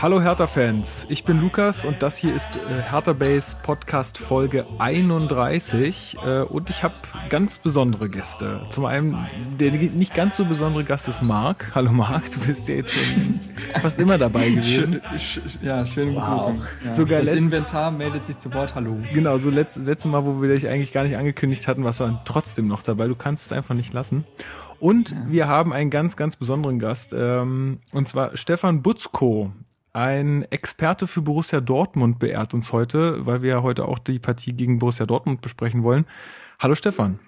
Hallo Hertha-Fans, ich bin Lukas und das hier ist äh, Hertha Base Podcast Folge 31 äh, und ich habe ganz besondere Gäste. Zum einen, der nicht ganz so besondere Gast ist Marc. Hallo Marc, du bist ja jetzt schon fast immer dabei gewesen. ja, schöne Begrüßung. Ja. Sogar das Inventar meldet sich zu Wort, hallo. Genau, so letzt, letztes Mal, wo wir dich eigentlich gar nicht angekündigt hatten, warst du trotzdem noch dabei. Du kannst es einfach nicht lassen. Und wir haben einen ganz, ganz besonderen Gast, ähm, und zwar Stefan Butzko. Ein Experte für Borussia Dortmund beehrt uns heute, weil wir ja heute auch die Partie gegen Borussia Dortmund besprechen wollen. Hallo Stefan.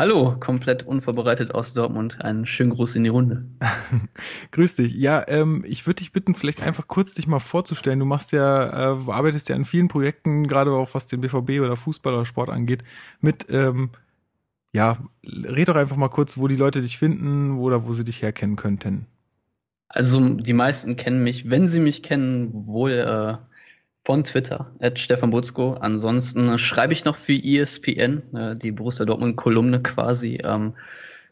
Hallo, komplett unvorbereitet aus Dortmund. Einen schönen Gruß in die Runde. Grüß dich. Ja, ähm, ich würde dich bitten, vielleicht einfach kurz dich mal vorzustellen. Du machst ja, äh, arbeitest ja an vielen Projekten, gerade auch was den BVB oder Fußball oder Sport angeht, mit. Ähm, ja, red doch einfach mal kurz, wo die Leute dich finden oder wo sie dich herkennen könnten. Also die meisten kennen mich, wenn sie mich kennen, wohl äh, von Twitter, at Stefan Butzko. Ansonsten schreibe ich noch für ESPN, äh, die Borussia Dortmund Kolumne quasi. Ähm,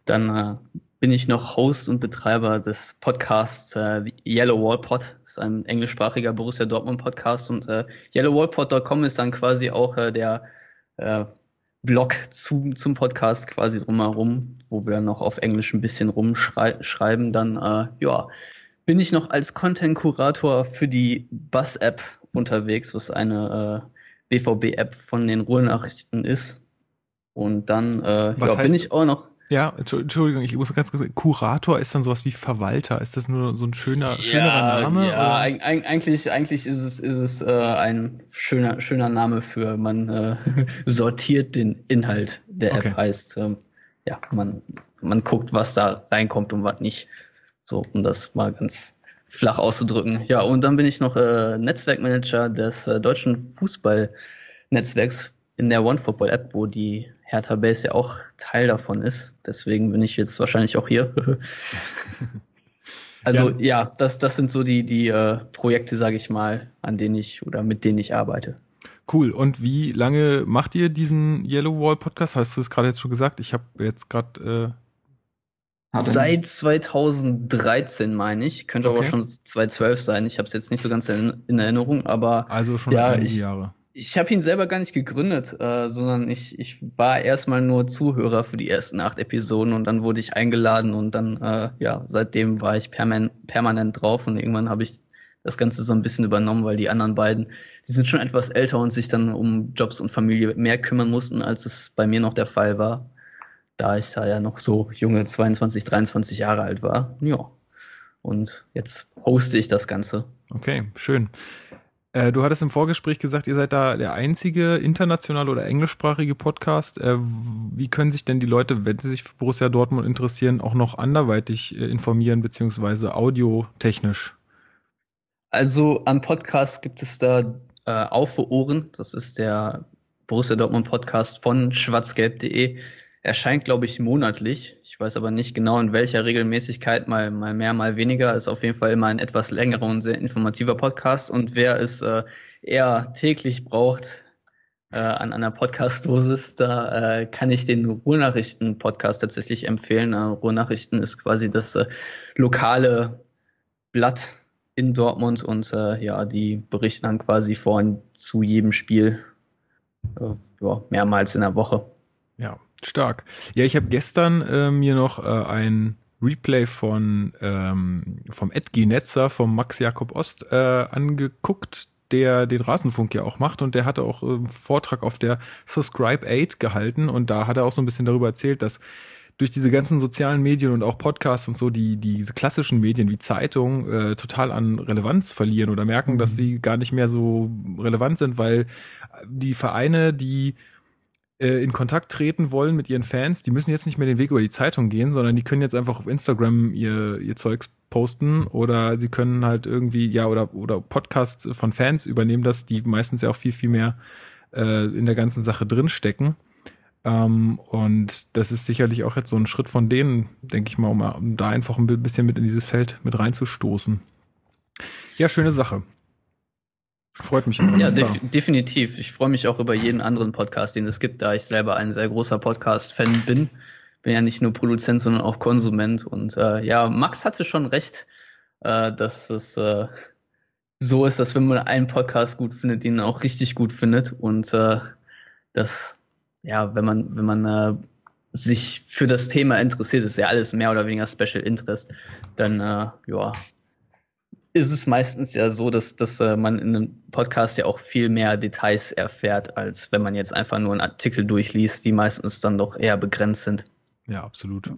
dann äh, bin ich noch Host und Betreiber des Podcasts äh, Yellow Wall Pod. Das ist ein englischsprachiger Borussia Dortmund Podcast und äh, yellowwallpod.com ist dann quasi auch äh, der äh, Blog zu, zum Podcast quasi drumherum, wo wir noch auf Englisch ein bisschen rumschreiben. Dann, äh, ja, bin ich noch als Content-Kurator für die Bus-App unterwegs, was eine äh, BVB-App von den Ruhrnachrichten ist. Und dann äh, ja, bin ich auch noch ja, Entschuldigung, ich muss ganz kurz sagen, Kurator ist dann sowas wie Verwalter. Ist das nur so ein schöner, schönerer ja, Name? Ja, eigentlich, eigentlich ist es, ist es äh, ein schöner, schöner Name für man äh, sortiert den Inhalt der okay. App. Heißt, ähm, ja, man, man guckt, was da reinkommt und was nicht. So, um das mal ganz flach auszudrücken. Ja, und dann bin ich noch äh, Netzwerkmanager des äh, deutschen Fußballnetzwerks in der OneFootball-App, wo die Hertha Base ja auch Teil davon ist. Deswegen bin ich jetzt wahrscheinlich auch hier. also ja. ja, das, das sind so die, die äh, Projekte, sage ich mal, an denen ich oder mit denen ich arbeite. Cool. Und wie lange macht ihr diesen Yellow Wall Podcast? Hast du es gerade jetzt schon gesagt? Ich habe jetzt gerade äh, Seit 2013 meine ich, könnte okay. aber schon 2012 sein. Ich habe es jetzt nicht so ganz in, in, Erinnerung, aber also schon ja, einige Jahre ich habe ihn selber gar nicht gegründet, äh, sondern ich, ich war erstmal nur Zuhörer für die ersten acht Episoden und dann wurde ich eingeladen und dann, äh, ja, seitdem war ich perman permanent drauf und irgendwann habe ich das Ganze so ein bisschen übernommen, weil die anderen beiden, die sind schon etwas älter und sich dann um Jobs und Familie mehr kümmern mussten, als es bei mir noch der Fall war, da ich da ja noch so junge 22, 23 Jahre alt war. Ja. Und jetzt hoste ich das Ganze. Okay, schön. Äh, du hattest im Vorgespräch gesagt, ihr seid da der einzige internationale oder englischsprachige Podcast. Äh, wie können sich denn die Leute, wenn sie sich für Borussia Dortmund interessieren, auch noch anderweitig äh, informieren, beziehungsweise audiotechnisch? Also an Podcasts gibt es da äh, Auf für Ohren. Das ist der Borussia Dortmund Podcast von schwarzgelb.de. Erscheint, glaube ich, monatlich. Ich weiß aber nicht genau in welcher Regelmäßigkeit, mal, mal mehr, mal weniger. Ist auf jeden Fall immer ein etwas längerer und sehr informativer Podcast. Und wer es äh, eher täglich braucht äh, an einer Podcast-Dosis, da äh, kann ich den Ruhrnachrichten-Podcast tatsächlich empfehlen. Äh, Ruhrnachrichten ist quasi das äh, lokale Blatt in Dortmund und äh, ja, die berichten dann quasi vor zu jedem Spiel äh, ja, mehrmals in der Woche. Ja, Stark. Ja, ich habe gestern äh, mir noch äh, ein Replay von ähm, vom Edgy Netzer, vom Max Jakob Ost äh, angeguckt, der den Rasenfunk ja auch macht und der hatte auch einen ähm, Vortrag auf der Subscribe 8 gehalten und da hat er auch so ein bisschen darüber erzählt, dass durch diese ganzen sozialen Medien und auch Podcasts und so, die, die diese klassischen Medien wie Zeitung äh, total an Relevanz verlieren oder merken, mhm. dass sie gar nicht mehr so relevant sind, weil die Vereine, die äh, in Kontakt treten wollen mit ihren Fans, die müssen jetzt nicht mehr den Weg über die Zeitung gehen, sondern die können jetzt einfach auf Instagram ihr, ihr Zeugs posten oder sie können halt irgendwie, ja, oder, oder Podcasts von Fans übernehmen, dass die meistens ja auch viel, viel mehr äh, in der ganzen Sache drinstecken. Ähm, und das ist sicherlich auch jetzt so ein Schritt von denen, denke ich mal, um, um da einfach ein bisschen mit in dieses Feld mit reinzustoßen. Ja, schöne Sache. Freut mich immer. Ja, def definitiv. Ich freue mich auch über jeden anderen Podcast, den es gibt, da ich selber ein sehr großer Podcast-Fan bin. Bin ja nicht nur Produzent, sondern auch Konsument. Und äh, ja, Max hatte schon recht, äh, dass es äh, so ist, dass wenn man einen Podcast gut findet, den auch richtig gut findet und äh, das, ja, wenn man, wenn man äh, sich für das Thema interessiert, ist ja alles mehr oder weniger Special Interest, dann äh, ja, ist es meistens ja so, dass, dass äh, man in einem Podcast ja auch viel mehr Details erfährt, als wenn man jetzt einfach nur einen Artikel durchliest, die meistens dann doch eher begrenzt sind. Ja, absolut.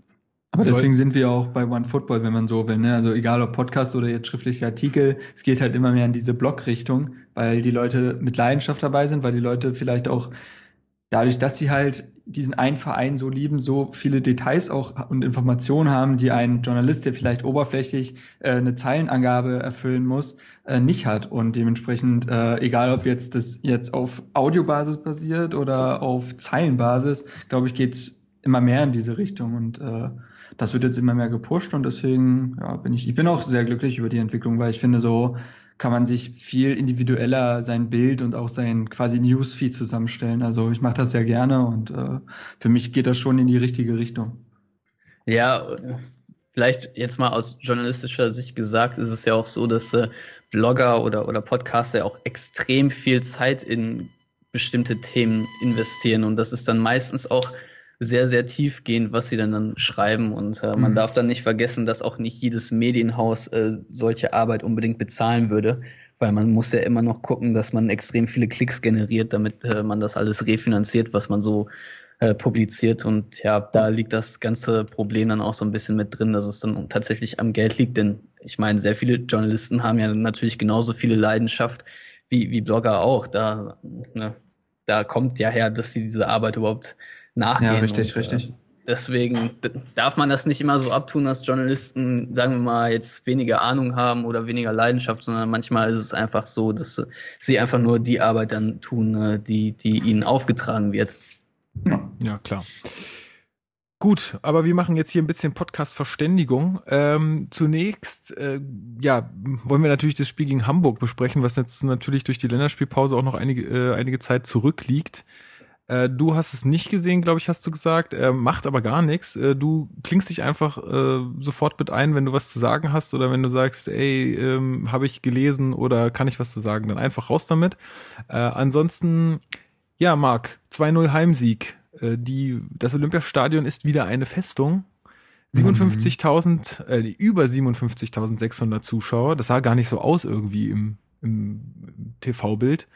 Aber deswegen sind wir auch bei OneFootball, wenn man so will. Ne? Also egal ob Podcast oder jetzt schriftliche Artikel, es geht halt immer mehr in diese Blog-Richtung, weil die Leute mit Leidenschaft dabei sind, weil die Leute vielleicht auch dadurch, dass sie halt diesen einen Verein so lieben, so viele Details auch und Informationen haben, die ein Journalist, der vielleicht oberflächlich äh, eine Zeilenangabe erfüllen muss, äh, nicht hat. Und dementsprechend, äh, egal ob jetzt das jetzt auf Audiobasis basiert oder auf Zeilenbasis, glaube ich, geht's immer mehr in diese Richtung. Und äh, das wird jetzt immer mehr gepusht und deswegen ja, bin ich, ich bin auch sehr glücklich über die Entwicklung, weil ich finde, so kann man sich viel individueller sein Bild und auch sein quasi Newsfeed zusammenstellen. Also ich mache das sehr gerne und äh, für mich geht das schon in die richtige Richtung. Ja, vielleicht jetzt mal aus journalistischer Sicht gesagt, ist es ja auch so, dass äh, Blogger oder, oder Podcaster auch extrem viel Zeit in bestimmte Themen investieren und das ist dann meistens auch sehr, sehr tiefgehend, was sie dann, dann schreiben. Und äh, man mhm. darf dann nicht vergessen, dass auch nicht jedes Medienhaus äh, solche Arbeit unbedingt bezahlen würde, weil man muss ja immer noch gucken, dass man extrem viele Klicks generiert, damit äh, man das alles refinanziert, was man so äh, publiziert. Und ja, da liegt das ganze Problem dann auch so ein bisschen mit drin, dass es dann tatsächlich am Geld liegt. Denn ich meine, sehr viele Journalisten haben ja natürlich genauso viele Leidenschaft wie, wie Blogger auch. Da, ne, da kommt ja her, dass sie diese Arbeit überhaupt nachgehen. Ja, richtig, und, richtig. Äh, deswegen darf man das nicht immer so abtun, dass Journalisten, sagen wir mal, jetzt weniger Ahnung haben oder weniger Leidenschaft, sondern manchmal ist es einfach so, dass sie einfach nur die Arbeit dann tun, äh, die, die ihnen aufgetragen wird. Ja, ja klar. Gut, aber wir machen jetzt hier ein bisschen Podcast-Verständigung. Ähm, zunächst, äh, ja, wollen wir natürlich das Spiel gegen Hamburg besprechen, was jetzt natürlich durch die Länderspielpause auch noch einige, äh, einige Zeit zurückliegt. Äh, du hast es nicht gesehen, glaube ich, hast du gesagt. Äh, macht aber gar nichts. Äh, du klingst dich einfach äh, sofort mit ein, wenn du was zu sagen hast oder wenn du sagst, ey, ähm, habe ich gelesen oder kann ich was zu sagen, dann einfach raus damit. Äh, ansonsten, ja, Marc, 2-0 Heimsieg. Äh, die, das Olympiastadion ist wieder eine Festung. 57.000, mhm. äh, über 57.600 Zuschauer. Das sah gar nicht so aus irgendwie im, im TV-Bild.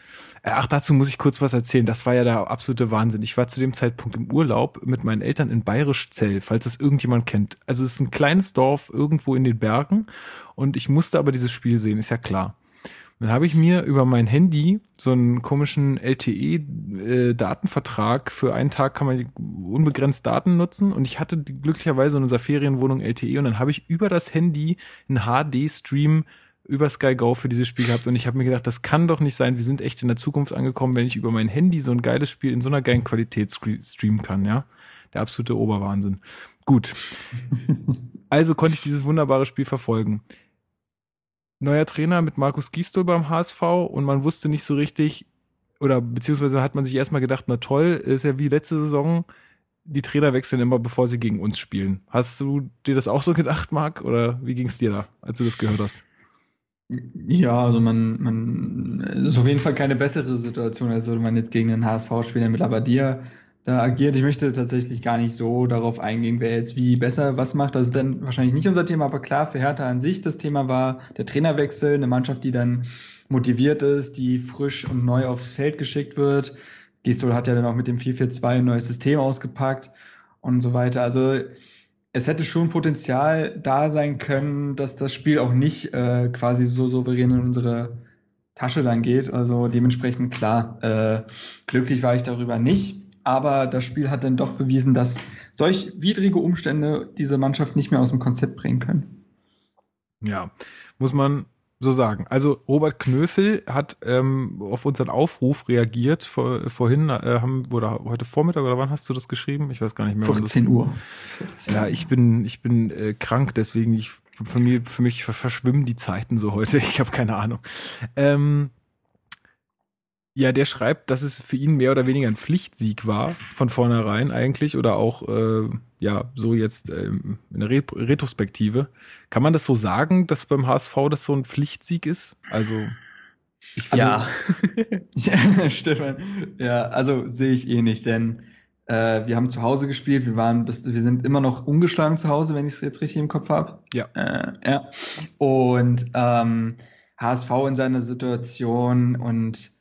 Äh, ach, dazu muss ich kurz was erzählen. Das war ja der absolute Wahnsinn. Ich war zu dem Zeitpunkt im Urlaub mit meinen Eltern in Bayerischzell, falls es irgendjemand kennt. Also es ist ein kleines Dorf irgendwo in den Bergen und ich musste aber dieses Spiel sehen, ist ja klar. Dann habe ich mir über mein Handy so einen komischen LTE-Datenvertrag. Äh, Für einen Tag kann man unbegrenzt Daten nutzen. Und ich hatte glücklicherweise in unserer Ferienwohnung LTE und dann habe ich über das Handy einen HD-Stream über Sky Go für dieses Spiel gehabt und ich habe mir gedacht, das kann doch nicht sein. Wir sind echt in der Zukunft angekommen, wenn ich über mein Handy so ein geiles Spiel in so einer geilen Qualität streamen kann, ja. Der absolute Oberwahnsinn. Gut. Also konnte ich dieses wunderbare Spiel verfolgen. Neuer Trainer mit Markus Gistol beim HSV und man wusste nicht so richtig, oder beziehungsweise hat man sich erstmal gedacht, na toll, ist ja wie letzte Saison, die Trainer wechseln immer, bevor sie gegen uns spielen. Hast du dir das auch so gedacht, Marc? Oder wie ging es dir da, als du das gehört hast? Ja, also man, man ist auf jeden Fall keine bessere Situation, als würde man jetzt gegen den HSV spielen, mit Labadia da agiert. Ich möchte tatsächlich gar nicht so darauf eingehen, wer jetzt wie besser was macht. Das ist dann wahrscheinlich nicht unser Thema, aber klar, für Hertha an sich das Thema war der Trainerwechsel, eine Mannschaft, die dann motiviert ist, die frisch und neu aufs Feld geschickt wird. Gistol hat ja dann auch mit dem 4-4-2 ein neues System ausgepackt und so weiter. Also es hätte schon Potenzial da sein können, dass das Spiel auch nicht äh, quasi so souverän in unsere Tasche dann geht. Also dementsprechend klar, äh, glücklich war ich darüber nicht. Aber das Spiel hat dann doch bewiesen, dass solch widrige Umstände diese Mannschaft nicht mehr aus dem Konzept bringen können. Ja, muss man so sagen. Also Robert Knöfel hat ähm, auf unseren Aufruf reagiert. Vor, vorhin äh, haben oder heute Vormittag oder wann hast du das geschrieben? Ich weiß gar nicht mehr. 14 Uhr. 14. Ja, ich bin ich bin äh, krank, deswegen ich für mich für mich verschwimmen die Zeiten so heute. Ich habe keine Ahnung. Ähm, Ja, der schreibt, dass es für ihn mehr oder weniger ein Pflichtsieg war, von vornherein eigentlich, oder auch, äh, ja, so jetzt ähm, in der Ret Retrospektive. Kann man das so sagen, dass beim HSV das so ein Pflichtsieg ist? Also, ich also, ja. ja, Stefan, ja, also sehe ich eh nicht, denn äh, wir haben zu Hause gespielt, wir waren bis, wir sind immer noch ungeschlagen zu Hause, wenn ich es jetzt richtig im Kopf habe. Ja. Äh, ja. Und ähm, HSV in seiner Situation und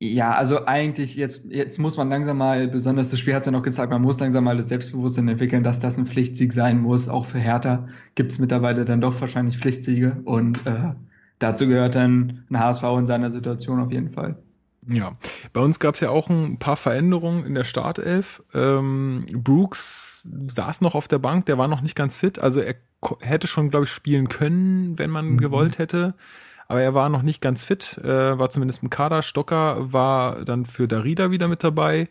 ja, also eigentlich jetzt, jetzt muss man langsam mal, besonders das Spiel hat es ja noch gezeigt, man muss langsam mal das Selbstbewusstsein entwickeln, dass das ein Pflichtsieg sein muss. Auch für Hertha gibt es mittlerweile dann doch wahrscheinlich Pflichtsiege und äh, dazu gehört dann ein HSV in seiner Situation auf jeden Fall. Ja, bei uns gab es ja auch ein paar Veränderungen in der Startelf. Ähm, Brooks saß noch auf der Bank, der war noch nicht ganz fit, also er hätte schon, glaube ich, spielen können, wenn man mhm. gewollt hätte aber er war noch nicht ganz fit, äh, war zumindest im Kader. Stocker war dann für Darida wieder mit dabei.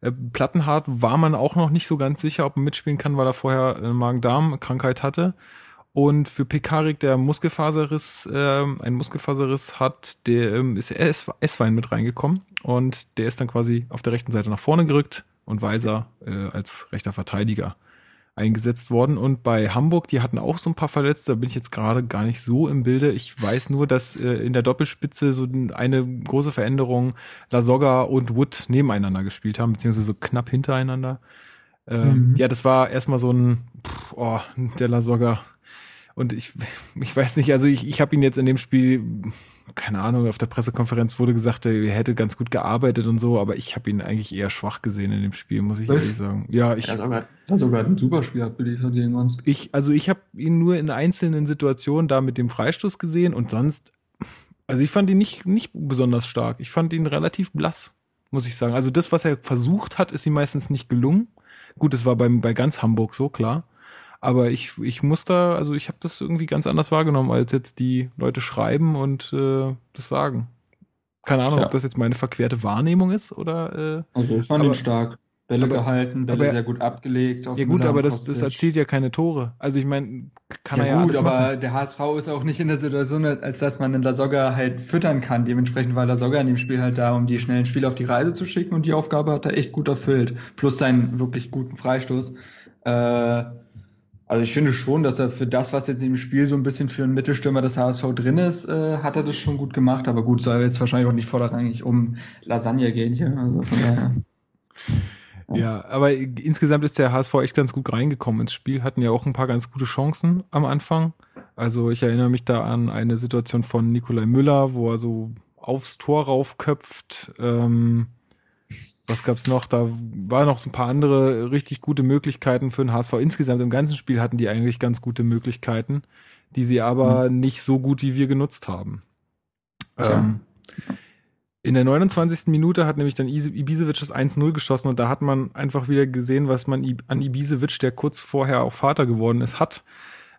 Äh, Plattenhardt war man auch noch nicht so ganz sicher, ob er mitspielen kann, weil er vorher äh, Magen-Darm-Krankheit hatte. Und für Pekarik, der Muskelfaserriss, äh, ein Muskelfaserriss hat, der ähm, ist S-Wein mit reingekommen und der ist dann quasi auf der rechten Seite nach vorne gerückt und Weiser äh, als rechter Verteidiger eingesetzt worden. Und bei Hamburg, die hatten auch so ein paar Verletzte, da bin ich jetzt gerade gar nicht so im Bilde. Ich weiß nur, dass äh, in der Doppelspitze so eine große Veränderung Lasogga und Wood nebeneinander gespielt haben, beziehungsweise so knapp hintereinander. Ähm, mhm. Ja, das war erstmal so ein, pff, oh, der Lasogga. Und ich, ich weiß nicht, also ich, ich habe ihn jetzt in dem Spiel keine Ahnung, auf der Pressekonferenz wurde gesagt, er hätte ganz gut gearbeitet und so, aber ich habe ihn eigentlich eher schwach gesehen in dem Spiel, muss ich Was? ehrlich sagen. Ja, ich. Er hat sogar, sogar ein super Spiel abgeliefert gegen uns. Ich, also ich habe ihn nur in einzelnen Situationen da mit dem Freistoß gesehen und sonst, also ich fand ihn nicht, nicht besonders stark. Ich fand ihn relativ blass, muss ich sagen. Also das, was er versucht hat, ist ihm meistens nicht gelungen. Gut, das war beim, bei ganz Hamburg so, klar. Aber ich, ich muss da, also ich habe das irgendwie ganz anders wahrgenommen, als jetzt die Leute schreiben und äh, das sagen. Keine Ahnung, ja. ob das jetzt meine verquerte Wahrnehmung ist oder. Äh, also ich fand aber, ihn stark. Bälle aber, gehalten, Bälle aber, sehr gut abgelegt. ja gut, aber das, das erzielt ja keine Tore. Also ich meine, kann ja, er ja gut, aber machen. der HSV ist auch nicht in der Situation, als dass man den Lasogga halt füttern kann. Dementsprechend war Lasogga in dem Spiel halt da, um die schnellen Spiele auf die Reise zu schicken und die Aufgabe hat er echt gut erfüllt. Plus seinen wirklich guten Freistoß. Äh, also ich finde schon, dass er für das, was jetzt im Spiel so ein bisschen für einen Mittelstürmer des HSV drin ist, äh, hat er das schon gut gemacht. Aber gut, soll jetzt wahrscheinlich auch nicht vorderrangig um Lasagne gehen hier. Also von daher. Ja. ja, aber insgesamt ist der HSV echt ganz gut reingekommen ins Spiel, hatten ja auch ein paar ganz gute Chancen am Anfang. Also ich erinnere mich da an eine Situation von Nikolai Müller, wo er so aufs Tor raufköpft. Ähm, was gab's noch? Da waren noch so ein paar andere richtig gute Möglichkeiten für den HSV. Insgesamt im ganzen Spiel hatten die eigentlich ganz gute Möglichkeiten, die sie aber mhm. nicht so gut wie wir genutzt haben. Ähm, in der 29. Minute hat nämlich dann Ibisevic das 1-0 geschossen und da hat man einfach wieder gesehen, was man an Ibisevic, der kurz vorher auch Vater geworden ist, hat.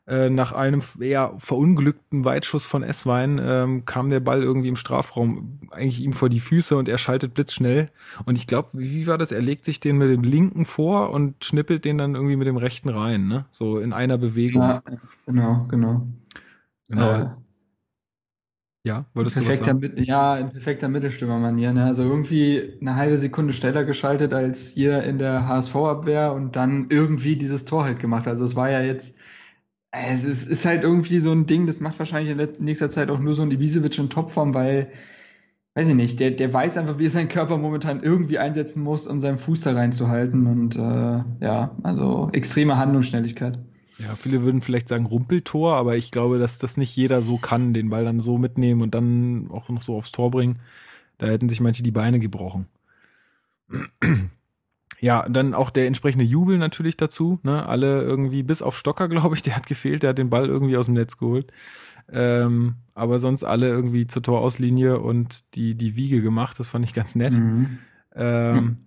Äh, nach einem eher verunglückten Weitschuss von Esswein ähm, kam der Ball irgendwie im Strafraum eigentlich ihm vor die Füße und er schaltet blitzschnell. Und ich glaube, wie war das? Er legt sich den mit dem linken vor und schnippelt den dann irgendwie mit dem rechten rein, ne? So in einer Bewegung. Ja, genau, genau. Genau. Äh, ja, wolltest du was sagen? ja, in perfekter Mittelstürmermanier. Ne? Also irgendwie eine halbe Sekunde schneller geschaltet als hier in der HSV-Abwehr und dann irgendwie dieses Tor halt gemacht. Also es war ja jetzt es ist, ist, halt irgendwie so ein Ding, das macht wahrscheinlich in nächster Zeit auch nur so ein Ibisevic in Topform, weil, weiß ich nicht, der, der weiß einfach, wie er seinen Körper momentan irgendwie einsetzen muss, um seinen Fuß da reinzuhalten und äh, ja, also extreme Handlungsschnelligkeit. Ja, viele würden vielleicht sagen Rumpeltor, aber ich glaube, dass das nicht jeder so kann, den Ball dann so mitnehmen und dann auch noch so aufs Tor bringen. Da hätten sich manche die Beine gebrochen. Ja, dann auch der entsprechende Jubel natürlich dazu. Ne? Alle irgendwie, bis auf Stocker, glaube ich, der hat gefehlt, der hat den Ball irgendwie aus dem Netz geholt. Ähm, aber sonst alle irgendwie zur Torauslinie und die, die Wiege gemacht. Das fand ich ganz nett. Mhm. Ähm, mhm.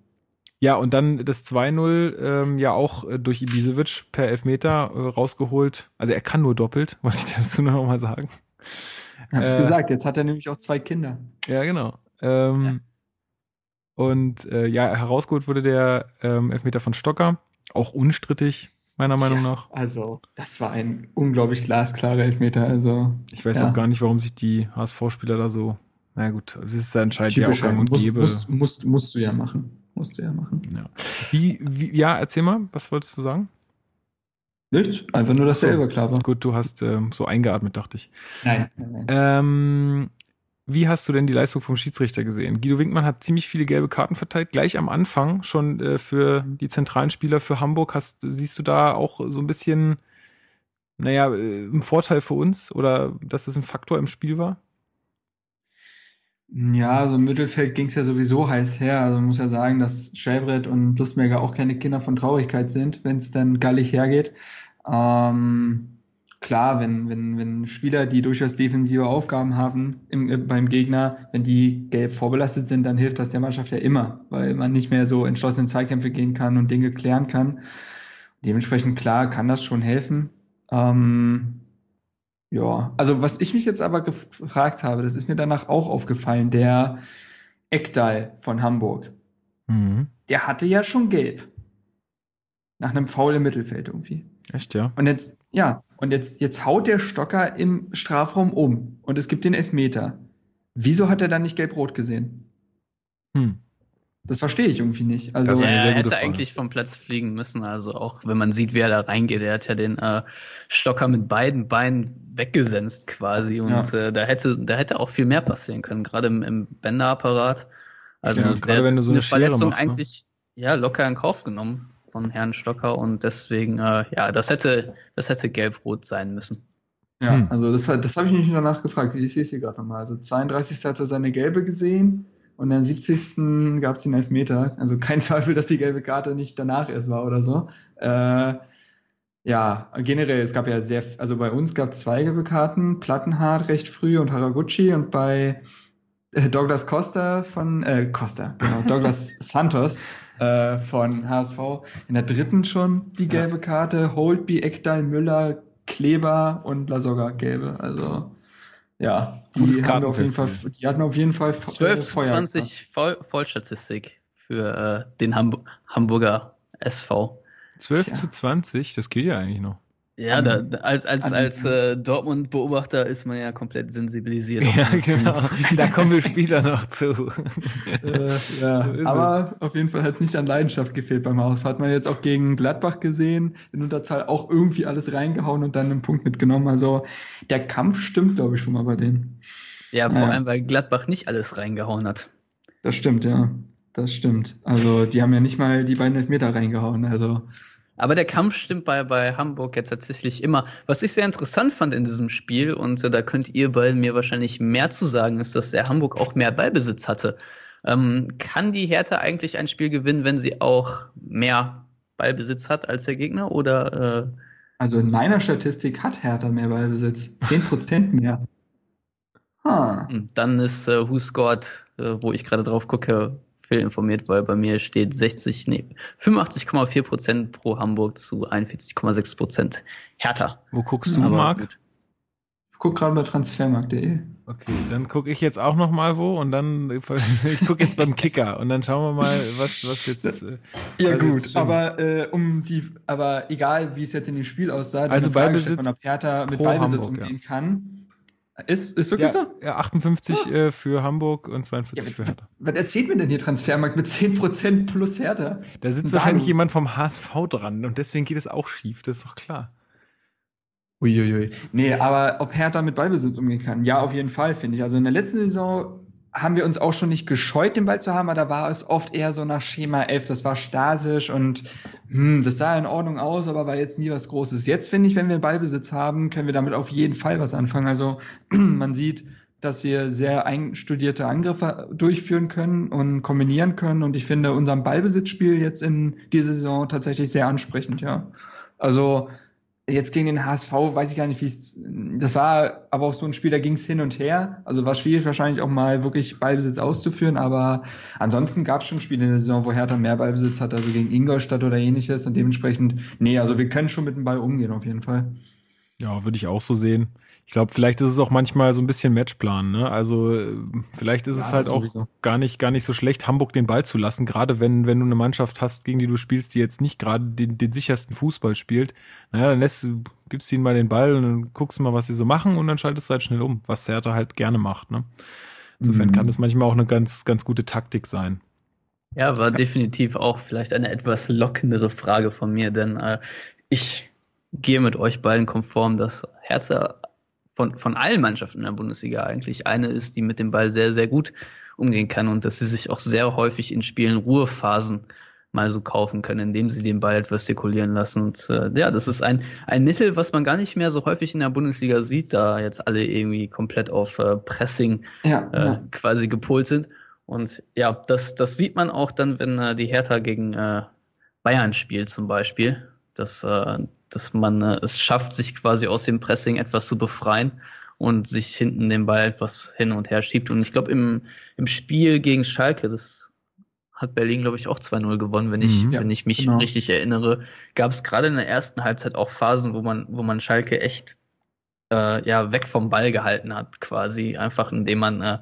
Ja, und dann das 2-0 ähm, ja auch äh, durch Ibisevic per Elfmeter äh, rausgeholt. Also er kann nur doppelt, wollte ich dazu noch mal sagen. Hab's äh, gesagt, jetzt hat er nämlich auch zwei Kinder. Ja, genau. Ähm, ja. Und äh, ja, herausgeholt wurde der ähm, Elfmeter von Stocker. Auch unstrittig, meiner Meinung ja, nach. Also, das war ein unglaublich glasklarer Elfmeter. Also, ich weiß ja. auch gar nicht, warum sich die HSV-Spieler da so Na gut, das ist anscheinend ja auch gang und musst, gäbe. Musst, musst, musst du ja machen. Musst du ja machen. Ja. Wie, wie, ja, erzähl mal, was wolltest du sagen? Nichts, einfach nur, dass So. der selber klar war. Gut, du hast ähm, so eingeatmet, dachte ich. Nein, nein, nein. Ähm, wie hast du denn die Leistung vom Schiedsrichter gesehen? Guido Winkmann hat ziemlich viele gelbe Karten verteilt, gleich am Anfang schon äh, für die zentralen Spieler für Hamburg. Hast, siehst du da auch so ein bisschen, naja, äh, einen Vorteil für uns oder dass es ein Faktor im Spiel war? Ja, also im Mittelfeld ging es ja sowieso heiß her. Also man muss ja sagen, dass Schellbrett und Lustmerger auch keine Kinder von Traurigkeit sind, wenn es dann gallig hergeht. Ähm, klar, wenn, wenn, wenn Spieler, die durchaus defensive Aufgaben haben im, äh, beim Gegner, wenn die gelb vorbelastet sind, dann hilft das der Mannschaft ja immer, weil man nicht mehr so entschlossen in Zweikämpfe gehen kann und Dinge klären kann. Dementsprechend klar kann das schon helfen. Ähm, ja, also was ich mich jetzt aber gefragt habe, das ist mir danach auch aufgefallen, der Eckdal von Hamburg, Mhm. der hatte ja schon gelb. Nach einem Foul im Mittelfeld irgendwie. Echt, ja? Und jetzt, ja, und jetzt, jetzt haut der Stocker im Strafraum um und es gibt den Elfmeter. Wieso hat er dann nicht gelb-rot gesehen? Hm. Das verstehe ich irgendwie nicht. Also, eine er hätte Frage. eigentlich vom Platz fliegen müssen. Also auch wenn man sieht, wie er da reingeht, er hat ja den äh, Stocker mit beiden Beinen weggesenzt quasi. Und Ja. äh, da hätte, da hätte auch viel mehr passieren können, gerade im, im Bänderapparat. Also Ja, gerade wenn du so eine Verletzung machst, ne? eigentlich ja locker in Kauf genommen von Herrn Stocker und deswegen äh, ja, das hätte, das hätte gelb-rot sein müssen. Ja, Hm. also das, das habe ich mich danach gefragt. Ich sehe es hier gerade nochmal. Also 32. hat er seine gelbe gesehen und dann 70. gab es den Elfmeter. Also kein Zweifel, dass die gelbe Karte nicht danach erst war oder so. Äh, ja, generell, es gab ja sehr, also bei uns gab es zwei gelbe Karten, Plattenhardt recht früh und Haraguchi und bei äh, Douglas Costa von, äh, Costa, genau, Douglas Santos äh, von HSV in der dritten schon die gelbe Karte, Holtby, Eckdal, Müller, Kleber und Lasogga gelbe. Also ja, die, wir auf jeden. Fall, die hatten auf jeden Fall Fe- 12 zu Feuer 20 Voll Vollstatistik für äh, den Hamb Hamburger SV. 12 Tja. zu 20, das geht ja eigentlich noch. Ja, An- da, da, als, als, als äh, Dortmund-Beobachter ist man ja komplett sensibilisiert. Ja, genau. Da kommen wir später noch zu. Äh, ja, So aber auf jeden Fall hat es nicht an Leidenschaft gefehlt beim Haus. Hat man jetzt auch gegen Gladbach gesehen, in Unterzahl auch irgendwie alles reingehauen und dann einen Punkt mitgenommen. Also der Kampf stimmt, glaube ich, schon mal bei denen. Ja, vor Ja. allem, weil Gladbach nicht alles reingehauen hat. Das stimmt, ja. Das stimmt. Also die haben ja nicht mal die beiden Elfmeter reingehauen. Also Aber der Kampf stimmt bei, bei Hamburg ja tatsächlich immer. Was ich sehr interessant fand in diesem Spiel, und äh, da könnt ihr beiden mir wahrscheinlich mehr zu sagen, ist, dass der Hamburg auch mehr Ballbesitz hatte. Ähm, kann die Hertha eigentlich ein Spiel gewinnen, wenn sie auch mehr Ballbesitz hat als der Gegner? Oder äh, Also in meiner Statistik hat Hertha mehr Ballbesitz. 10% mehr. Ha. hm, dann ist äh, Who Scored, äh, wo ich gerade drauf gucke, fehlinformiert, weil bei mir steht 60, nee, 85,4 Prozent pro Hamburg zu 41,6 Prozent Hertha. Wo guckst du, Aber Marc? gut. Ich guck gerade bei transfermarkt.de. Okay, dann gucke ich jetzt auch noch mal wo und dann ich gucke jetzt beim Kicker und dann schauen wir mal, was was jetzt. Äh, Ja gut, jetzt aber äh, um die, aber egal wie es jetzt in dem Spiel aussah, Also Ballbesitz Stefan, ob Hertha mit pro Ballbesitz Hamburg, umgehen kann, ist ist wirklich ja, so? ja, 58 äh, für Hamburg und 42 Ja, für Hertha. Was erzählt mir denn hier Transfermarkt mit 10% plus Hertha? Da sitzt wahrscheinlich jemand vom HSV dran und deswegen geht es auch schief, das ist doch klar. Uiuiui. Nee, aber ob Hertha mit Ballbesitz umgehen kann? Ja, auf jeden Fall, finde ich. Also in der letzten Saison haben wir uns auch schon nicht gescheut, den Ball zu haben, aber da war es oft eher so nach Schema 11. Das war statisch und hm, das sah in Ordnung aus, aber war jetzt nie was Großes. Jetzt finde ich, wenn wir Ballbesitz haben, können wir damit auf jeden Fall was anfangen. Also man sieht, dass wir sehr einstudierte Angriffe durchführen können und kombinieren können. Und ich finde unser Ballbesitzspiel jetzt in dieser Saison tatsächlich sehr ansprechend, ja. Also jetzt gegen den HSV weiß ich gar nicht, wie es. Das war aber auch so ein Spiel, da ging es hin und her. Also war schwierig wahrscheinlich auch mal wirklich Ballbesitz auszuführen, aber ansonsten gab es schon Spiele in der Saison, wo Hertha mehr Ballbesitz hat, also gegen Ingolstadt oder ähnliches und dementsprechend, nee, also wir können schon mit dem Ball umgehen auf jeden Fall. Ja, würde ich auch so sehen. Ich glaube, vielleicht ist es auch manchmal so ein bisschen Matchplan, ne? Also äh, vielleicht ist Ja, es halt auch sowieso. gar nicht, gar nicht so schlecht, Hamburg den Ball zu lassen, gerade wenn, wenn du eine Mannschaft hast, gegen die du spielst, die jetzt nicht gerade den, den sichersten Fußball spielt. Naja, dann lässt du, gibst ihnen mal den Ball und dann guckst du mal, was sie so machen und dann schaltest du halt schnell um, was Hertha halt gerne macht, ne? Insofern mhm. kann das manchmal auch eine ganz, ganz gute Taktik sein. Ja, war definitiv auch vielleicht eine etwas lockendere Frage von mir, denn äh, ich gehe mit euch beiden konform, dass Hertha von, von allen Mannschaften in der Bundesliga eigentlich eine ist, die mit dem Ball sehr, sehr gut umgehen kann und dass sie sich auch sehr häufig in Spielen Ruhephasen mal so kaufen können, indem sie den Ball etwas zirkulieren lassen. Und äh, ja, das ist ein, ein Mittel, was man gar nicht mehr so häufig in der Bundesliga sieht, da jetzt alle irgendwie komplett auf äh, Pressing ja, äh, ja. quasi gepolt sind. Und ja, das, das sieht man auch dann, wenn äh, die Hertha gegen äh, Bayern spielt zum Beispiel, dass, äh, dass man äh, es schafft, sich quasi aus dem Pressing etwas zu befreien und sich hinten den Ball etwas hin und her schiebt. Und ich glaube, im, im Spiel gegen Schalke, das hat Berlin, glaube ich, auch 2-0 gewonnen, wenn ich, mhm, wenn ich mich genau. richtig erinnere, gab es gerade in der ersten Halbzeit auch Phasen, wo man, wo man Schalke echt äh, ja weg vom Ball gehalten hat, quasi. Einfach indem man äh,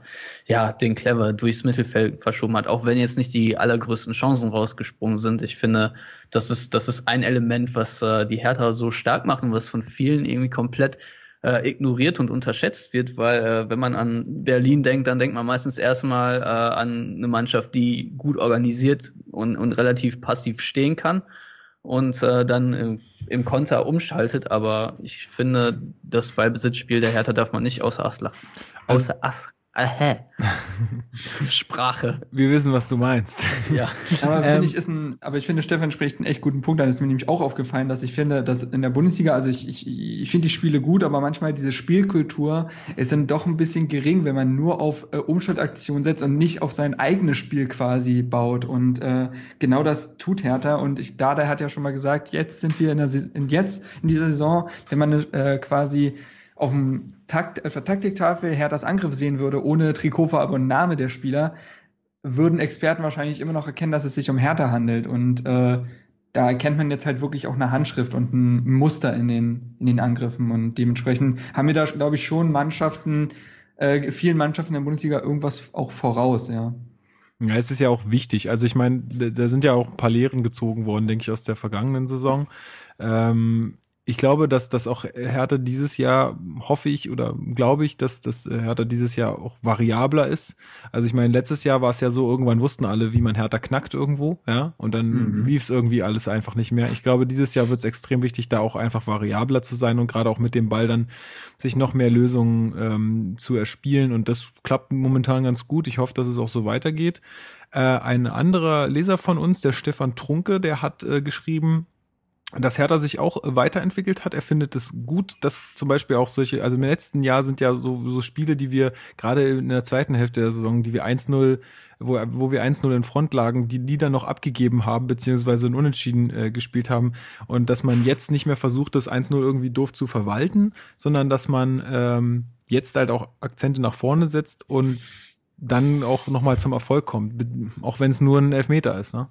ja den Clever durchs Mittelfeld verschoben hat, auch wenn jetzt nicht die allergrößten Chancen rausgesprungen sind. Ich finde, das ist das ist ein Element, was äh, die Hertha so stark macht und was von vielen irgendwie komplett äh, ignoriert und unterschätzt wird, weil äh, wenn man an Berlin denkt, dann denkt man meistens erstmal äh, an eine Mannschaft, die gut organisiert und, und relativ passiv stehen kann und äh, dann äh, im Konter umschaltet. Aber ich finde, das Ballbesitzspiel der Hertha darf man nicht außer Acht lassen. Außer Acht Aha. Sprache. Wir wissen, was du meinst. Ja. Aber, ähm, ich ist ein, aber ich finde, Stefan spricht einen echt guten Punkt an. Es ist mir nämlich auch aufgefallen, dass ich finde, dass in der Bundesliga, also ich, ich, ich finde die Spiele gut, aber manchmal diese Spielkultur ist dann doch ein bisschen gering, wenn man nur auf äh, Umschaltaktionen setzt und nicht auf sein eigenes Spiel quasi baut. Und äh, genau das tut Hertha. Und ich, Dada hat ja schon mal gesagt, jetzt sind wir in, der, in jetzt in dieser Saison, wenn man äh, quasi auf dem Takt, der Taktiktafel Herthas Angriff sehen würde, ohne Trikotfarbe und Name der Spieler, würden Experten wahrscheinlich immer noch erkennen, dass es sich um Hertha handelt. Und äh, da erkennt man jetzt halt wirklich auch eine Handschrift und ein Muster in den, in den Angriffen. Und dementsprechend haben wir da, glaube ich, schon Mannschaften, äh, vielen Mannschaften in der Bundesliga irgendwas auch voraus, ja. Ja, es ist ja auch wichtig. Also ich meine, da sind ja auch ein paar Lehren gezogen worden, denke ich, aus der vergangenen Saison. Ähm, ich glaube, dass das auch Hertha dieses Jahr, hoffe ich oder glaube ich, dass das Hertha dieses Jahr auch variabler ist. Also ich meine, letztes Jahr war es ja so, irgendwann wussten alle, wie man Hertha knackt irgendwo, ja, und dann mhm. lief es irgendwie alles einfach nicht mehr. Ich glaube, dieses Jahr wird es extrem wichtig, da auch einfach variabler zu sein und gerade auch mit dem Ball dann sich noch mehr Lösungen ähm, zu erspielen und das klappt momentan ganz gut. Ich hoffe, dass es auch so weitergeht. Äh, ein anderer Leser von uns, der Stefan Trunke, der hat äh, geschrieben, dass Hertha sich auch weiterentwickelt hat. Er findet es gut, dass zum Beispiel auch solche, also im letzten Jahr sind ja so, so Spiele, die wir gerade in der zweiten Hälfte der Saison, die wir 1-0, wo, wo wir 1-0 in Front lagen, die die dann noch abgegeben haben, beziehungsweise in Unentschieden äh, gespielt haben. Und dass man jetzt nicht mehr versucht, das 1-0 irgendwie doof zu verwalten, sondern dass man ähm, jetzt halt auch Akzente nach vorne setzt und dann auch nochmal zum Erfolg kommt, auch wenn es nur ein Elfmeter ist. Ne?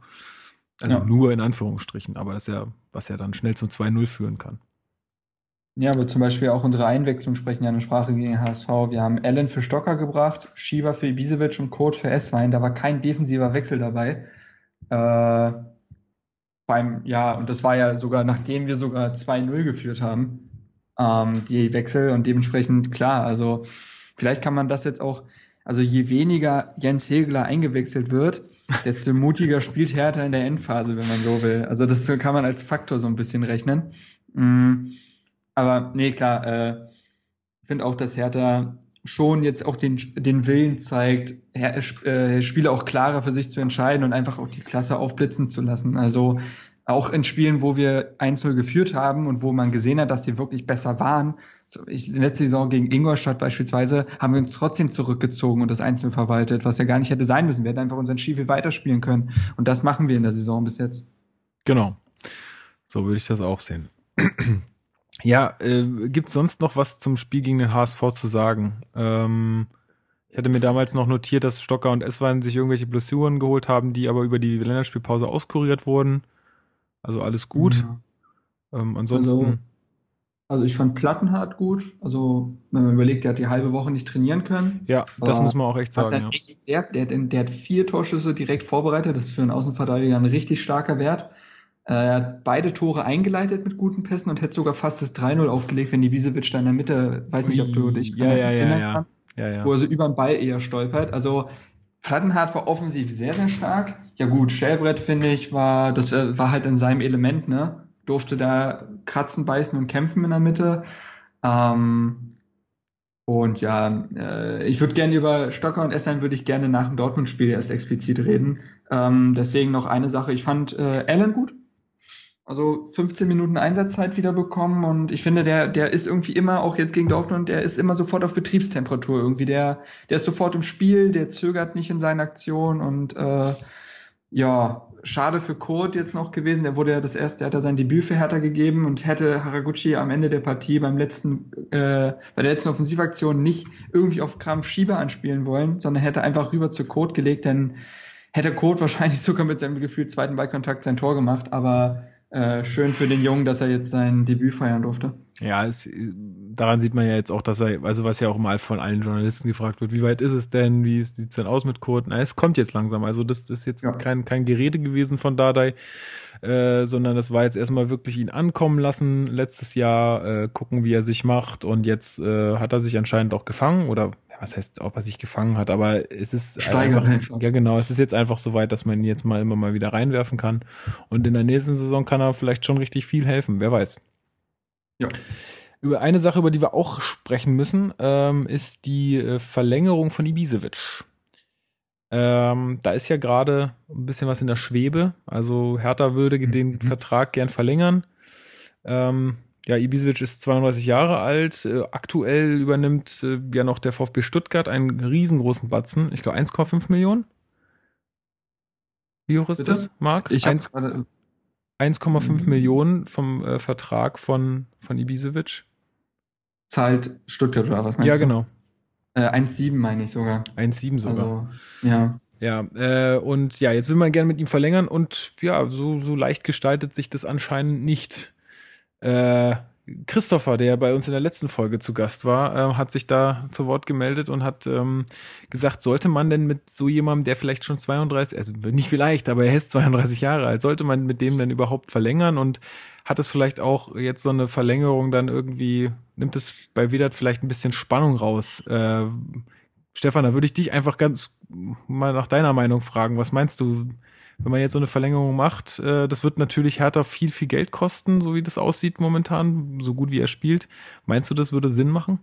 Also ja. nur in Anführungsstrichen, aber das ist ja, was ja dann schnell zum 2-0 führen kann. Ja, aber zum Beispiel auch unsere Einwechslung sprechen ja eine Sprache gegen HSV. Wir haben Allen für Stocker gebracht, Shiva für Ibisevic und Kurt für Esswein. Da war kein defensiver Wechsel dabei. Äh, beim, ja, und das war ja sogar, nachdem wir sogar 2-0 geführt haben, ähm, die Wechsel und dementsprechend klar, also vielleicht kann man das jetzt auch, also je weniger Jens Hegler eingewechselt wird, desto mutiger spielt Hertha in der Endphase, wenn man so will. Also das kann man als Faktor so ein bisschen rechnen. Mm, aber nee, klar, äh, finde auch, dass Hertha schon jetzt auch den, den Willen zeigt, Her äh, Spiele auch klarer für sich zu entscheiden und einfach auch die Klasse aufblitzen zu lassen. Also auch in Spielen, wo wir 1-0 geführt haben und wo man gesehen hat, dass sie wirklich besser waren, ich, letzte Saison gegen Ingolstadt beispielsweise, haben wir uns trotzdem zurückgezogen und das Einzelne verwaltet, was ja gar nicht hätte sein müssen. Wir hätten einfach unseren Stiefel weiterspielen können. Und das machen wir in der Saison bis jetzt. Genau. So würde ich das auch sehen. ja, äh, gibt sonst noch was zum Spiel gegen den HSV zu sagen? Ähm, ich hatte mir damals noch notiert, dass Stocker und Esswein sich irgendwelche Blessuren geholt haben, die aber über die Länderspielpause auskuriert wurden. Also alles gut. Ja. Ähm, ansonsten. Also, also ich fand Plattenhardt gut. Also wenn man überlegt, der hat die halbe Woche nicht trainieren können. Ja, das muss man auch echt sagen. Ja. Sehr, der, hat, der hat vier Torschüsse direkt vorbereitet. Das ist für einen Außenverteidiger ein richtig starker Wert. Äh, er hat beide Tore eingeleitet mit guten Pässen und hätte sogar fast das 3-0 aufgelegt, wenn die Wiesewitsch da in der Mitte, weiß nicht, ob du dich ja, ja, ja, ja. ja, ja. wo er so über den Ball eher stolpert. Also Plattenhardt war offensiv sehr, sehr stark. Ja gut, Schellbrett, finde ich, war, das äh, war halt in seinem Element, ne? Durfte da kratzen, beißen und kämpfen in der Mitte. Ähm, und ja, äh, ich würde gerne über Stocker und Essern würde ich gerne nach dem Dortmund-Spiel erst explizit reden. Ähm, deswegen noch eine Sache. Ich fand äh, Allen gut. Also 15 Minuten Einsatzzeit wieder bekommen und ich finde, der, der ist irgendwie immer, auch jetzt gegen Dortmund, der ist immer sofort auf Betriebstemperatur irgendwie. Der, der ist sofort im Spiel, der zögert nicht in seinen Aktionen und äh, ja, schade für Kurt jetzt noch gewesen. Der wurde ja das erste, der hat ja sein Debüt für Hertha gegeben und hätte Haraguchi am Ende der Partie beim letzten, äh, bei der letzten Offensivaktion nicht irgendwie auf Krampf Schieber anspielen wollen, sondern hätte einfach rüber zu Kurt gelegt, denn hätte Kurt wahrscheinlich sogar mit seinem Gefühl zweiten Ballkontakt sein Tor gemacht, aber äh, schön für den Jungen, dass er jetzt sein Debüt feiern durfte. Ja, es, daran sieht man ja jetzt auch, dass er, also was ja auch mal von allen Journalisten gefragt wird, wie weit ist es denn, wie sieht's denn aus mit Kurt? Na, es kommt jetzt langsam. Also das, ist jetzt ja. kein, kein Gerede gewesen von Dardai, äh, sondern das war jetzt erstmal wirklich ihn ankommen lassen letztes Jahr, äh, gucken, wie er sich macht und jetzt äh, hat er sich anscheinend auch gefangen oder was heißt, ob er sich gefangen hat, aber es ist Steigern einfach, einfach, ja genau, es ist jetzt einfach so weit, dass man ihn jetzt mal immer mal wieder reinwerfen kann und in der nächsten Saison kann er vielleicht schon richtig viel helfen, wer weiß. Ja. Über eine Sache, über die wir auch sprechen müssen, ähm, ist die äh, Verlängerung von Ibisevic. Ähm, da ist ja gerade ein bisschen was in der Schwebe. Also Hertha würde mhm. den Vertrag gern verlängern. Ähm, ja, Ibisevic ist 32 Jahre alt. Äh, aktuell übernimmt äh, ja noch der VfB Stuttgart einen riesengroßen Batzen. Ich glaube 1,5 Millionen. Wie hoch ist Bitte? das, Marc? 1,5 mhm. Millionen vom äh, Vertrag von, von Ibisevic. Zahlt Stuttgart oder was meinst ja, du? Ja, genau. Äh, 1,7 meine ich sogar. 1,7 sogar. Also, ja. Ja, äh, und ja, jetzt will man gerne mit ihm verlängern und ja, so, so leicht gestaltet sich das anscheinend nicht. Äh, Christopher, der bei uns in der letzten Folge zu Gast war, äh, hat sich da zu Wort gemeldet und hat ähm, gesagt, sollte man denn mit so jemandem, der vielleicht schon 32, also nicht vielleicht, aber er ist 32 Jahre alt, sollte man mit dem denn überhaupt verlängern und hat es vielleicht auch jetzt so eine Verlängerung dann irgendwie, nimmt es bei Vedat vielleicht ein bisschen Spannung raus? Äh, Stefan, da würde ich dich einfach ganz mal nach deiner Meinung fragen. Was meinst du? Wenn man jetzt so eine Verlängerung macht, äh, das wird natürlich Hertha viel, viel Geld kosten, so wie das aussieht momentan, so gut wie er spielt. Meinst du, das würde Sinn machen?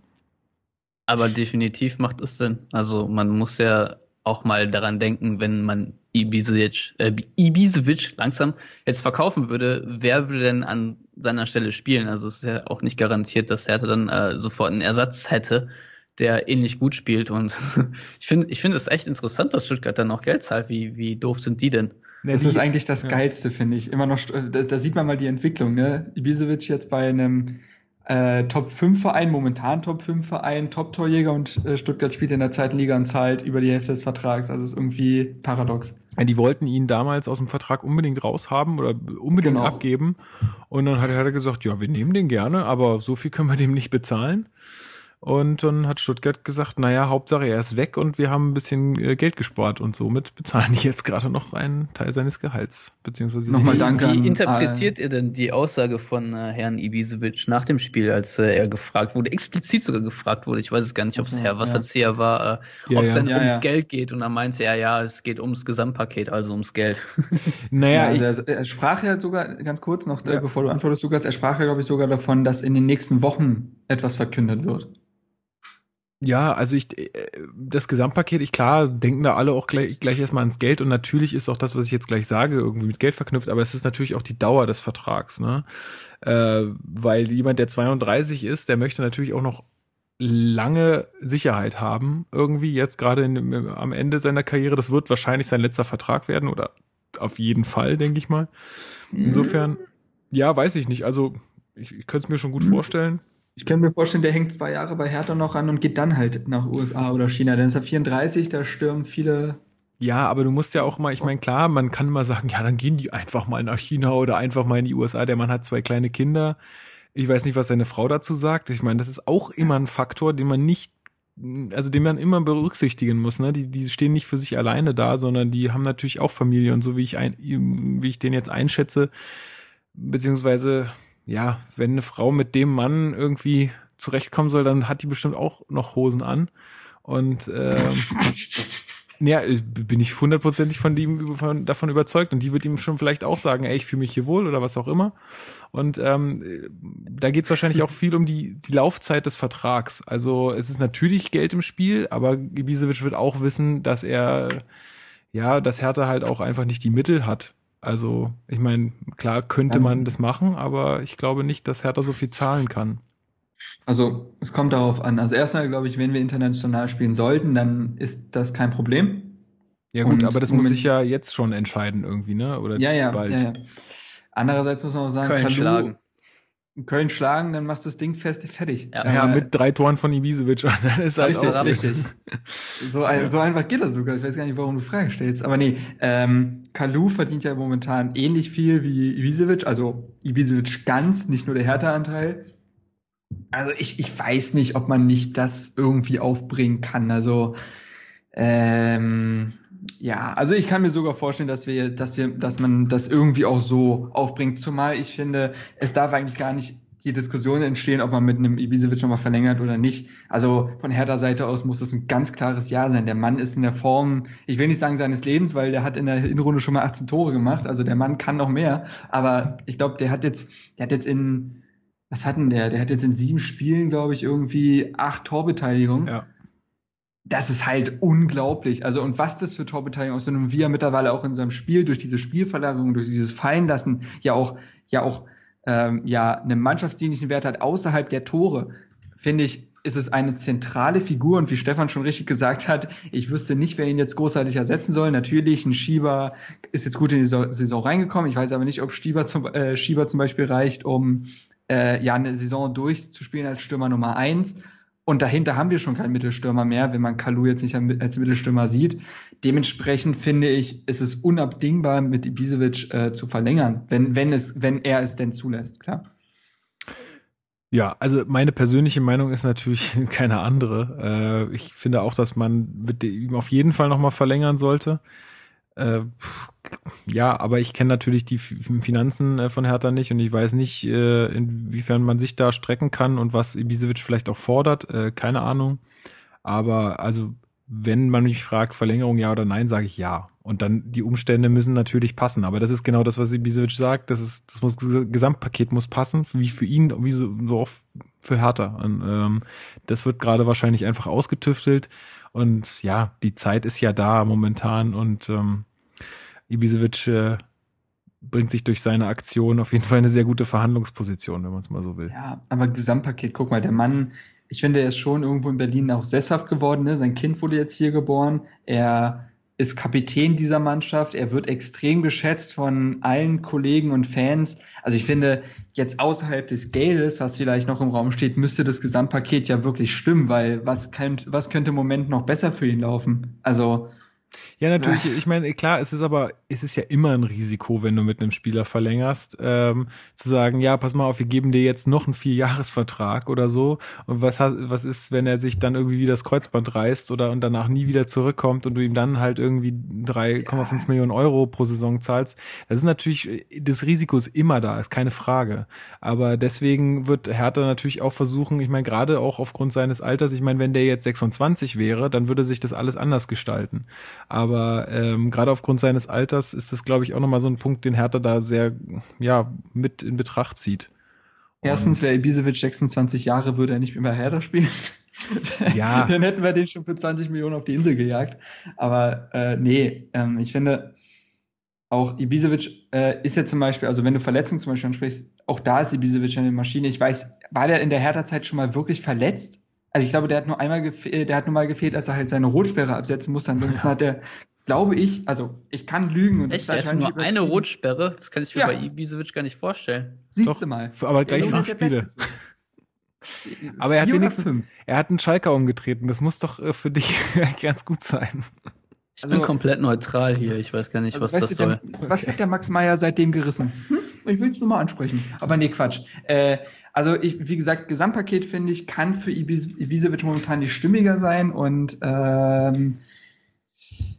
Aber definitiv macht es Sinn. Also man muss ja auch mal daran denken, wenn man Ibisevic, äh, Ibisevic langsam jetzt verkaufen würde, wer würde denn an seiner Stelle spielen? Also es ist ja auch nicht garantiert, dass Hertha dann äh, sofort einen Ersatz hätte, der ähnlich gut spielt. Und ich finde, ich finde es echt interessant, dass Stuttgart dann noch Geld zahlt. Wie, wie doof sind die denn? Das die, ist eigentlich das ja. Geilste, finde ich. Immer noch, da, da, sieht man mal die Entwicklung, ne? Ibisevic jetzt bei einem äh, Top-5-Verein, momentan Top-5-Verein, Top-Torjäger und äh, Stuttgart spielt in der zweiten Liga und zahlt über die Hälfte des Vertrags. Also ist irgendwie paradox. Ja, die wollten ihn damals aus dem Vertrag unbedingt raushaben oder unbedingt genau. abgeben. Und dann hat er gesagt, ja, wir nehmen den gerne, aber so viel können wir dem nicht bezahlen. Und dann hat Stuttgart gesagt, naja, Hauptsache er ist weg und wir haben ein bisschen äh, Geld gespart und somit bezahlen die jetzt gerade noch einen Teil seines Gehalts. Beziehungsweise Nochmal danke. Wie interpretiert ihr denn die Aussage von äh, Herrn Ibisevic nach dem Spiel, als äh, er gefragt wurde, explizit sogar gefragt wurde, ich weiß es gar nicht, ob es Herr Wasserzieher ja. war, äh, ja, ob es ja. denn ja, ums Geld geht und dann meinte er, ja, es geht ums Gesamtpaket, also ums Geld. Naja, ja, also er sprach ja sogar, ganz kurz noch, äh, bevor du antwortest, Lukas, er sprach ja, glaube ich, sogar davon, dass in den nächsten Wochen etwas verkündet wird. Ja, also ich, äh, das Gesamtpaket, ich klar, denken da alle auch gleich, gleich erstmal ans Geld und natürlich ist auch das, was ich jetzt gleich sage, irgendwie mit Geld verknüpft, aber es ist natürlich auch die Dauer des Vertrags, ne? Äh, weil jemand, der 32 ist, der möchte natürlich auch noch lange Sicherheit haben, irgendwie jetzt gerade am Ende seiner Karriere. Das wird wahrscheinlich sein letzter Vertrag werden oder auf jeden Fall, denke ich mal. Insofern, ja, weiß ich nicht. Also ich, ich könnte es mir schon gut mhm. vorstellen. Ich kann mir vorstellen, der hängt zwei Jahre bei Hertha noch an und geht dann halt nach USA oder China. Dann ist er 34, da stürmen viele. Ja, aber du musst ja auch mal, ich meine, klar, man kann mal sagen, ja, dann gehen die einfach mal nach China oder einfach mal in die USA. Der Mann hat zwei kleine Kinder. Ich weiß nicht, was seine Frau dazu sagt. Ich meine, das ist auch immer ein Faktor, den man nicht, also den man immer berücksichtigen muss. Ne? Die, die stehen nicht für sich alleine da, sondern die haben natürlich auch Familie. Und so wie ich, ein, wie ich den jetzt einschätze, beziehungsweise ja, wenn eine Frau mit dem Mann irgendwie zurechtkommen soll, dann hat die bestimmt auch noch Hosen an. Und ähm, ja, bin ich hundertprozentig von ihm von, davon überzeugt und die wird ihm schon vielleicht auch sagen, ey, ich fühle mich hier wohl oder was auch immer. Und ähm, da geht es wahrscheinlich auch viel um die, die Laufzeit des Vertrags. Also es ist natürlich Geld im Spiel, aber Ibisevic wird auch wissen, dass er ja, dass Hertha halt auch einfach nicht die Mittel hat. Also, ich meine, klar könnte man das machen, aber ich glaube nicht, dass Hertha so viel zahlen kann. Also es kommt darauf an. Also erstmal glaube ich, wenn wir international spielen sollten, dann ist das kein Problem. Ja gut, Und aber das muss sich ja jetzt schon entscheiden irgendwie, ne? Oder ja, ja, bald. Ja, ja. Andererseits muss man auch sagen, Köln Kalu, schlagen. Köln schlagen, dann machst du das Ding fest fertig. Ja, ja mit drei Toren von Ibisevic. Dann ist halt richtig, auch richtig. so, ein, so einfach geht das sogar. Ich weiß gar nicht, warum du Fragen stellst. Aber nee, ähm, Kalu verdient ja momentan ähnlich viel wie Ibisevic, also Ibisevic ganz, nicht nur der Hertha-Anteil. Also ich, ich weiß nicht, ob man nicht das irgendwie aufbringen kann. Also ähm, ja, also ich kann mir sogar vorstellen, dass wir, dass wir, dass man das irgendwie auch so aufbringt. Zumal ich finde, es darf eigentlich gar nicht die Diskussion entstehen, ob man mit einem Ibisevic nochmal verlängert oder nicht. Also von Hertha Seite aus muss das ein ganz klares Ja sein. Der Mann ist in der Form, ich will nicht sagen seines Lebens, weil der hat in der Hinrunde schon mal 18 Tore gemacht. Also der Mann kann noch mehr. Aber ich glaube, der hat jetzt, der hat jetzt in was hat denn der? Der hat jetzt in sieben Spielen, glaube ich, irgendwie acht Torbeteiligungen. Ja. Das ist halt unglaublich. Also, und was das für Torbeteiligung aus so einem Wir mittlerweile auch in seinem Spiel, durch diese Spielverlagerung, durch dieses Fallenlassen, ja auch, ja auch, ähm, ja, einen mannschaftsdienlichen Wert hat außerhalb der Tore, finde ich, ist es eine zentrale Figur und wie Stefan schon richtig gesagt hat, ich wüsste nicht, wer ihn jetzt großartig ersetzen soll. Natürlich, ein Schieber ist jetzt gut in die Saison reingekommen. Ich weiß aber nicht, ob Schieber zum, äh, Schieber zum Beispiel reicht, um äh, ja eine Saison durchzuspielen als Stürmer Nummer eins. Und dahinter haben wir schon keinen Mittelstürmer mehr, wenn man Kalu jetzt nicht als Mittelstürmer sieht. Dementsprechend finde ich, ist es unabdingbar, mit Ibisevic äh, zu verlängern, wenn, wenn, es, wenn er es denn zulässt, klar. Ja, also meine persönliche Meinung ist natürlich keine andere. Äh, ich finde auch, dass man mit ihm auf jeden Fall nochmal verlängern sollte. Äh, ja, aber ich kenne natürlich die Finanzen äh, von Hertha nicht und ich weiß nicht, äh, inwiefern man sich da strecken kann und was Ibisevic vielleicht auch fordert. Äh, keine Ahnung. Aber also, wenn man mich fragt, Verlängerung ja oder nein, sage ich ja. Und dann die Umstände müssen natürlich passen. Aber das ist genau das, was Ibisevic sagt. Das ist, das muss, das Gesamtpaket muss passen, wie für ihn, wie so, so auch für Hertha. Und, ähm, das wird gerade wahrscheinlich einfach ausgetüftelt. Und ja, die Zeit ist ja da momentan und ähm, Ibisevic äh, bringt sich durch seine Aktion auf jeden Fall eine sehr gute Verhandlungsposition, wenn man es mal so will. Ja, aber Gesamtpaket, guck mal, der Mann, ich finde, er ist schon irgendwo in Berlin auch sesshaft geworden. Ne? Sein Kind wurde jetzt hier geboren. Er ist Kapitän dieser Mannschaft. Er wird extrem geschätzt von allen Kollegen und Fans. Also ich finde, jetzt außerhalb des Geldes, was vielleicht noch im Raum steht, müsste das Gesamtpaket ja wirklich stimmen, weil was, kann, was könnte im Moment noch besser für ihn laufen? Also ja, natürlich. Ich meine, klar, es ist aber, es ist ja immer ein Risiko, wenn du mit einem Spieler verlängerst, ähm, zu sagen, ja, pass mal auf, wir geben dir jetzt noch einen Vierjahresvertrag oder so. Und was was ist, wenn er sich dann irgendwie wieder das Kreuzband reißt oder und danach nie wieder zurückkommt und du ihm dann halt irgendwie 3,5 ja. Millionen Euro pro Saison zahlst? Das ist natürlich, das Risiko ist immer da, ist keine Frage. Aber deswegen wird Hertha natürlich auch versuchen, ich meine, gerade auch aufgrund seines Alters, ich meine, wenn der jetzt 26 wäre, dann würde sich das alles anders gestalten. Aber ähm, gerade aufgrund seines Alters ist das, glaube ich, auch nochmal so ein Punkt, den Hertha da sehr ja, mit in Betracht zieht. Erstens, wäre Ibisevic 26 Jahre, würde er nicht mehr bei Hertha spielen. Ja. Dann hätten wir den schon für 20 Millionen auf die Insel gejagt. Aber äh, nee, ähm, ich finde, auch Ibisevic äh, ist ja zum Beispiel, also wenn du Verletzungen zum Beispiel ansprichst, auch da ist Ibisevic eine Maschine. Ich weiß, war der in der Hertha-Zeit schon mal wirklich verletzt? Also ich glaube, der hat nur einmal gefehlt, der hat nur mal gefehlt, als er halt seine Rotsperre absetzen musste. Ansonsten ja. hat er, glaube ich, also ich kann lügen und Echt? Der hat nur eine Rotsperre? Das kann ich mir ja. bei Ibisevic gar nicht vorstellen. Siehst du mal. Aber gleich fünf Spiele. Aber er hat wenigstens, er hat einen Schalker umgetreten. Das muss doch äh, für dich ganz gut sein. Ich also, bin komplett neutral hier. Ich weiß gar nicht, also was das soll. Der, was hat der Max Meyer seitdem gerissen? Hm? Ich will es nur mal ansprechen. Aber nee, Quatsch. Äh, also ich, wie gesagt, Gesamtpaket finde ich, kann für Ibisevic momentan nicht stimmiger sein und ähm,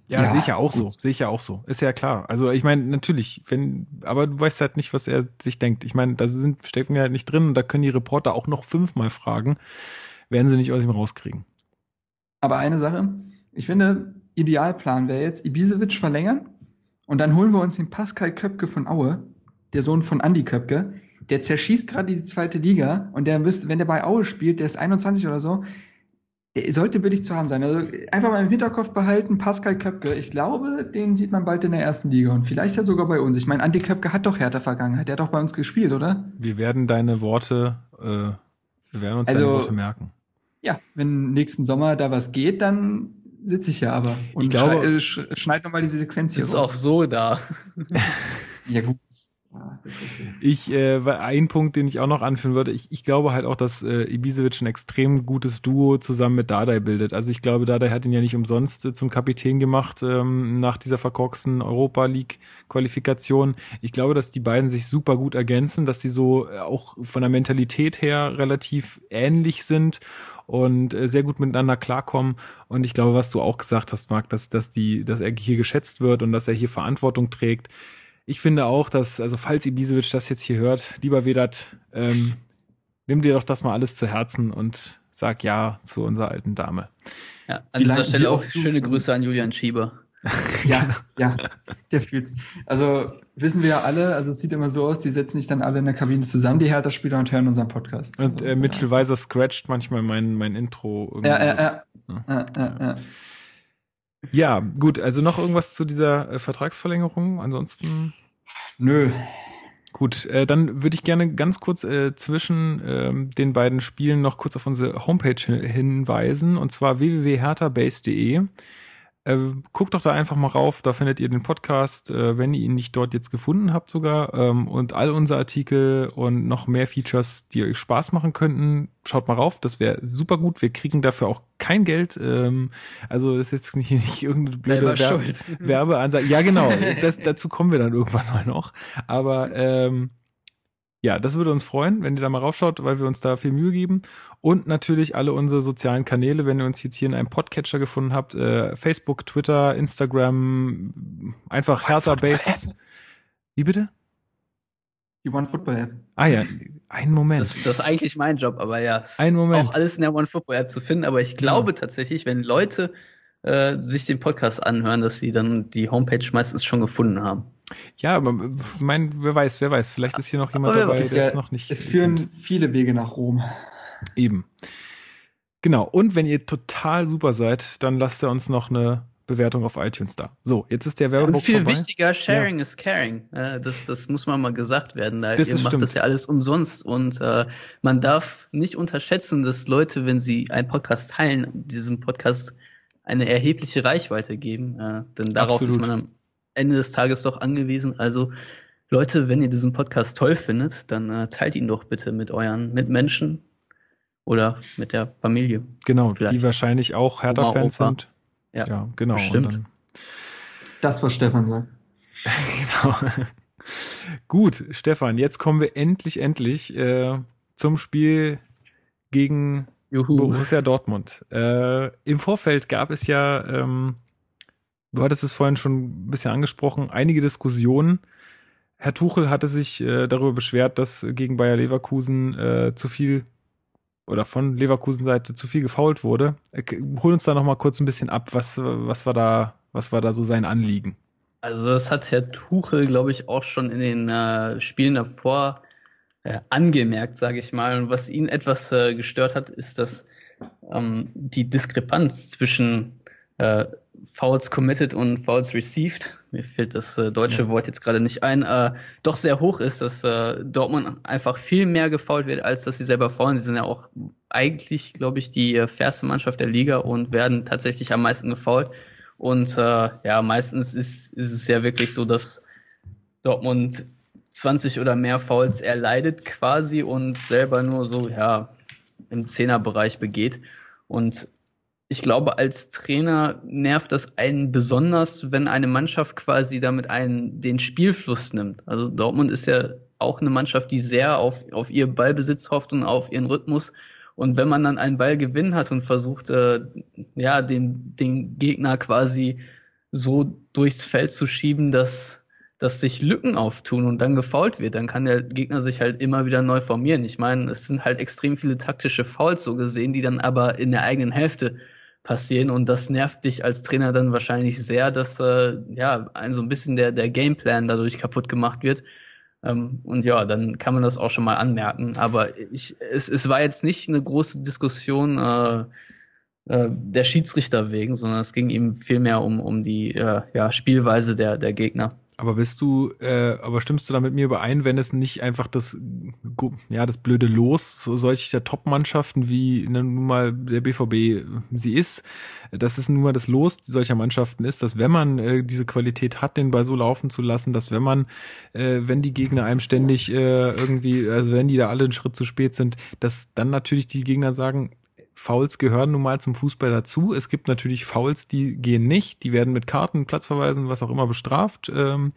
ja, ja, sehe ich ja auch so. Sehe ich ja auch so. Ist ja klar. Also ich meine, natürlich, wenn, aber du weißt halt nicht, was er sich denkt. Ich meine, da sind, stecken wir halt nicht drin und da können die Reporter auch noch fünfmal fragen, werden sie nicht aus ihm rauskriegen. Aber eine Sache, ich finde, Idealplan wäre jetzt Ibisevic verlängern und dann holen wir uns den Pascal Köpke von Aue, der Sohn von Andy Köpke. Der zerschießt gerade die zweite Liga und der müsste, wenn der bei Aue spielt, der ist 21 oder so, der sollte billig zu haben sein. Also einfach mal im Hinterkopf behalten, Pascal Köpke. Ich glaube, den sieht man bald in der ersten Liga und vielleicht ja sogar bei uns. Ich meine, Andy Köpke hat doch härter Vergangenheit. Der hat doch bei uns gespielt, oder? Wir werden deine Worte, äh, wir werden uns also, deine Worte merken. Ja, wenn nächsten Sommer da was geht, dann sitze ich ja aber und ich glaube, sch schneid nochmal diese Sequenz hier. Ist auch so da. ja gut. Ich, äh, ein Punkt, den ich auch noch anführen würde, ich, ich glaube halt auch, dass äh, Ibisevic ein extrem gutes Duo zusammen mit Dardai bildet. Also ich glaube, Dardai hat ihn ja nicht umsonst äh, zum Kapitän gemacht ähm, nach dieser verkorksten Europa League Qualifikation. Ich glaube, dass die beiden sich super gut ergänzen, dass die so äh, auch von der Mentalität her relativ ähnlich sind und äh, sehr gut miteinander klarkommen. Und ich glaube, was du auch gesagt hast, Marc, dass, dass die, dass er hier geschätzt wird und dass er hier Verantwortung trägt. Ich finde auch, dass, also falls Ibisevic das jetzt hier hört, lieber Vedat, ähm, nimm dir doch das mal alles zu Herzen und sag ja zu unserer alten Dame. Ja, an dieser Stelle auch schöne Grüße an Julian Schieber. ja, ja, der fühlt Also wissen wir ja alle, also es sieht immer so aus, die setzen sich dann alle in der Kabine zusammen, die Hertha-Spieler, und hören unseren Podcast. Und äh, Mitchell Weiser scratcht manchmal mein, mein Intro. Ja, ja, ja. ja, ja, ja. Ja, gut, also noch irgendwas zu dieser äh, Vertragsverlängerung? Ansonsten. Nö. Gut, äh, dann würde ich gerne ganz kurz äh, zwischen ähm, den beiden Spielen noch kurz auf unsere Homepage hinweisen, und zwar www.herthabase.de. Äh, guckt doch da einfach mal rauf, da findet ihr den Podcast, äh, wenn ihr ihn nicht dort jetzt gefunden habt sogar. Ähm, und all unsere Artikel und noch mehr Features, die euch Spaß machen könnten, schaut mal rauf. Das wäre super gut. Wir kriegen dafür auch kein Geld. Ähm, also das ist jetzt nicht, nicht irgendeine blöde Werbe Werbeansage. Ja, genau. Das, dazu kommen wir dann irgendwann mal noch. Aber ähm, ja, das würde uns freuen, wenn ihr da mal raufschaut, weil wir uns da viel Mühe geben. Und natürlich alle unsere sozialen Kanäle, wenn ihr uns jetzt hier in einem Podcatcher gefunden habt, äh, Facebook, Twitter, Instagram, einfach Hertha Base. Wie bitte? Die One Football App. Ah ja, einen Moment. Das, das, ist eigentlich mein Job, aber ja. Ein Moment. Auch alles in der One Football App zu finden, aber ich glaube ja. tatsächlich, wenn Leute äh, sich den Podcast anhören, dass sie dann die Homepage meistens schon gefunden haben. Ja, aber mein, wer weiß, wer weiß, vielleicht ist hier noch jemand dabei, der ist noch nicht. Es führen kennt. viele Wege nach Rom. Eben. Genau. Und wenn ihr total super seid, dann lasst ihr uns noch eine Bewertung auf iTunes da. So, jetzt ist der Werbeblock ja, viel vorbei. wichtiger, Sharing ja. is Caring. Das, das muss man mal gesagt werden. Da, das ihr macht stimmt. das ja alles umsonst und äh, man darf nicht unterschätzen, dass Leute, wenn sie einen Podcast teilen, diesem Podcast eine erhebliche Reichweite geben. Äh, denn darauf Absolut. ist man am Ende des Tages doch angewiesen. Also Leute, wenn ihr diesen Podcast toll findet, dann äh, teilt ihn doch bitte mit euren Mitmenschen oder mit der Familie. Genau, Vielleicht. die wahrscheinlich auch Hertha-Fans sind. Ja, ja genau. Bestimmt. Das, was Stefan sagt. genau. Gut, Stefan, jetzt kommen wir endlich, endlich äh, zum Spiel gegen Juhu. Borussia Dortmund. Äh, Im Vorfeld gab es ja ähm, Du hattest es vorhin schon ein bisschen angesprochen, einige Diskussionen. Herr Tuchel hatte sich äh, darüber beschwert, dass gegen Bayer Leverkusen äh, zu viel oder von Leverkusen Seite zu viel gefault wurde. Äh, hol uns da noch mal kurz ein bisschen ab, was, was war da, was war da so sein Anliegen? Also das hat Herr Tuchel, glaube ich, auch schon in den äh, Spielen davor äh, angemerkt, sage ich mal. Und was ihn etwas äh, gestört hat, ist, dass ähm, die Diskrepanz zwischen äh, Fouls committed und Fouls received, mir fehlt das äh, deutsche ja. Wort jetzt gerade nicht ein, äh, doch sehr hoch ist, dass äh, Dortmund einfach viel mehr gefoult wird, als dass sie selber faulen. Sie sind ja auch eigentlich, glaube ich, die äh, fairste Mannschaft der Liga und werden tatsächlich am meisten gefoult. Und äh, ja, meistens ist, ist es ja wirklich so, dass Dortmund 20 oder mehr Fouls erleidet quasi und selber nur so, ja, im Zehnerbereich begeht. Und ich glaube, als Trainer nervt das einen besonders, wenn eine Mannschaft quasi damit einen den Spielfluss nimmt. Also Dortmund ist ja auch eine Mannschaft, die sehr auf, auf ihr Ballbesitz hofft und auf ihren Rhythmus. Und wenn man dann einen Ballgewinn hat und versucht, äh, ja, den, den Gegner quasi so durchs Feld zu schieben, dass, dass sich Lücken auftun und dann gefault wird, dann kann der Gegner sich halt immer wieder neu formieren. Ich meine, es sind halt extrem viele taktische Fouls so gesehen, die dann aber in der eigenen Hälfte passieren und das nervt dich als Trainer dann wahrscheinlich sehr, dass äh, ja ein so ein bisschen der der Gameplan dadurch kaputt gemacht wird. Ähm, und ja, dann kann man das auch schon mal anmerken. Aber ich, es, es war jetzt nicht eine große Diskussion äh, äh, der Schiedsrichter wegen, sondern es ging ihm vielmehr um, um die äh, ja, Spielweise der, der Gegner. Aber bist du, äh, aber stimmst du da mit mir überein, wenn es nicht einfach das, ja, das blöde Los solcher Top-Mannschaften wie ne, nun mal der BVB sie ist, dass es nun mal das Los solcher Mannschaften ist, dass wenn man äh, diese Qualität hat, den Ball so laufen zu lassen, dass wenn man, äh, wenn die Gegner einem ständig äh, irgendwie, also wenn die da alle einen Schritt zu spät sind, dass dann natürlich die Gegner sagen, Fouls gehören nun mal zum Fußball dazu. Es gibt natürlich Fouls, die gehen nicht, die werden mit Karten, Platzverweisen, was auch immer bestraft. Ähm,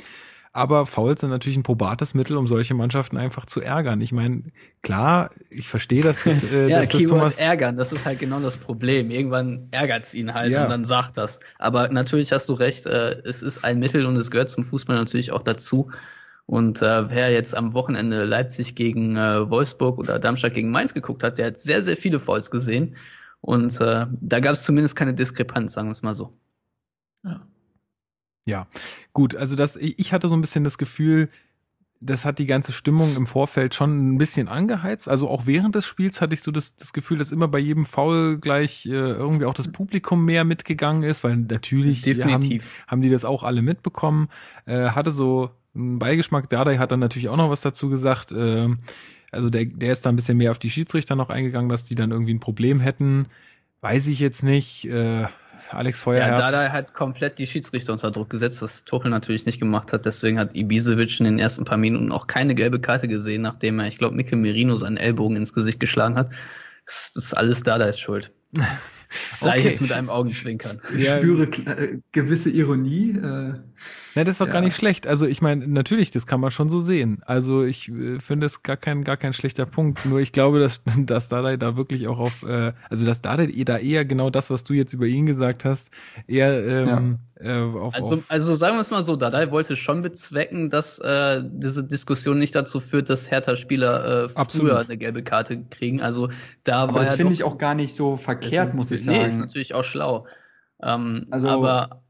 aber Fouls sind natürlich ein probates Mittel, um solche Mannschaften einfach zu ärgern. Ich meine, klar, ich verstehe, dass das, äh, ja, dass das Thomas ärgern, das ist halt genau das Problem. Irgendwann ärgert's ihn halt ja. und dann sagt das. Aber natürlich hast du recht, äh, es ist ein Mittel und es gehört zum Fußball natürlich auch dazu. Und äh, wer jetzt am Wochenende Leipzig gegen äh, Wolfsburg oder Darmstadt gegen Mainz geguckt hat, der hat sehr, sehr viele Fouls gesehen. Und äh, da gab es zumindest keine Diskrepanz, sagen wir es mal so. Ja. ja, gut. Also das, ich hatte so ein bisschen das Gefühl, das hat die ganze Stimmung im Vorfeld schon ein bisschen angeheizt. Also auch während des Spiels hatte ich so das, das Gefühl, dass immer bei jedem Foul gleich äh, irgendwie auch das Publikum mehr mitgegangen ist, weil natürlich haben, haben die das auch alle mitbekommen. Äh, hatte so Beigeschmack. Dardai hat dann natürlich auch noch was dazu gesagt. Äh, also der, der ist da ein bisschen mehr auf die Schiedsrichter noch eingegangen, dass die dann irgendwie ein Problem hätten. Weiß ich jetzt nicht. Äh, Alex Feuerherz. Ja, Dardai hat komplett die Schiedsrichter unter Druck gesetzt, was Tuchel natürlich nicht gemacht hat. Deswegen hat Ibisevic in den ersten paar Minuten auch keine gelbe Karte gesehen, nachdem er, ich glaube, Mikkel Merino seinen Ellbogen ins Gesicht geschlagen hat. Das, das ist alles Dardais Schuld. Sei okay. jetzt mit einem Augenzwinkern. Ich spüre äh, gewisse Ironie. Äh, ja, das ist doch ja. gar nicht schlecht. Also ich meine, natürlich, das kann man schon so sehen. Also ich äh, finde es gar kein, gar kein schlechter Punkt. Nur ich glaube, dass, dass Dardai da wirklich auch auf, äh, also dass Dardai da eher genau das, was du jetzt über ihn gesagt hast, eher ähm, ja. äh, auf, also, auf also sagen wir es mal so, Dardai wollte schon bezwecken, dass äh, diese Diskussion nicht dazu führt, dass Hertha-Spieler äh, früher eine gelbe Karte kriegen. Also da aber war das finde ich auch gar nicht so verkehrt, muss ich sagen. Nee, ist natürlich auch schlau. Ähm, also aber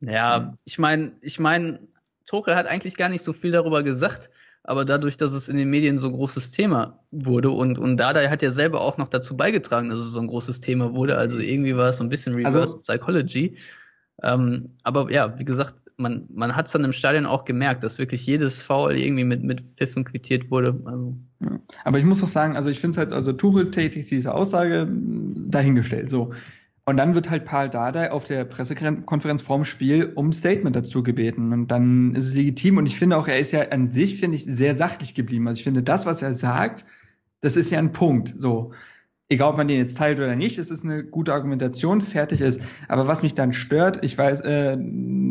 ja, ich meine, ich meine, Tuchel hat eigentlich gar nicht so viel darüber gesagt, aber dadurch, dass es in den Medien so ein großes Thema wurde und, und Dada hat ja selber auch noch dazu beigetragen, dass es so ein großes Thema wurde, also irgendwie war es so ein bisschen Reverse also, Psychology. Ähm, aber ja, wie gesagt, man, man hat es dann im Stadion auch gemerkt, dass wirklich jedes Foul irgendwie mit, mit Pfiffen quittiert wurde. Also, ja. Aber ich muss auch sagen, also ich finde es halt, also Tuchel tätigt diese Aussage dahingestellt. So, und dann wird halt Paul Dardai auf der Pressekonferenz vorm Spiel um Statement dazu gebeten. Und dann ist es legitim. Und ich finde auch, er ist ja an sich, finde ich, sehr sachlich geblieben. Also ich finde, das, was er sagt, das ist ja ein Punkt. So. Egal, ob man den jetzt teilt oder nicht, es ist eine gute Argumentation, fertig ist. Aber was mich dann stört, ich weiß, äh,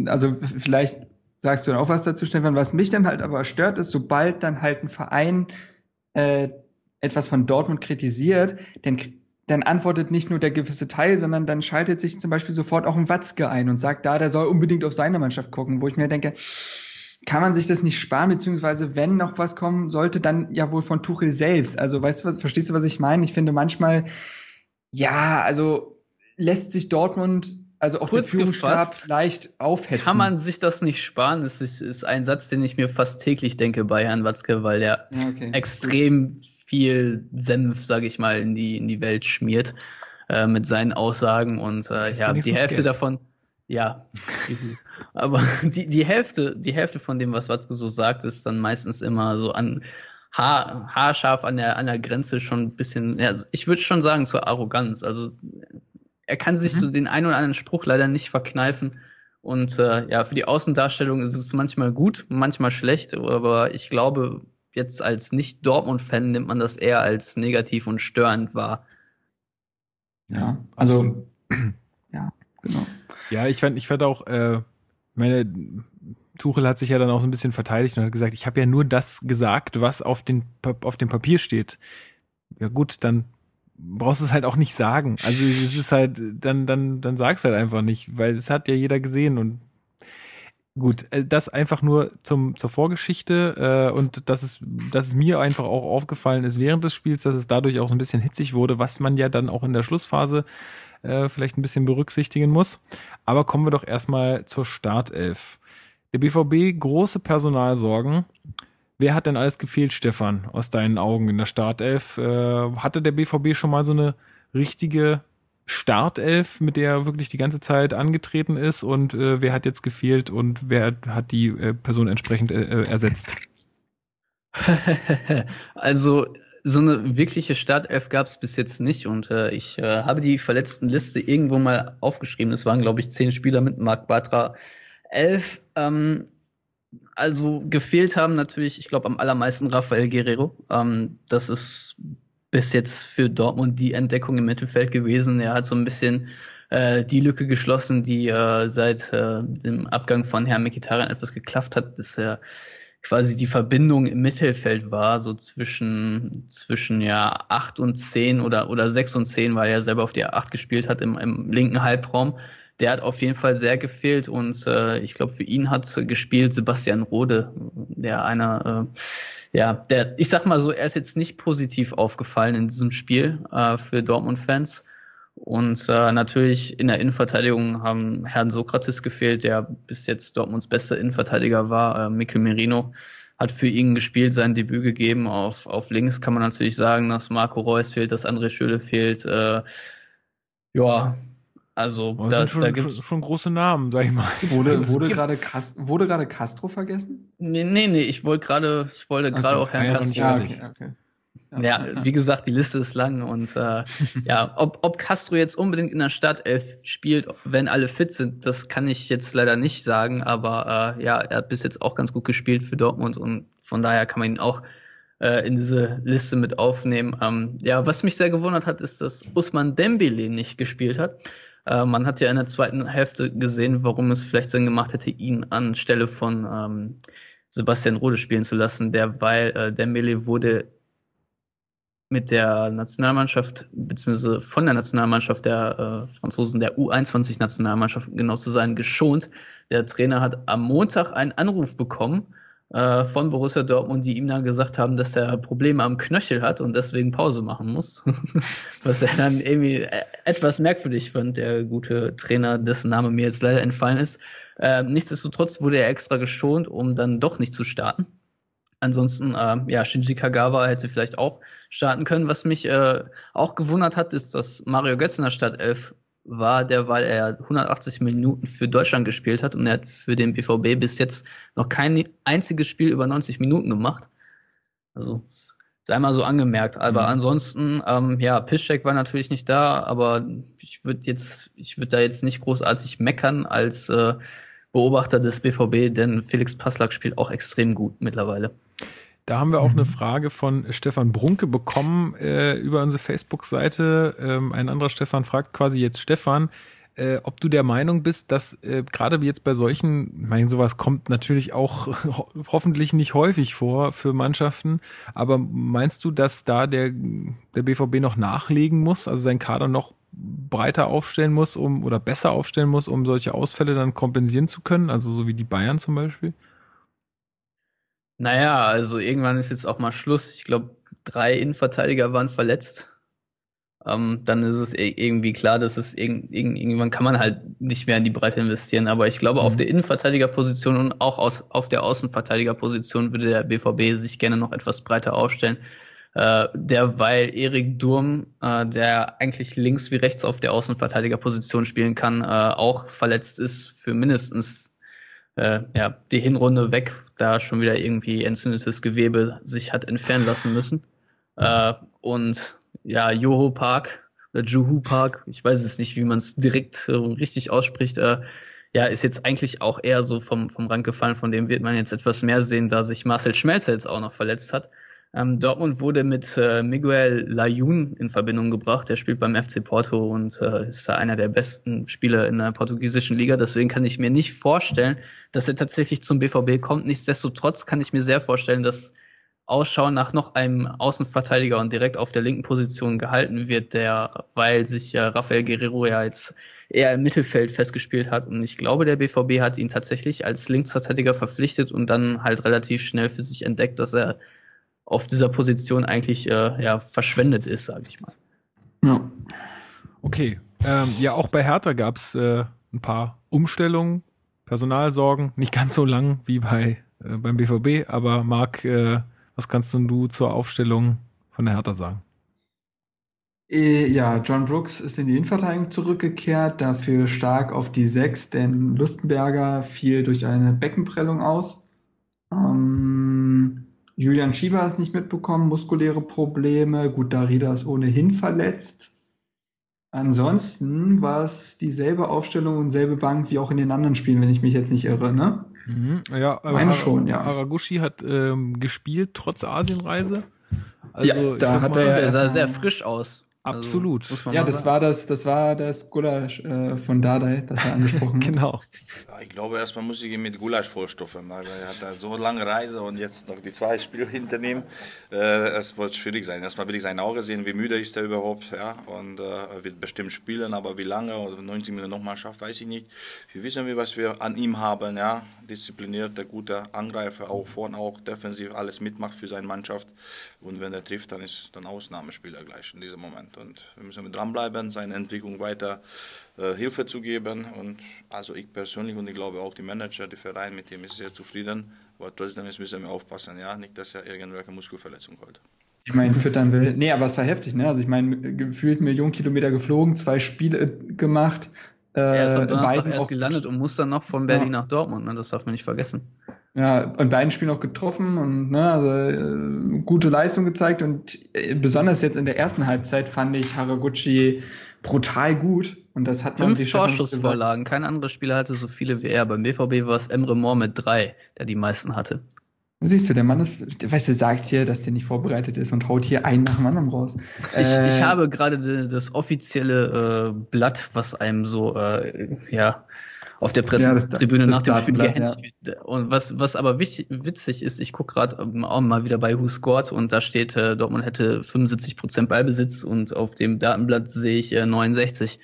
also vielleicht sagst du dann auch was dazu, Stefan, was mich dann halt aber stört, ist, sobald dann halt ein Verein äh, etwas von Dortmund kritisiert, dann dann antwortet nicht nur der gewisse Teil, sondern dann schaltet sich zum Beispiel sofort auch ein Watzke ein und sagt, da, der soll unbedingt auf seine Mannschaft gucken, wo ich mir denke, kann man sich das nicht sparen, beziehungsweise wenn noch was kommen sollte, dann ja wohl von Tuchel selbst. Also weißt du was, verstehst du, was ich meine? Ich finde manchmal, ja, also lässt sich Dortmund, also auch Kurz der Führungsstab gefasst, leicht aufhetzen. Kann man sich das nicht sparen? Das ist, ist ein Satz, den ich mir fast täglich denke bei Herrn Watzke, weil der ja, okay. extrem viel Senf, sage ich mal, in die, in die Welt schmiert äh, mit seinen Aussagen. Und äh, ja, die Hälfte Geld. davon, ja, aber die, die Hälfte, die Hälfte von dem, was Watzke so sagt, ist dann meistens immer so an haar, haarscharf an der, an der Grenze schon ein bisschen, ja, ich würde schon sagen, zur Arroganz. Also er kann sich mhm. so den einen oder anderen Spruch leider nicht verkneifen. Und äh, ja, für die Außendarstellung ist es manchmal gut, manchmal schlecht, aber ich glaube, jetzt als Nicht-Dortmund-Fan nimmt man das eher als negativ und störend wahr. Ja, also, ja, genau. Ja, ich fand, ich fand auch, äh, meine, Tuchel hat sich ja dann auch so ein bisschen verteidigt und hat gesagt, ich habe ja nur das gesagt, was auf, den, auf dem Papier steht. Ja gut, dann brauchst du es halt auch nicht sagen. Also es ist halt, dann, dann, dann sag's halt einfach nicht, weil es hat ja jeder gesehen und Gut, äh, das einfach nur zum, zur Vorgeschichte äh, und dass es, dass es mir einfach auch aufgefallen ist während des Spiels, dass es dadurch auch so ein bisschen hitzig wurde, was man ja dann auch in der Schlussphase äh, vielleicht ein bisschen berücksichtigen muss. Aber kommen wir doch erstmal zur Startelf. Der BVB große Personalsorgen. Wer hat denn alles gefehlt, Stefan, aus deinen Augen in der Startelf? Äh, hatte der BVB schon mal so eine richtige Startelf, mit der er wirklich die ganze Zeit angetreten ist? Und äh, wer hat jetzt gefehlt und wer hat die äh, Person entsprechend äh, äh ersetzt? also so eine wirkliche Startelf gab es bis jetzt nicht und äh, ich äh, habe die verletzten Liste irgendwo mal aufgeschrieben. Es waren, glaube ich, zehn Spieler mit Marc Batra. Elf, ähm, also gefehlt haben natürlich, ich glaube, am allermeisten Rafael Guerrero. Ähm, das ist bis jetzt für Dortmund die Entdeckung im Mittelfeld gewesen. Er hat so ein bisschen äh, die Lücke geschlossen, die äh, seit äh, dem Abgang von Herrn Mkhitaryan etwas geklafft hat, dass er quasi die Verbindung im Mittelfeld war, so zwischen, zwischen ja acht und zehn oder, oder sechs und zehn, weil er selber auf die acht gespielt hat im, im linken Halbraum. Der hat auf jeden Fall sehr gefehlt und äh, ich glaube, für ihn hat gespielt Sebastian Rode, der einer, äh, ja, der, ich sag mal so, er ist jetzt nicht positiv aufgefallen in diesem Spiel äh, für Dortmund-Fans. Und äh, natürlich in der Innenverteidigung haben Herrn Sokrates gefehlt, der bis jetzt Dortmunds bester Innenverteidiger war. Äh, Mikel Merino hat für ihn gespielt, sein Debüt gegeben. Auf, auf links kann man natürlich sagen, dass Marco Reus fehlt, dass André Schöle fehlt. Äh, ja, also oh, das, schon, da gibt's schon, schon große Namen, sag ich mal. Wurde, wurde gerade Cast, wurde gerade Castro vergessen? Nee, nee, nee, ich wollte gerade, ich wollte gerade okay. auch Herrn Castro. Ja, okay, okay. Ja, ja, wie gesagt, die Liste ist lang und äh, ja, ob, ob Castro jetzt unbedingt in der Startelf spielt, wenn alle fit sind, das kann ich jetzt leider nicht sagen, aber äh, ja, er hat bis jetzt auch ganz gut gespielt für Dortmund und von daher kann man ihn auch äh, in diese Liste mit aufnehmen. Ähm, ja, was mich sehr gewundert hat, ist, dass Usman Dembele nicht gespielt hat. Äh, man hat ja in der zweiten Hälfte gesehen, warum es vielleicht Sinn gemacht hätte, ihn anstelle von ähm, Sebastian Rode spielen zu lassen, der, weil äh, Dembele wurde mit der Nationalmannschaft, beziehungsweise von der Nationalmannschaft der äh, Franzosen, der U21-Nationalmannschaft, genau zu sein, geschont. Der Trainer hat am Montag einen Anruf bekommen äh, von Borussia Dortmund, die ihm dann gesagt haben, dass er Probleme am Knöchel hat und deswegen Pause machen muss. Was er dann irgendwie äh, etwas merkwürdig fand, der gute Trainer, dessen Name mir jetzt leider entfallen ist. Äh, nichtsdestotrotz wurde er extra geschont, um dann doch nicht zu starten. Ansonsten, äh, ja, Shinji Kagawa hätte vielleicht auch starten können. Was mich äh, auch gewundert hat, ist, dass Mario Götze in der Startelf war, der, weil er 180 Minuten für Deutschland gespielt hat und er hat für den BVB bis jetzt noch kein einziges Spiel über 90 Minuten gemacht. Also sei mal so angemerkt. Aber mhm. ansonsten, ähm, ja, Piszczek war natürlich nicht da, aber ich würde jetzt, ich würde da jetzt nicht großartig meckern als äh, Beobachter des BVB, denn Felix Passlack spielt auch extrem gut mittlerweile. Da haben wir auch mhm. eine Frage von Stefan Brunke bekommen äh, über unsere Facebook-Seite. Ähm, ein anderer Stefan fragt quasi jetzt Stefan, äh, ob du der Meinung bist, dass äh, gerade jetzt bei solchen, ich meine, sowas kommt natürlich auch ho hoffentlich nicht häufig vor für Mannschaften, aber meinst du, dass da der, der BVB noch nachlegen muss, also sein Kader noch breiter aufstellen muss, um oder besser aufstellen muss, um solche Ausfälle dann kompensieren zu können, also so wie die Bayern zum Beispiel? Naja, also irgendwann ist jetzt auch mal Schluss. Ich glaube, drei Innenverteidiger waren verletzt. Ähm, dann ist es irgendwie klar, dass es irg irgendwann kann man halt nicht mehr in die Breite investieren. Aber ich glaube, mhm. auf der Innenverteidigerposition und auch aus, auf der Außenverteidigerposition würde der BVB sich gerne noch etwas breiter aufstellen äh, derweil Erik Durm, äh, der eigentlich links wie rechts auf der Außenverteidigerposition spielen kann, äh, auch verletzt ist für mindestens äh, ja, die Hinrunde weg, da schon wieder irgendwie entzündetes Gewebe sich hat entfernen lassen müssen. Äh, und ja, Joho Park oder Juhu Park, ich weiß es nicht, wie man es direkt äh, richtig ausspricht, äh, ja, ist jetzt eigentlich auch eher so vom, vom Rang gefallen, von dem wird man jetzt etwas mehr sehen, da sich Marcel Schmelzer jetzt auch noch verletzt hat. Ähm, Dortmund wurde mit äh, Miguel Layun in Verbindung gebracht. Der spielt beim FC Porto und äh, ist da einer der besten Spieler in der portugiesischen Liga. Deswegen kann ich mir nicht vorstellen, dass er tatsächlich zum BVB kommt. Nichtsdestotrotz kann ich mir sehr vorstellen, dass Ausschau nach noch einem Außenverteidiger und direkt auf der linken Position gehalten wird, der, weil sich äh, Rafael Guerrero ja jetzt eher im Mittelfeld festgespielt hat. Und ich glaube, der BVB hat ihn tatsächlich als Linksverteidiger verpflichtet und dann halt relativ schnell für sich entdeckt, dass er auf dieser Position eigentlich äh, ja, verschwendet ist, sage ich mal. Ja. Okay, Ähm, ja, auch bei Hertha gab es äh, ein paar Umstellungen, Personalsorgen, nicht ganz so lang wie bei äh, beim BVB, aber Marc, äh, was kannst denn du zur Aufstellung von der Hertha sagen? Äh, ja, John Brooks ist in die Innenverteidigung zurückgekehrt, dafür stark auf die Sechs, denn Lustenberger fiel durch eine Beckenprellung aus. Ähm, Julian Schieber ist nicht mitbekommen, muskuläre Probleme. Gut, Darida ist ohnehin verletzt. Ansonsten war es dieselbe Aufstellung und selbe Bank wie auch in den anderen Spielen, wenn ich mich jetzt nicht irre, ne? Mhm, ja, aber Meine schon, ja. Haraguchi hat ähm, gespielt trotz Asienreise. Also Ja, da hat er ja Der sah sehr frisch aus. Absolut. Also, Ja, mal das sagen. war das, das war das Gulasch äh, von Dardai, das er angesprochen hat. genau. Ich glaube, erstmal muss ich ihn mit Gulasch vorstoffen, weil er hat da so lange Reise und jetzt noch die zwei Spiele hinternehmen. Äh, es wird schwierig sein. Erstmal will ich sein Auge sehen, wie müde ist er überhaupt, ja, und äh, er wird bestimmt spielen, aber wie lange oder 90 Minuten nochmal schafft, weiß ich nicht. Wir wissen, was wir an ihm haben, ja, disziplinierter, guter Angreifer, auch vorne auch defensiv alles mitmacht für seine Mannschaft und wenn er trifft, dann ist dann Ausnahmespieler gleich in diesem Moment und wir müssen dranbleiben, seine Entwicklung weiter Hilfe zu geben. Und also ich persönlich und ich glaube auch die Manager, die Verein, mit dem ist sehr zufrieden. Aber trotzdem ist- müssen wir aufpassen, ja, nicht, dass er irgendwelche Muskelverletzung holt. Ich meine, füttern will. Nee, aber es war heftig, ne? Also ich meine, gefühlt Millionen Kilometer geflogen, zwei Spiele äh, gemacht. Äh, Er ist am Donnerstag erst auch- gelandet und muss dann noch von Berlin Ja. nach Dortmund. Ne? Das darf man nicht vergessen. Ja, in beiden Spielen auch getroffen und ne, also, äh, gute Leistung gezeigt und äh, besonders jetzt in der ersten Halbzeit fand ich Haraguchi brutal gut und das hat man Fünf. Torschussvorlagen. Kein anderer Spieler hatte so viele wie er. Beim BVB war es Emre Moore mit drei, der die meisten hatte. Siehst du, der Mann ist, weißt du, sagt hier, dass der nicht vorbereitet ist und haut hier einen nach dem anderen raus. Ich, Äh, ich habe gerade de- das offizielle äh, Blatt, was einem so äh, ja auf der Ja, Pressetribüne das nach dem Spiel gehändigt wird. Und was, was aber witzig ist, ich gucke gerade ähm, auch mal wieder bei Who Scored und da steht, äh, Dortmund hätte 75% Ballbesitz und auf dem Datenblatt sehe ich äh, 69.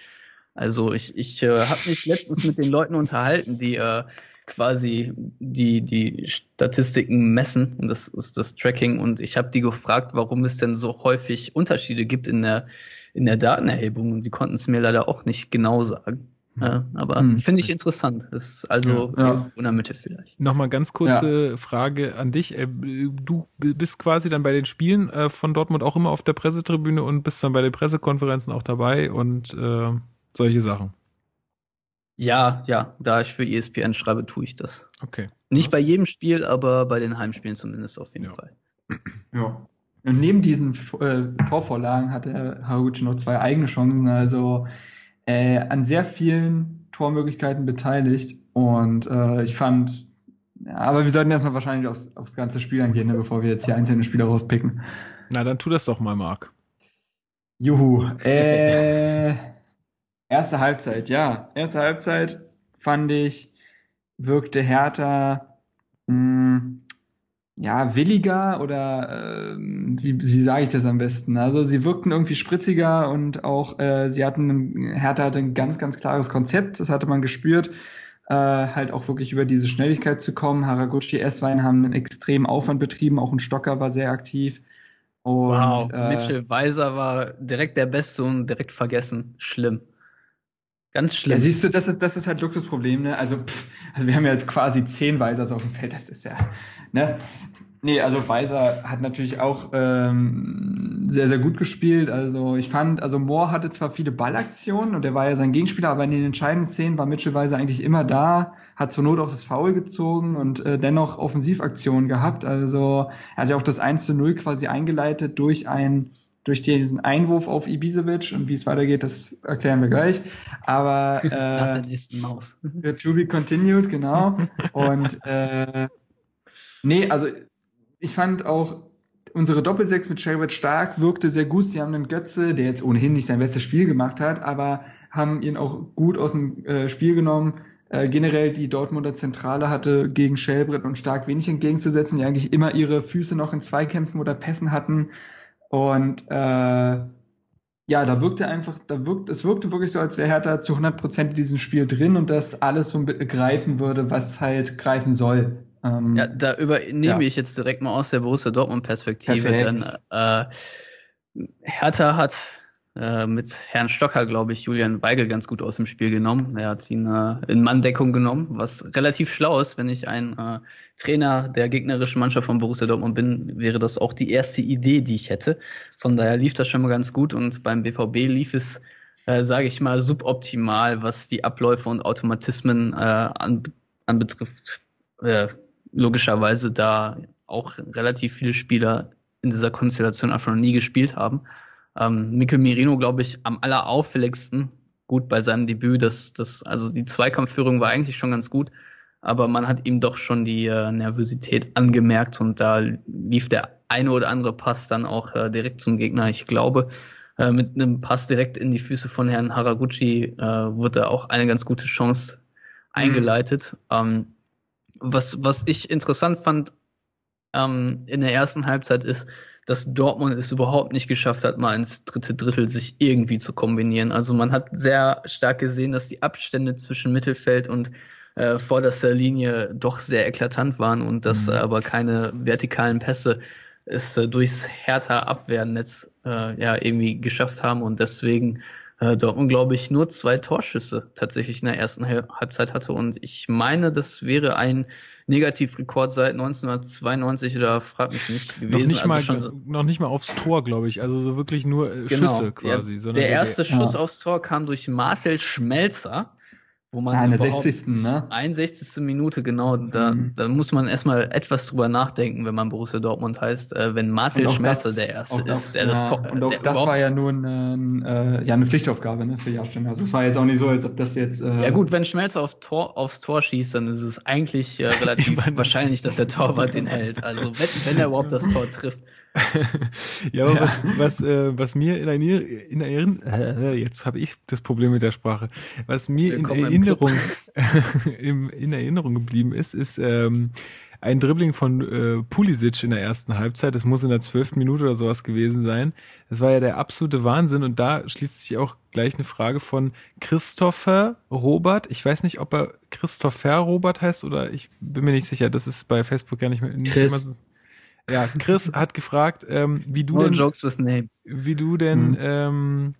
Also ich, ich äh, habe mich letztens mit den Leuten unterhalten, die äh, quasi die, die Statistiken messen und das ist das Tracking und ich habe die gefragt, warum es denn so häufig Unterschiede gibt in der, in der Datenerhebung und die konnten es mir leider auch nicht genau sagen. Ja, aber Hm. finde ich interessant. Ist also Ja. der Mitte vielleicht. Nochmal ganz kurze Frage an dich. Äh, Du bist quasi dann bei den Spielen äh, von Dortmund auch immer auf der Pressetribüne und bist dann bei den Pressekonferenzen auch dabei und äh, solche Sachen. Ja, ja, da ich für ESPN schreibe, tue ich das. Okay. Nicht bei jedem Spiel, aber bei den Heimspielen zumindest auf jeden Ja. Fall. Ja. Und neben diesen äh, Torvorlagen hatte Haraguchi noch zwei eigene Chancen, also äh, an sehr vielen Tormöglichkeiten beteiligt. Und äh, ich fand, ja, aber wir sollten erstmal wahrscheinlich aufs, aufs ganze Spiel angehen, ne, bevor wir jetzt hier einzelne Spieler rauspicken. Na, dann tu das doch mal, Marc. Juhu. Äh, erste Halbzeit, ja. Erste Halbzeit fand ich, wirkte Hertha mh, ja, williger oder ähm, wie, wie sage ich das am besten? Also sie wirkten irgendwie spritziger und auch äh, sie hatten, Hertha hatte ein ganz, ganz klares Konzept, das hatte man gespürt, äh, halt auch wirklich über diese Schnelligkeit zu kommen. Haraguchi, S-Wein haben einen extremen Aufwand betrieben, auch ein Stocker war sehr aktiv. Und, äh, Mitchell Weiser war direkt der Beste und direkt vergessen. Schlimm. Ganz schlimm. Ja, siehst du, das ist, das ist halt Luxusproblem, ne? Also, pff, also wir haben ja jetzt quasi zehn Weisers auf dem Feld, das ist ja, ne? Nee, also Weiser hat natürlich auch ähm, sehr, sehr gut gespielt. Also ich fand, also Moore hatte zwar viele Ballaktionen und er war ja sein Gegenspieler, aber in den entscheidenden Szenen war Mitchell Weiser eigentlich immer da, hat zur Not auch das Foul gezogen und äh, dennoch Offensivaktionen gehabt. Also er hat ja auch das 1 zu 0 quasi eingeleitet durch ein durch diesen Einwurf auf Ibisevic und wie es weitergeht, das erklären wir gleich. Aber Nach äh, der nächsten Maus. to be continued, genau. Und äh, nee, also ich fand auch unsere Doppelsechs mit Shelbert Stark wirkte sehr gut. Sie haben einen Götze, der jetzt ohnehin nicht sein bestes Spiel gemacht hat, aber haben ihn auch gut aus dem äh, Spiel genommen. Äh, generell die Dortmunder Zentrale hatte gegen Schellbrett und Stark wenig entgegenzusetzen, die eigentlich immer ihre Füße noch in Zweikämpfen oder Pässen hatten. Und äh, ja, da wirkte einfach, da wirkt, es wirkte wirklich so, als wäre Hertha zu 100% in diesem Spiel drin und das alles so greifen würde, was halt greifen soll. Ähm, Ja, da übernehme Ja. ich jetzt direkt mal aus der Borussia Dortmund Perspektive, Perfekt. denn äh, Hertha hat äh, mit Herrn Stocker, glaube ich, Julian Weigel ganz gut aus dem Spiel genommen. Er hat ihn äh, in Manndeckung genommen, was relativ schlau ist. Wenn ich ein äh, Trainer der gegnerischen Mannschaft von Borussia Dortmund bin, wäre das auch die erste Idee, die ich hätte. Von daher lief das schon mal ganz gut und beim BVB lief es, äh, sage ich mal, suboptimal, was die Abläufe und Automatismen äh, an, anbetrifft. Äh, logischerweise, da auch relativ viele Spieler in dieser Konstellation einfach noch nie gespielt haben. Ähm, Mikkel Merino, glaube ich, am allerauffälligsten gut bei seinem Debüt. Das, das, also die Zweikampfführung war eigentlich schon ganz gut, aber man hat ihm doch schon die äh, Nervosität angemerkt und da lief der eine oder andere Pass dann auch äh, direkt zum Gegner. Ich glaube, äh, mit einem Pass direkt in die Füße von Herrn Haraguchi äh, wurde auch eine ganz gute Chance eingeleitet. Mhm. Ähm, was, was ich interessant fand ähm, in der ersten Halbzeit ist, dass Dortmund es überhaupt nicht geschafft hat, mal ins dritte Drittel sich irgendwie zu kombinieren. Also man hat sehr stark gesehen, dass die Abstände zwischen Mittelfeld und äh, vorderster Linie doch sehr eklatant waren und dass mhm. aber keine vertikalen Pässe es äh, durchs härter Abwehrnetz äh, ja irgendwie geschafft haben und deswegen äh, Dortmund, glaube ich, nur zwei Torschüsse tatsächlich in der ersten Halbzeit hatte und ich meine, das wäre ein Negativrekord seit 1992 oder frag mich nicht gewesen. Noch nicht, also mal, schon, noch nicht mal aufs Tor, glaube ich. Also so wirklich nur äh, genau, Schüsse quasi. Ja, der erste der, Schuss ja. aufs Tor kam durch Marcel Schmelzer wo man ja, 60. Ne? 61. Minute, genau. Da, mhm. da muss man erstmal etwas drüber nachdenken, wenn man Borussia Dortmund heißt, äh, wenn Marcel Schmerzer der Erste das, ist, der ja, das Top. Und auch das war ja nur ein, äh, ja, eine Pflichtaufgabe ne, für Jahrstein. Also es war jetzt auch nicht so, als ob das jetzt. Äh, ja gut, wenn Schmelzer auf Tor, aufs Tor schießt, dann ist es eigentlich äh, relativ wahrscheinlich, dass der Torwart den hält. Also wenn, wenn er überhaupt das Tor trifft. ja, aber ja. was, was, äh, was mir in, in Erinnerung, äh, jetzt habe ich das Problem mit der Sprache, was mir in Erinnerung, im, in Erinnerung geblieben ist, ist ähm, ein Dribbling von äh, Pulisic in der ersten Halbzeit. Das muss in der zwölften Minute oder sowas gewesen sein. Das war ja der absolute Wahnsinn und da schließt sich auch gleich eine Frage von Christopher Robert. Ich weiß nicht, ob er Christopher Robert heißt oder ich bin mir nicht sicher. Das ist bei Facebook gar nicht mehr. Nicht Chris. Ja, Chris hat gefragt, ähm, wie du denn, jokes with names. wie du denn, hm. ähm,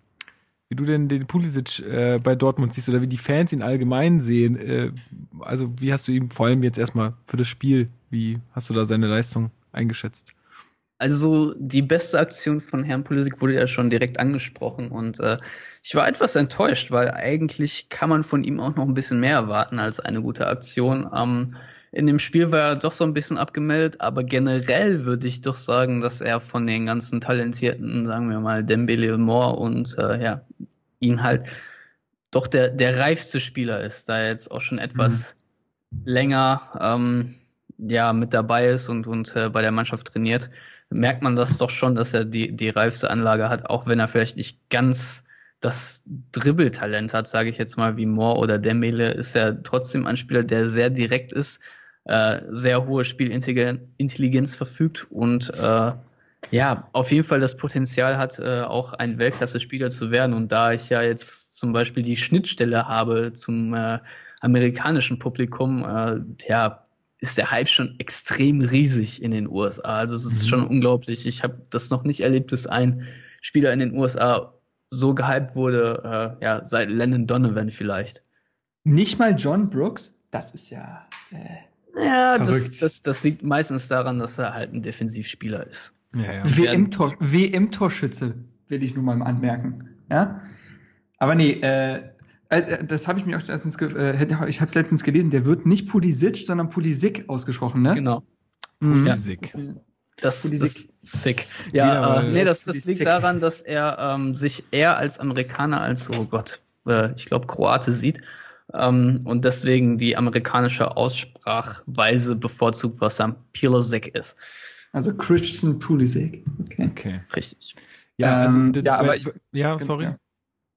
wie du denn den Pulisic äh, bei Dortmund siehst oder wie die Fans ihn allgemein sehen. Äh, also wie hast du ihn vor allem jetzt erstmal für das Spiel, wie hast du da seine Leistung eingeschätzt? Also die beste Aktion von Herrn Pulisic wurde ja schon direkt angesprochen und äh, ich war etwas enttäuscht, weil eigentlich kann man von ihm auch noch ein bisschen mehr erwarten als eine gute Aktion. Ähm, in dem Spiel war er doch so ein bisschen abgemeldet, aber generell würde ich doch sagen, dass er von den ganzen talentierten, sagen wir mal, Dembele, Moore und äh, ja, ihn halt doch der, der reifste Spieler ist, da er jetzt auch schon etwas mhm. länger ähm, ja, mit dabei ist und, und äh, bei der Mannschaft trainiert, merkt man das doch schon, dass er die, die reifste Anlage hat, auch wenn er vielleicht nicht ganz das Dribbeltalent hat, sage ich jetzt mal, wie Moore oder Dembele, ist er trotzdem ein Spieler, der sehr direkt ist, äh, sehr hohe Spielintelligenz verfügt und äh, ja, auf jeden Fall das Potenzial hat, äh, auch ein Weltklasse-Spieler zu werden. Und da ich ja jetzt zum Beispiel die Schnittstelle habe zum äh, amerikanischen Publikum, äh, ja, ist der Hype schon extrem riesig in den USA. Also es ist mhm. schon unglaublich. Ich habe das noch nicht erlebt, dass ein Spieler in den USA so gehypt wurde, äh, ja, seit Lennon Donovan vielleicht. Nicht mal John Brooks? Das ist ja. Äh ja, das, das, das, liegt meistens daran, dass er halt ein Defensivspieler ist. Ja, ja. WM-Tor, WM-Torschütze, will ich nur mal anmerken. Ja? Aber nee, äh, äh das habe ich mir auch letztens, äh, ich habe es letztens gelesen, der wird nicht Pulisic, sondern Pulisic ausgesprochen, ne? Genau. Pulisic. Ja. Das, ist sick. Ja, ja äh, nee, das, das liegt daran, dass er ähm, sich eher als Amerikaner als, oh Gott, äh, ich glaube, Kroate sieht ähm, und deswegen die amerikanische Aussprachweise bevorzugt, was am Pulisic ist. Also Christian Pulisic. Okay. okay. Richtig. Ja, also, ähm, ja, aber ich, ja, sorry. Ja.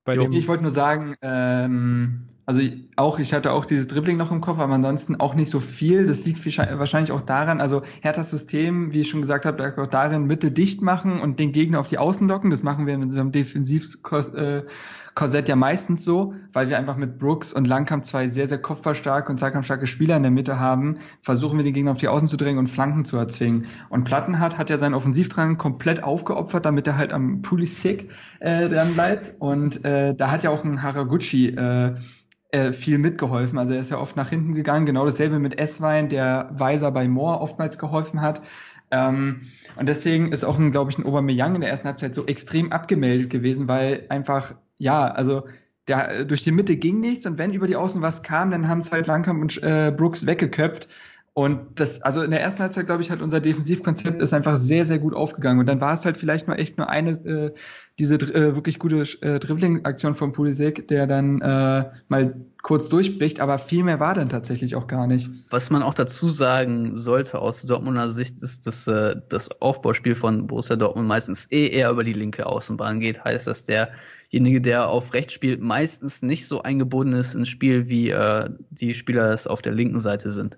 Bei jo, ich wollte nur sagen, ähm, also auch, ich hatte auch dieses Dribbling noch im Kopf, aber ansonsten auch nicht so viel. Das liegt wahrscheinlich auch daran, also Herthas System, wie ich schon gesagt habe, auch darin, Mitte dicht machen und den Gegner auf die Außen locken. Das machen wir in unserem Defensiv- äh, Korsett ja meistens so, weil wir einfach mit Brooks und Langkamp zwei sehr, sehr kopfballstarke und zweikampfstarke Spieler in der Mitte haben, versuchen wir den Gegner auf die Außen zu drängen und Flanken zu erzwingen. Und Plattenhardt hat ja seinen Offensivdrang komplett aufgeopfert, damit er halt am Pulisic äh, dran bleibt. Und äh, da hat ja auch ein Haraguchi äh, äh, viel mitgeholfen. Also er ist ja oft nach hinten gegangen. Genau dasselbe mit Esswein, der Weiser bei Moore oftmals geholfen hat. Ähm, und deswegen ist auch, glaube ich, ein Aubameyang in der ersten Halbzeit so extrem abgemeldet gewesen, weil einfach, ja, also der, durch die Mitte ging nichts und wenn über die Außen was kam, dann haben es halt Langkamp und äh, Brooks weggeköpft. Und das, also in der ersten Halbzeit, glaube ich, hat unser Defensivkonzept ist einfach sehr, sehr gut aufgegangen. Und dann war es halt vielleicht nur echt nur eine, äh, diese äh, wirklich gute äh, Dribbling-Aktion von Pulisic, der dann äh, mal kurz durchbricht, aber viel mehr war dann tatsächlich auch gar nicht. Was man auch dazu sagen sollte aus Dortmunder Sicht ist, dass äh, das Aufbauspiel von Borussia Dortmund meistens eh eher über die linke Außenbahn geht. Heißt, dass derjenige, der auf rechts spielt, meistens nicht so eingebunden ist ins Spiel, wie äh, die Spieler es auf der linken Seite sind.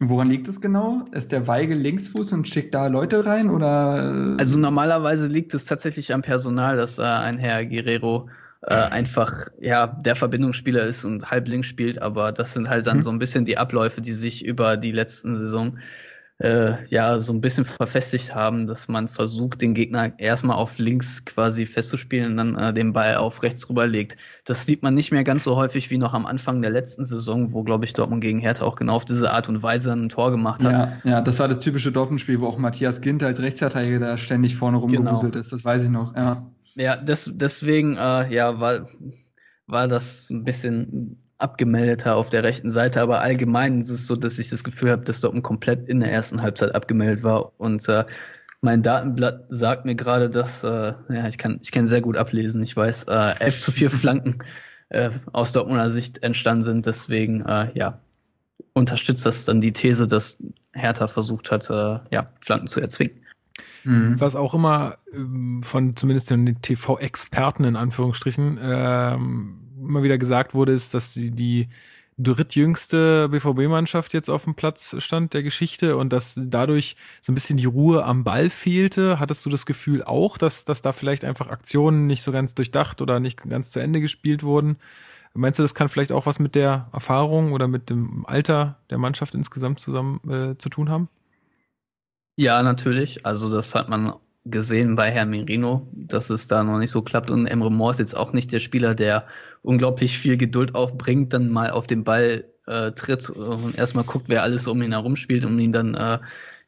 Woran liegt es genau? Ist der Weigel Linksfuß und schickt da Leute rein oder? Also normalerweise liegt es tatsächlich am Personal, dass äh, ein Herr Guerrero äh, einfach ja der Verbindungsspieler ist und halb links spielt, aber das sind halt dann mhm. so ein bisschen die Abläufe, die sich über die letzten Saison äh, ja so ein bisschen verfestigt haben, dass man versucht, den Gegner erstmal auf links quasi festzuspielen und dann äh, den Ball auf rechts rüberlegt. Das sieht man nicht mehr ganz so häufig wie noch am Anfang der letzten Saison, wo, glaube ich, Dortmund gegen Hertha auch genau auf diese Art und Weise ein Tor gemacht hat. Ja, ja das war das typische Dortmund-Spiel, wo auch Matthias Ginter als Rechtsverteidiger da ständig vorne rumgewuselt genau. ist. Das weiß ich noch, ja. Ja, des, deswegen, äh, ja, war, war das ein bisschen abgemeldeter auf der rechten Seite, aber allgemein ist es so, dass ich das Gefühl habe, dass Dortmund komplett in der ersten Halbzeit abgemeldet war und äh, mein Datenblatt sagt mir gerade, dass, äh, ja, ich kann, ich kann sehr gut ablesen, ich weiß, äh, 11 zu 4 Flanken äh, aus Dortmunder Sicht entstanden sind, deswegen, äh, ja, unterstützt das dann die These, dass Hertha versucht hat, äh, ja, Flanken zu erzwingen. Mhm. Was auch immer ähm, von zumindest den TV-Experten in Anführungsstrichen ähm, immer wieder gesagt wurde, ist, dass die, die drittjüngste BVB-Mannschaft jetzt auf dem Platz stand der Geschichte und dass dadurch so ein bisschen die Ruhe am Ball fehlte. Hattest du das Gefühl auch, dass, dass da vielleicht einfach Aktionen nicht so ganz durchdacht oder nicht ganz zu Ende gespielt wurden? Meinst du, das kann vielleicht auch was mit der Erfahrung oder mit dem Alter der Mannschaft insgesamt zusammen äh, zu tun haben? Ja, natürlich. Also das hat man gesehen bei Herrn Merino, dass es da noch nicht so klappt. Und Emre Moore ist jetzt auch nicht der Spieler, der unglaublich viel Geduld aufbringt, dann mal auf den Ball äh, tritt und erstmal guckt, wer alles um ihn herum spielt, um ihn dann äh,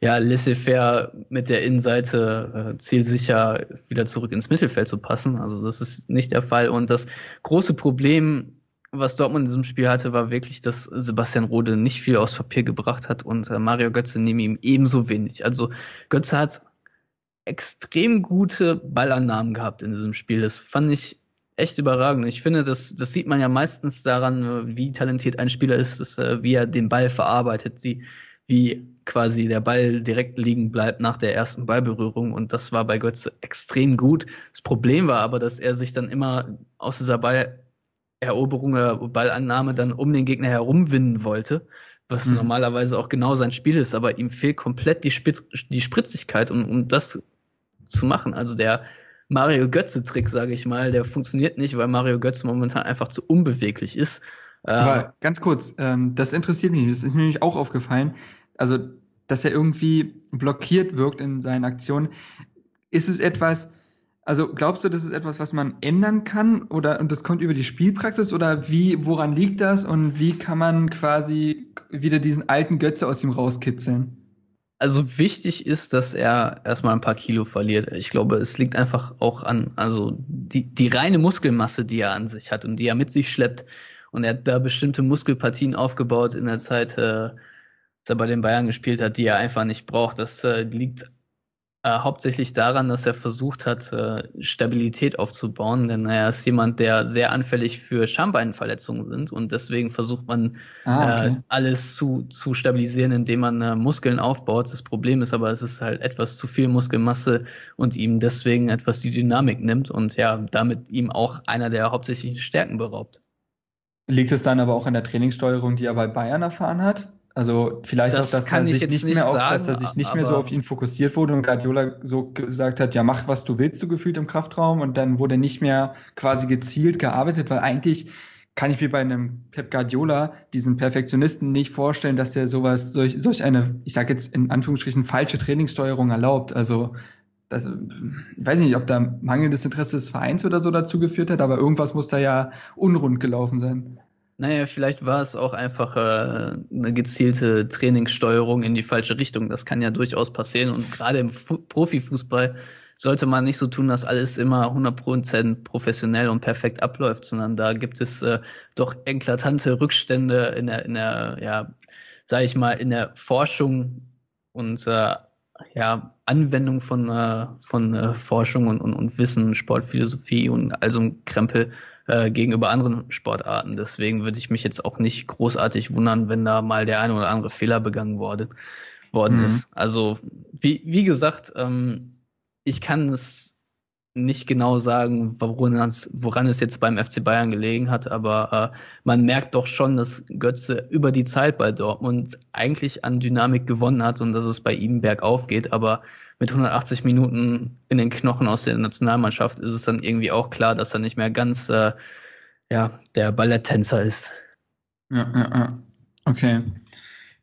ja laissez-faire mit der Innenseite äh, zielsicher wieder zurück ins Mittelfeld zu passen. Also das ist nicht der Fall. Und das große Problem, was Dortmund in diesem Spiel hatte, war wirklich, dass Sebastian Rode nicht viel aus Papier gebracht hat und äh, Mario Götze neben ihm ebenso wenig. Also Götze hat extrem gute Ballannahmen gehabt in diesem Spiel. Das fand ich echt überragend. Ich finde, das, das sieht man ja meistens daran, wie talentiert ein Spieler ist, dass, äh, wie er den Ball verarbeitet, wie, wie quasi der Ball direkt liegen bleibt nach der ersten Ballberührung. Und das war bei Götze extrem gut. Das Problem war aber, dass er sich dann immer aus dieser Balleroberung oder Ballannahme dann um den Gegner herumwinden wollte was mhm. normalerweise auch genau sein Spiel ist, aber ihm fehlt komplett die, Spitz die Spritzigkeit, um, um das zu machen. Also der Mario Götze-Trick, sage ich mal, der funktioniert nicht, weil Mario Götze momentan einfach zu unbeweglich ist. Aber ähm, ganz kurz, ähm, das interessiert mich, das ist mir nämlich auch aufgefallen. Also, dass er irgendwie blockiert wirkt in seinen Aktionen. Ist es etwas, also glaubst du, das ist etwas, was man ändern kann oder und das kommt über die Spielpraxis oder wie, woran liegt das und wie kann man quasi wieder diesen alten Götze aus ihm rauskitzeln? Also wichtig ist, dass er erstmal ein paar Kilo verliert. Ich glaube, es liegt einfach auch an, also die, die reine Muskelmasse, die er an sich hat und die er mit sich schleppt. Und er hat da bestimmte Muskelpartien aufgebaut in der Zeit, äh, als er bei den Bayern gespielt hat, die er einfach nicht braucht. Das äh, liegt äh, hauptsächlich daran, dass er versucht hat, äh, Stabilität aufzubauen, denn er ist jemand, der sehr anfällig für Schambeinverletzungen sind und deswegen versucht man ah, okay. äh, alles zu, zu stabilisieren, indem man äh, Muskeln aufbaut. Das Problem ist aber, es ist halt etwas zu viel Muskelmasse und ihm deswegen etwas die Dynamik nimmt und ja, damit ihm auch einer der hauptsächlichen Stärken beraubt. Liegt es dann aber auch an der Trainingssteuerung, die er bei Bayern erfahren hat? Also vielleicht Das auch, dass kann er ich sich jetzt nicht mehr auf, sagen, dass er sich nicht mehr so auf ihn fokussiert wurde und Guardiola so gesagt hat, ja mach was du willst, so gefühlt im Kraftraum und dann wurde nicht mehr quasi gezielt gearbeitet, weil eigentlich kann ich mir bei einem Pep Guardiola diesen Perfektionisten nicht vorstellen, dass der sowas solch, solch eine, ich sage jetzt in Anführungsstrichen falsche Trainingssteuerung erlaubt. Also das, ich weiß nicht, ob da mangelndes Interesse des Vereins oder so dazu geführt hat, aber irgendwas muss da ja unrund gelaufen sein. Naja, vielleicht war es auch einfach äh, eine gezielte Trainingssteuerung in die falsche Richtung. Das kann ja durchaus passieren. Und gerade im Fu Profifußball sollte man nicht so tun, dass alles immer 100% professionell und perfekt abläuft, sondern da gibt es äh, doch eklatante Rückstände in der, in der, ja, sag ich mal, in der Forschung und äh, ja, Anwendung von, äh, von äh, Forschung und, und, und Wissen, Sportphilosophie und all so ein Krempel äh, gegenüber anderen Sportarten. Deswegen würde ich mich jetzt auch nicht großartig wundern, wenn da mal der eine oder andere Fehler begangen wurde, worden Mhm. ist. Also, wie, wie gesagt, ähm, ich kann es nicht genau sagen, woran es, woran es jetzt beim FC Bayern gelegen hat, aber äh, man merkt doch schon, dass Götze über die Zeit bei Dortmund eigentlich an Dynamik gewonnen hat und dass es bei ihm bergauf geht, aber mit 180 Minuten in den Knochen aus der Nationalmannschaft ist es dann irgendwie auch klar, dass er nicht mehr ganz äh, ja, der Balletttänzer ist. Ja, ja, ja. Okay.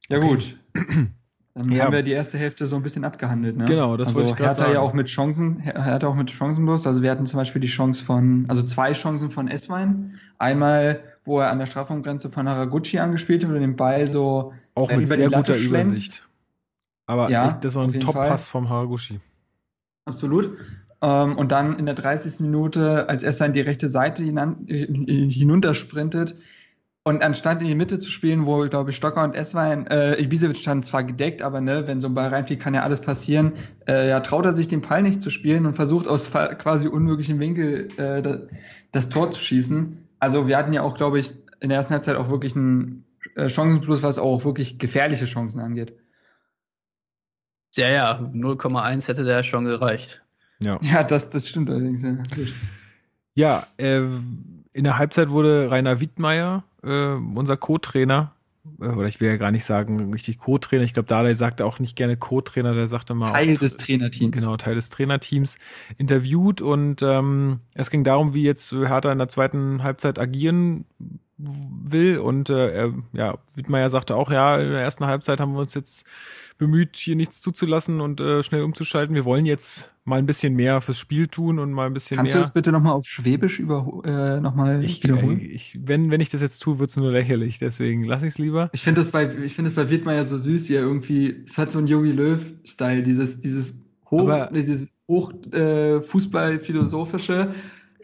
Ja, Okay. gut. Dann Ja. haben wir die erste Hälfte so ein bisschen abgehandelt, ne? Genau, das also wollte ich grad Hertha ja sagen. auch mit Chancen, Her- Hertha auch mit Chancen bloß. Also wir hatten zum Beispiel die Chance von, also zwei Chancen von Esswein. Einmal, wo er an der Strafraumgrenze von Haraguchi angespielt wird und den Ball so Auch äh, mit über die sehr Latte guter. Übersicht. Aber Ja, echt, das war ein Top-Pass vom Haraguchi. Absolut. Ähm, und dann in der 30. Minute, als Esswein die rechte Seite hinan, äh, hinuntersprintet und anstatt in die Mitte zu spielen, wo, glaube ich, Stocker und Esswein, äh, Ibisevic standen zwar gedeckt, aber ne, wenn so ein Ball reinfliegt, kann ja alles passieren. Äh, ja, traut er sich den Ball nicht zu spielen und versucht aus quasi unmöglichen Winkel äh, das, das Tor zu schießen. Also wir hatten ja auch, glaube ich, in der ersten Halbzeit auch wirklich einen äh, Chancenplus, was auch wirklich gefährliche Chancen angeht. Ja, ja, 0,1 hätte der schon gereicht. Ja. Ja, das, das stimmt allerdings. Ja. Ja, äh, in der Halbzeit wurde Rainer Wittmeier, äh, unser Co-Trainer, äh, oder ich will ja gar nicht sagen, richtig Co-Trainer, ich glaube, Dardai sagte auch nicht gerne Co-Trainer, der sagte mal Teil auch, des Trainerteams. Genau, Teil des Trainerteams interviewt und ähm, es ging darum, wie jetzt Hertha in der zweiten Halbzeit agieren will und äh, er, ja, Wittmeier sagte auch, ja, in der ersten Halbzeit haben wir uns jetzt bemüht, hier nichts zuzulassen und äh, schnell umzuschalten. Wir wollen jetzt mal ein bisschen mehr fürs Spiel tun und mal ein bisschen Kannst du mehr. das bitte nochmal auf Schwäbisch über, äh, nochmal ich, wiederholen? ich, wenn, wenn ich das jetzt tue, wird's nur lächerlich, deswegen lasse ich es lieber. Ich finde das bei, ich finde das bei Wittmeier so süß, wie er irgendwie, es hat so einen Yogi Löw-Style, dieses, dieses hoch, Aber- nee, dieses hoch, äh, Fußball-philosophische,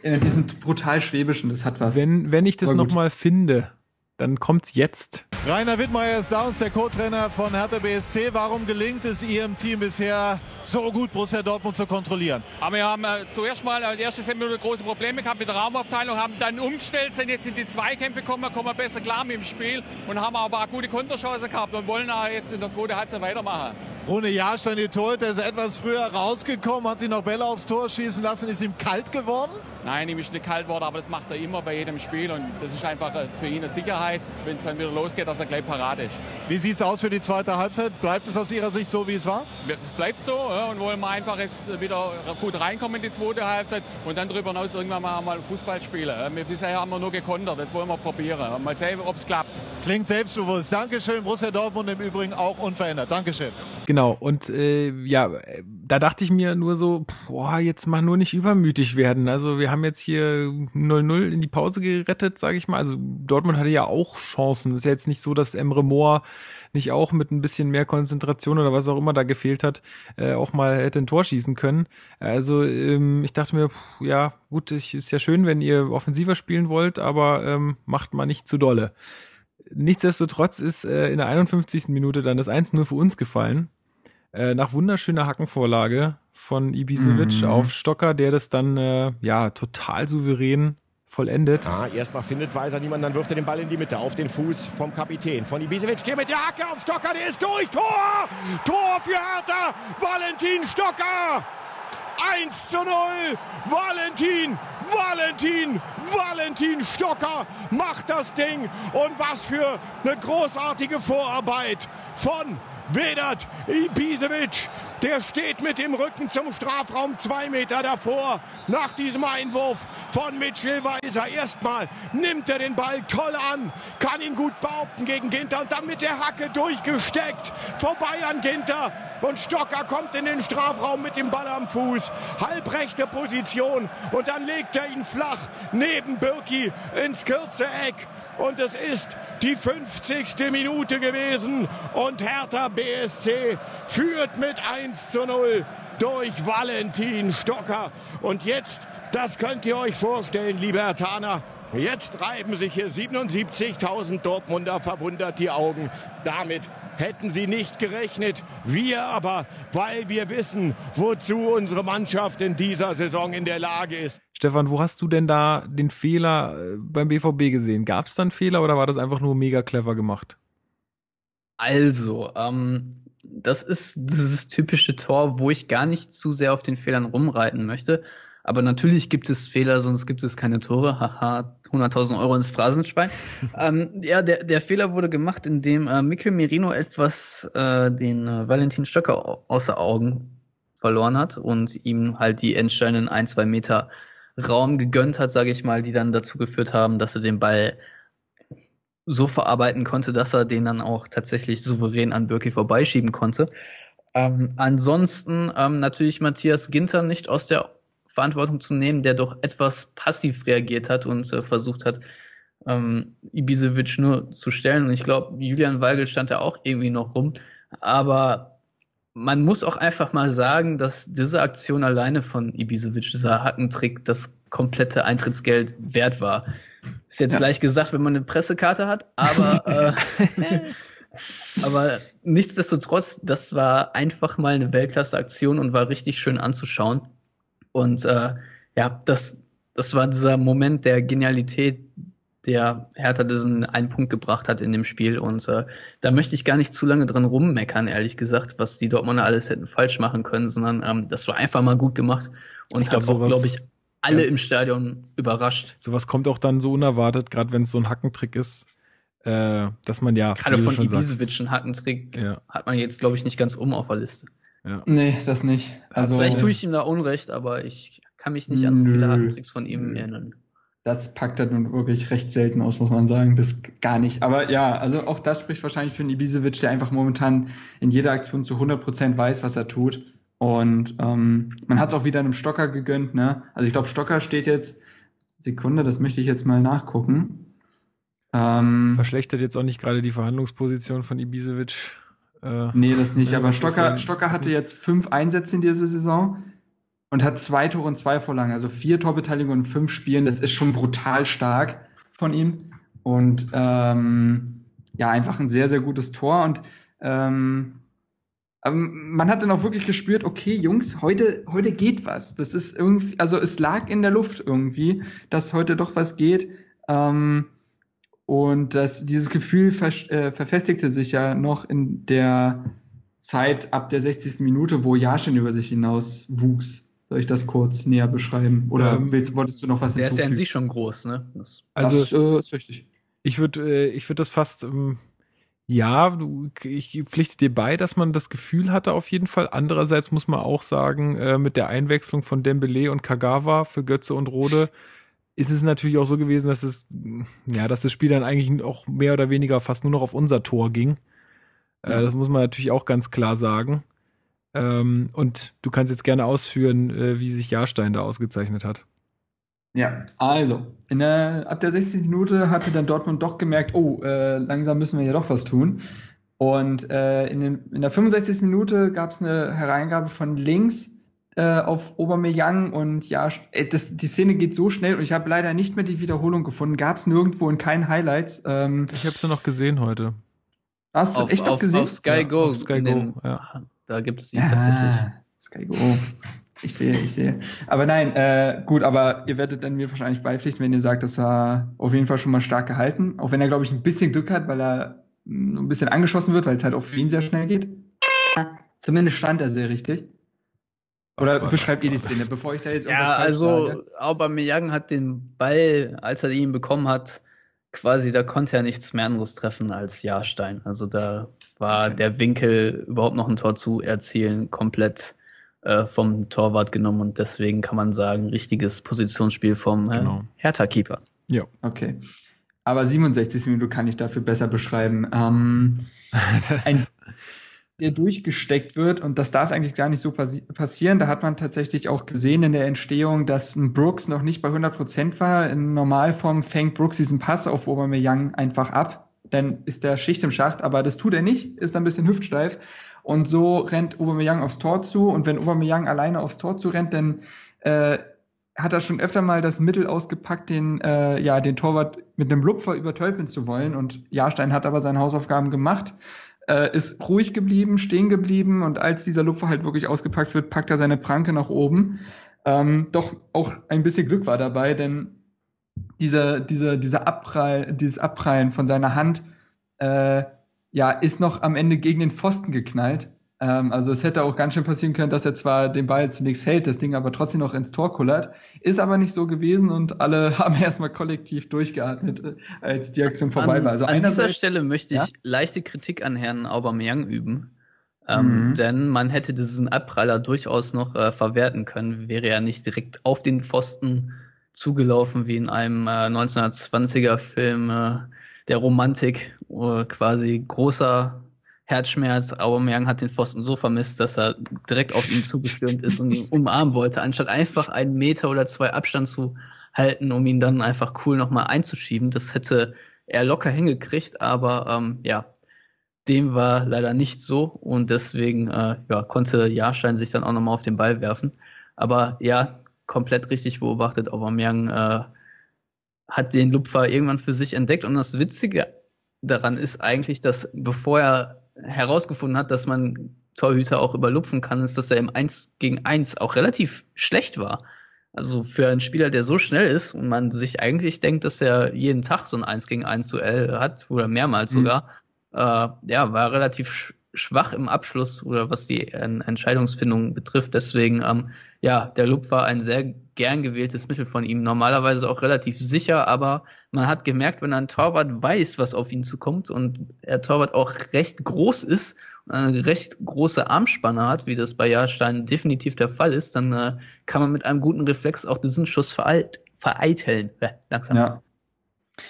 äh, diesen brutal schwäbischen, das hat was. Wenn, wenn ich das nochmal finde, dann kommt's jetzt. Rainer Wittmeier ist da, uns der Co-Trainer von Hertha BSC. Warum gelingt es Ihrem Team bisher so gut, Borussia Dortmund zu kontrollieren? Aber wir haben äh, zuerst mal äh, die erste 10 Minuten große Probleme gehabt mit der Raumaufteilung, haben dann umgestellt, sind jetzt in die Zweikämpfe gekommen, kommen besser klar mit dem Spiel und haben aber auch gute Konterchancen gehabt und wollen jetzt in der zweiten Halbzeit weitermachen. Rune Jahrstein, die Torhüter, ist etwas früher rausgekommen, hat sich noch Bälle aufs Tor schießen lassen. Ist ihm kalt geworden? Nein, ihm ist nicht kalt worden, aber das macht er immer bei jedem Spiel und das ist einfach äh, für ihn eine Sicherheit, wenn es dann wieder losgeht, dass er gleich parat ist. Wie sieht's aus für die zweite Halbzeit? Bleibt es aus Ihrer Sicht so, wie es war? Es bleibt so ja, und wollen wir einfach jetzt wieder gut reinkommen in die zweite Halbzeit und dann darüber hinaus irgendwann mal, mal Fußball spielen. Wir- Bisher haben wir nur gekontert, das wollen wir probieren. Mal sehen, ob es klappt. Klingt selbstbewusst. Dankeschön. Borussia Dortmund im Übrigen auch unverändert. Dankeschön. Genau, und äh, ja, da dachte ich mir nur so, boah, jetzt mal nur nicht übermütig werden. Also wir haben jetzt hier 0-0 in die Pause gerettet, sage ich mal. Also Dortmund hatte ja auch Chancen. Ist ja jetzt nicht so, dass Emre Moore nicht auch mit ein bisschen mehr Konzentration oder was auch immer da gefehlt hat, äh, auch mal hätte ein Tor schießen können. Also ähm, ich dachte mir, pff, ja, gut, ich, ist ja schön, wenn ihr offensiver spielen wollt, aber ähm, macht mal nicht zu dolle. Nichtsdestotrotz ist äh, in der 51. Minute dann das 1-0 für uns gefallen. Äh, nach wunderschöner Hackenvorlage von Ibisevic Mhm. auf Stocker, der das dann äh, ja total souverän vollendet. Ja, erstmal findet Weiser niemand, dann wirft er den Ball in die Mitte auf den Fuß vom Kapitän. Von Ibisevic, der mit der Hacke auf Stocker, der ist durch. Tor! Tor für Hertha! Valentin Stocker! 1 zu 0. Valentin, Valentin, Valentin Stocker macht das Ding. Und was für eine großartige Vorarbeit von Vedat Ibisevic, der steht mit dem Rücken zum Strafraum zwei Meter davor. Nach diesem Einwurf von Mitchell Weiser. Erstmal nimmt er den Ball toll an, kann ihn gut behaupten gegen Ginter und dann mit der Hacke durchgesteckt. Vorbei an Ginter und Stocker kommt in den Strafraum mit dem Ball am Fuß. Halbrechte Position und dann legt er ihn flach neben Birki ins kurze Eck. Und es ist die 50. Minute gewesen und Hertha BSC führt mit 1 zu 0 durch Valentin Stocker. Und jetzt, das könnt ihr euch vorstellen, liebe Herr Taner, Jetzt reiben sich hier 77.000 Dortmunder verwundert die Augen. Damit hätten sie nicht gerechnet. Wir aber, weil wir wissen, wozu unsere Mannschaft in dieser Saison in der Lage ist. Stefan, wo hast du denn da den Fehler äh, beim BVB gesehen? Gab es da einen Fehler oder war das einfach nur mega clever gemacht? Also, ähm, das ist dieses typische Tor, wo ich gar nicht zu sehr auf den Fehlern rumreiten möchte. Aber natürlich gibt es Fehler, sonst gibt es keine Tore. Haha, 100.000 Euro ins Phrasenschwein. ähm, ja, der, der Fehler wurde gemacht, indem äh, Mikel Merino etwas äh, den äh, Valentin Stöcker außer Augen verloren hat und ihm halt die entscheidenden ein, zwei Meter Raum gegönnt hat, sage ich mal, die dann dazu geführt haben, dass er den Ball so verarbeiten konnte, dass er den dann auch tatsächlich souverän an Birki vorbeischieben konnte. Ähm, ansonsten ähm, natürlich Matthias Ginter nicht aus der Verantwortung zu nehmen, der doch etwas passiv reagiert hat und äh, versucht hat, ähm, Ibisevic nur zu stellen. Und ich glaube, Julian Weigel stand da auch irgendwie noch rum. Aber man muss auch einfach mal sagen, dass diese Aktion alleine von Ibisevic, dieser Hackentrick, das komplette Eintrittsgeld wert war. Ist jetzt ja. leicht gesagt, wenn man eine Pressekarte hat, aber, äh, aber nichtsdestotrotz, das war einfach mal eine Weltklasse-Aktion und war richtig schön anzuschauen. Und äh, ja, das, das war dieser Moment der Genialität, der Hertha diesen einen Punkt gebracht hat in dem Spiel. Und äh, da möchte ich gar nicht zu lange dran rummeckern, ehrlich gesagt, was die Dortmunder alles hätten falsch machen können, sondern ähm, das war einfach mal gut gemacht und ich hat auch, glaube ich, alle ja. im Stadion überrascht. Sowas kommt auch dann so unerwartet, gerade wenn es so ein Hackentrick ist, äh, dass man ja. Gerade von Ibisevic einen Hackentrick ja. hat man jetzt, glaube ich, nicht ganz um auf der Liste. Ja. Nee, das nicht. Also, Vielleicht tue ich ihm da Unrecht, aber ich kann mich nicht an so viele Hackentricks von ihm erinnern. Das packt er nun wirklich recht selten aus, muss man sagen. Das gar nicht. Aber ja, also auch das spricht wahrscheinlich für einen Ibisevic, der einfach momentan in jeder Aktion zu 100% weiß, was er tut. Und ähm, man hat es auch wieder einem Stocker gegönnt. Ne? Also ich glaube, Stocker steht jetzt, Sekunde, das möchte ich jetzt mal nachgucken. Ähm, Verschlechtert jetzt auch nicht gerade die Verhandlungsposition von Ibisevic. Äh, nee, das nicht. Aber Stocker, Stocker hatte jetzt fünf Einsätze in dieser Saison und hat zwei Tore und zwei Vorlagen. Also vier Torbeteiligungen und fünf Spielen. Das ist schon brutal stark von ihm. Und ähm, ja, einfach ein sehr, sehr gutes Tor. Und ähm, ähm, man hat dann auch wirklich gespürt, okay, Jungs, heute, heute geht was. Das ist irgendwie, also es lag in der Luft irgendwie, dass heute doch was geht. Ähm, und das, dieses Gefühl ver, äh, verfestigte sich ja noch in der Zeit ab der 60. Minute, wo Jaschen über sich hinaus wuchs. Soll ich das kurz näher beschreiben? Oder ähm, willst, wolltest du noch was Der ist ja an sich schon groß, ne? Das, also, das äh, ist richtig. Ich würde äh, ich würde das fast ähm, ja, du, ich pflichte dir bei, dass man das Gefühl hatte auf jeden Fall. Andererseits muss man auch sagen, äh, mit der Einwechslung von Dembele und Kagawa für Götze und Rode ist es natürlich auch so gewesen, dass es, ja, dass das Spiel dann eigentlich auch mehr oder weniger fast nur noch auf unser Tor ging. Äh, das muss man natürlich auch ganz klar sagen. Ähm, und du kannst jetzt gerne ausführen, äh, wie sich Jahrstein da ausgezeichnet hat. Ja, also, in der, ab der 60. Minute hatte dann Dortmund doch gemerkt, oh, äh, langsam müssen wir hier doch was tun. Und äh, in, den, in der 65. Minute gab es eine Hereingabe von links äh, auf Aubameyang und ja, äh, das, die Szene geht so schnell und ich habe leider nicht mehr die Wiederholung gefunden. Gab es nirgendwo in keinen Highlights. Ähm, ich habe sie noch gesehen heute. Hast du echt auf, gesehen? Auf Sky Go. auf Sky Go, ja. Da gibt es die ja, tatsächlich. Sky Go. Ich sehe, ich sehe. Aber nein, äh, gut, aber ihr werdet dann mir wahrscheinlich beipflichten, wenn ihr sagt, das war auf jeden Fall schon mal stark gehalten. Auch wenn er, glaube ich, ein bisschen Glück hat, weil er mm, ein bisschen angeschossen wird, weil es halt auf ihn sehr schnell geht. Zumindest stand er sehr richtig. Oder beschreibt ihr die Szene, bevor ich da jetzt Ja, also Aubameyang hat den Ball, als er ihn bekommen hat, quasi, da konnte er nichts mehr anderes treffen als Jahrstein. Also da war okay. der Winkel, überhaupt noch ein Tor zu erzielen, komplett äh, vom Torwart genommen und deswegen kann man sagen, richtiges Positionsspiel vom äh, genau. Hertha-Keeper. Ja. Okay. Aber 67 Minuten kann ich dafür besser beschreiben. Ähm, ein, der durchgesteckt wird und das darf eigentlich gar nicht so passi passieren. Da hat man tatsächlich auch gesehen in der Entstehung, dass ein Brooks noch nicht bei 100 Prozent war. In Normalform fängt Brooks diesen Pass auf Aubameyang einfach ab. Dann ist der Schicht im Schacht, aber das tut er nicht, ist ein bisschen hüftsteif. Und so rennt Aubameyang aufs Tor zu. Und wenn Aubameyang alleine aufs Tor zu rennt, dann äh, hat er schon öfter mal das Mittel ausgepackt, den, äh, ja, den Torwart mit einem Lupfer übertölpeln zu wollen. Und Jahrstein hat aber seine Hausaufgaben gemacht äh, ist ruhig geblieben, stehen geblieben und als dieser Lupfer halt wirklich ausgepackt wird, packt er seine Pranke nach oben. Ähm, doch auch ein bisschen Glück war dabei, denn dieser, dieser, dieser Abprall, dieses Abprallen von seiner Hand äh, ja, ist noch am Ende gegen den Pfosten geknallt. Ähm, also es hätte auch ganz schön passieren können, dass er zwar den Ball zunächst hält, das Ding aber trotzdem noch ins Tor kullert. Ist aber nicht so gewesen und alle haben erstmal kollektiv durchgeatmet, äh, als die Aktion vorbei an, war. Also an dieser Stelle möchte ich ja? leichte Kritik an Herrn Aubameyang üben. Ähm, mhm. Denn man hätte diesen Abpraller durchaus noch äh, verwerten können, wäre er nicht direkt auf den Pfosten zugelaufen wie in einem äh, 1920er Film äh, der Romantik, quasi großer Herzschmerz. Aubameyang hat den Pfosten so vermisst, dass er direkt auf ihn zugestürmt ist und ihn umarmen wollte, anstatt einfach einen Meter oder zwei Abstand zu halten, um ihn dann einfach cool nochmal einzuschieben. Das hätte er locker hingekriegt, aber ähm, ja, dem war leider nicht so und deswegen äh, ja, konnte Jahrstein sich dann auch nochmal auf den Ball werfen. Aber ja, komplett richtig beobachtet. Aubameyang äh, hat den Lupfer irgendwann für sich entdeckt und das Witzige daran ist eigentlich, dass bevor er herausgefunden hat, dass man Torhüter auch überlupfen kann, ist, dass er im 1 gegen 1 auch relativ schlecht war. Also für einen Spieler, der so schnell ist und man sich eigentlich denkt, dass er jeden Tag so ein 1 gegen 1 Duell hat, oder mehrmals mhm. sogar, äh, ja, war relativ schwach im Abschluss oder was die Entscheidungsfindung betrifft. Deswegen, ähm, ja, der Loop war ein sehr gern gewähltes Mittel von ihm. Normalerweise auch relativ sicher, aber man hat gemerkt, wenn ein Torwart weiß, was auf ihn zukommt und der Torwart auch recht groß ist und eine recht große Armspanne hat, wie das bei Jahrstein definitiv der Fall ist, dann äh, kann man mit einem guten Reflex auch diesen Schuss vereit vereiteln. Äh, langsam. Ja.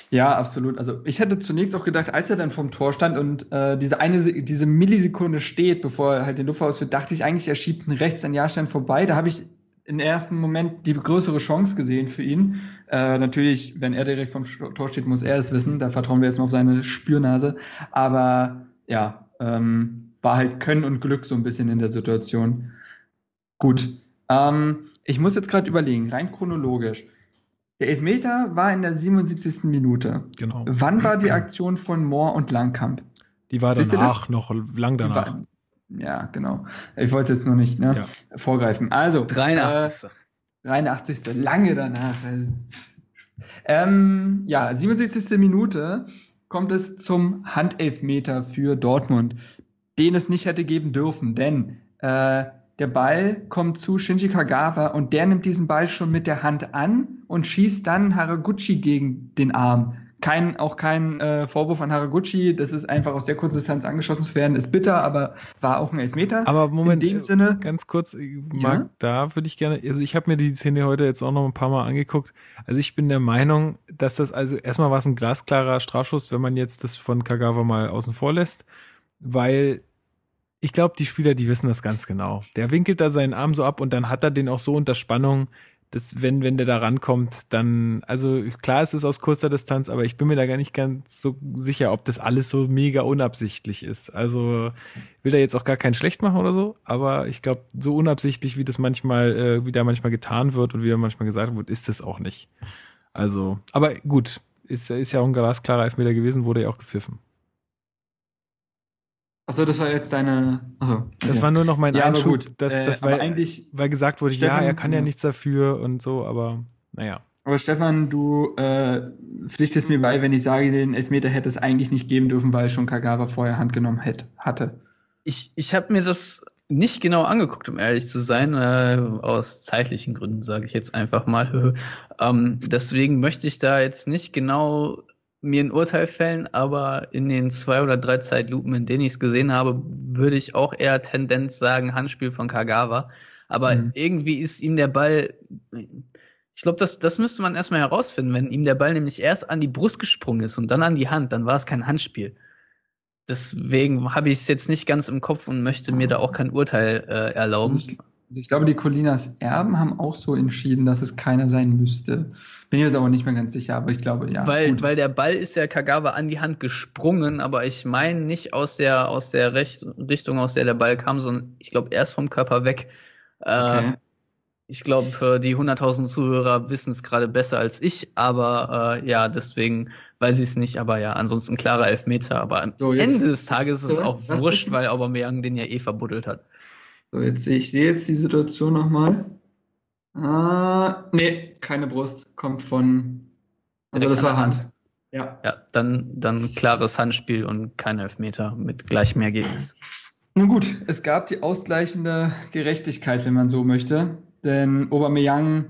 Ja, absolut. Also ich hätte zunächst auch gedacht, als er dann vom Tor stand und äh, diese eine diese Millisekunde steht, bevor er halt den Luft ausführt, dachte ich eigentlich, er schiebt ihn rechts an Jahrstein vorbei. Da habe ich im ersten Moment die größere Chance gesehen für ihn. Äh, natürlich, wenn er direkt vom Tor steht, muss er es wissen. Da vertrauen wir jetzt mal auf seine Spürnase. Aber ja, ähm, war halt Können und Glück so ein bisschen in der Situation. Gut. Ähm, ich muss jetzt gerade überlegen, rein chronologisch. Der Elfmeter war in der 77. Minute. Genau. Wann war die Aktion von Mohr und Langkamp? Die war danach, noch lang danach. War, ja, genau. Ich wollte jetzt noch nicht ne, ja. vorgreifen. Also. 83. Äh, 83. Lange danach. Also. Ähm, ja, 77. Minute kommt es zum Handelfmeter für Dortmund, den es nicht hätte geben dürfen, denn äh, der Ball kommt zu Shinji Kagawa und der nimmt diesen Ball schon mit der Hand an und schießt dann Haraguchi gegen den Arm. Kein, auch kein äh, Vorwurf an Haraguchi, das ist einfach aus der kurzen Distanz angeschossen zu werden, ist bitter, aber war auch ein Elfmeter. Aber Moment, in dem Sinne, ganz kurz, Marc, ja? da würde ich gerne, also ich habe mir die Szene heute jetzt auch noch ein paar Mal angeguckt. Also ich bin der Meinung, dass das, also erstmal war es ein glasklarer Strafschuss, wenn man jetzt das von Kagawa mal außen vor lässt, weil ich glaube, die Spieler, die wissen das ganz genau. Der winkelt da seinen Arm so ab und dann hat er den auch so unter Spannung, dass wenn, wenn der da rankommt, dann, also klar, es ist aus kurzer Distanz, aber ich bin mir da gar nicht ganz so sicher, ob das alles so mega unabsichtlich ist. Also will da jetzt auch gar keinen schlecht machen oder so, aber ich glaube, so unabsichtlich, wie das manchmal, äh, wie da manchmal getan wird und wie da manchmal gesagt wird, ist das auch nicht. Also, aber gut, ist, ist ja auch ein glasklarer Elfmeter gewesen, wurde ja auch gepfiffen. Achso, das war jetzt deine. Achso. Okay. Das war nur noch mein ja, Einschub, gut. dass, äh, dass weil, eigentlich, weil gesagt wurde, Stefan, ja, er kann ja nichts dafür und so, aber naja. Aber Stefan, du äh, pflichtest mir bei, wenn ich sage, den Elfmeter hätte es eigentlich nicht geben dürfen, weil schon Kagawa vorher Hand genommen hätte, hatte. Ich, ich habe mir das nicht genau angeguckt, um ehrlich zu sein, äh, aus zeitlichen Gründen sage ich jetzt einfach mal. ähm, deswegen möchte ich da jetzt nicht genau mir ein Urteil fällen, aber in den zwei oder drei Zeitlupen, in denen ich es gesehen habe, würde ich auch eher Tendenz sagen, Handspiel von Kagawa. Aber mhm. irgendwie ist ihm der Ball, ich glaube, das, das müsste man erstmal herausfinden. Wenn ihm der Ball nämlich erst an die Brust gesprungen ist und dann an die Hand, dann war es kein Handspiel. Deswegen habe ich es jetzt nicht ganz im Kopf und möchte mir da auch kein Urteil äh, erlauben. Also ich, also ich, glaube, die Colinas Erben haben auch so entschieden, dass es keiner sein müsste. Bin jetzt aber nicht mehr ganz sicher, aber ich glaube, ja. Weil, weil der Ball ist ja Kagawa an die Hand gesprungen, aber ich meine nicht aus der, aus der Recht, Richtung, aus der der Ball kam, sondern ich glaube erst vom Körper weg. Äh, okay. Ich glaube, die 100.000 Zuhörer wissen es gerade besser als ich, aber äh, ja, deswegen weiß ich es nicht. Aber ja, ansonsten klarer Elfmeter. Aber am so, Ende des Tages ist es auch wurscht, weil Aubameyang den ja eh verbuddelt hat. So, jetzt sehe ich sehe jetzt die Situation nochmal. Ah, nee, keine Brust. Kommt von. Also, das war Hand. Hand. Ja. Ja, dann, dann klares Handspiel und kein Elfmeter mit gleichem Ergebnis. Nun gut, es gab die ausgleichende Gerechtigkeit, wenn man so möchte denn Aubameyang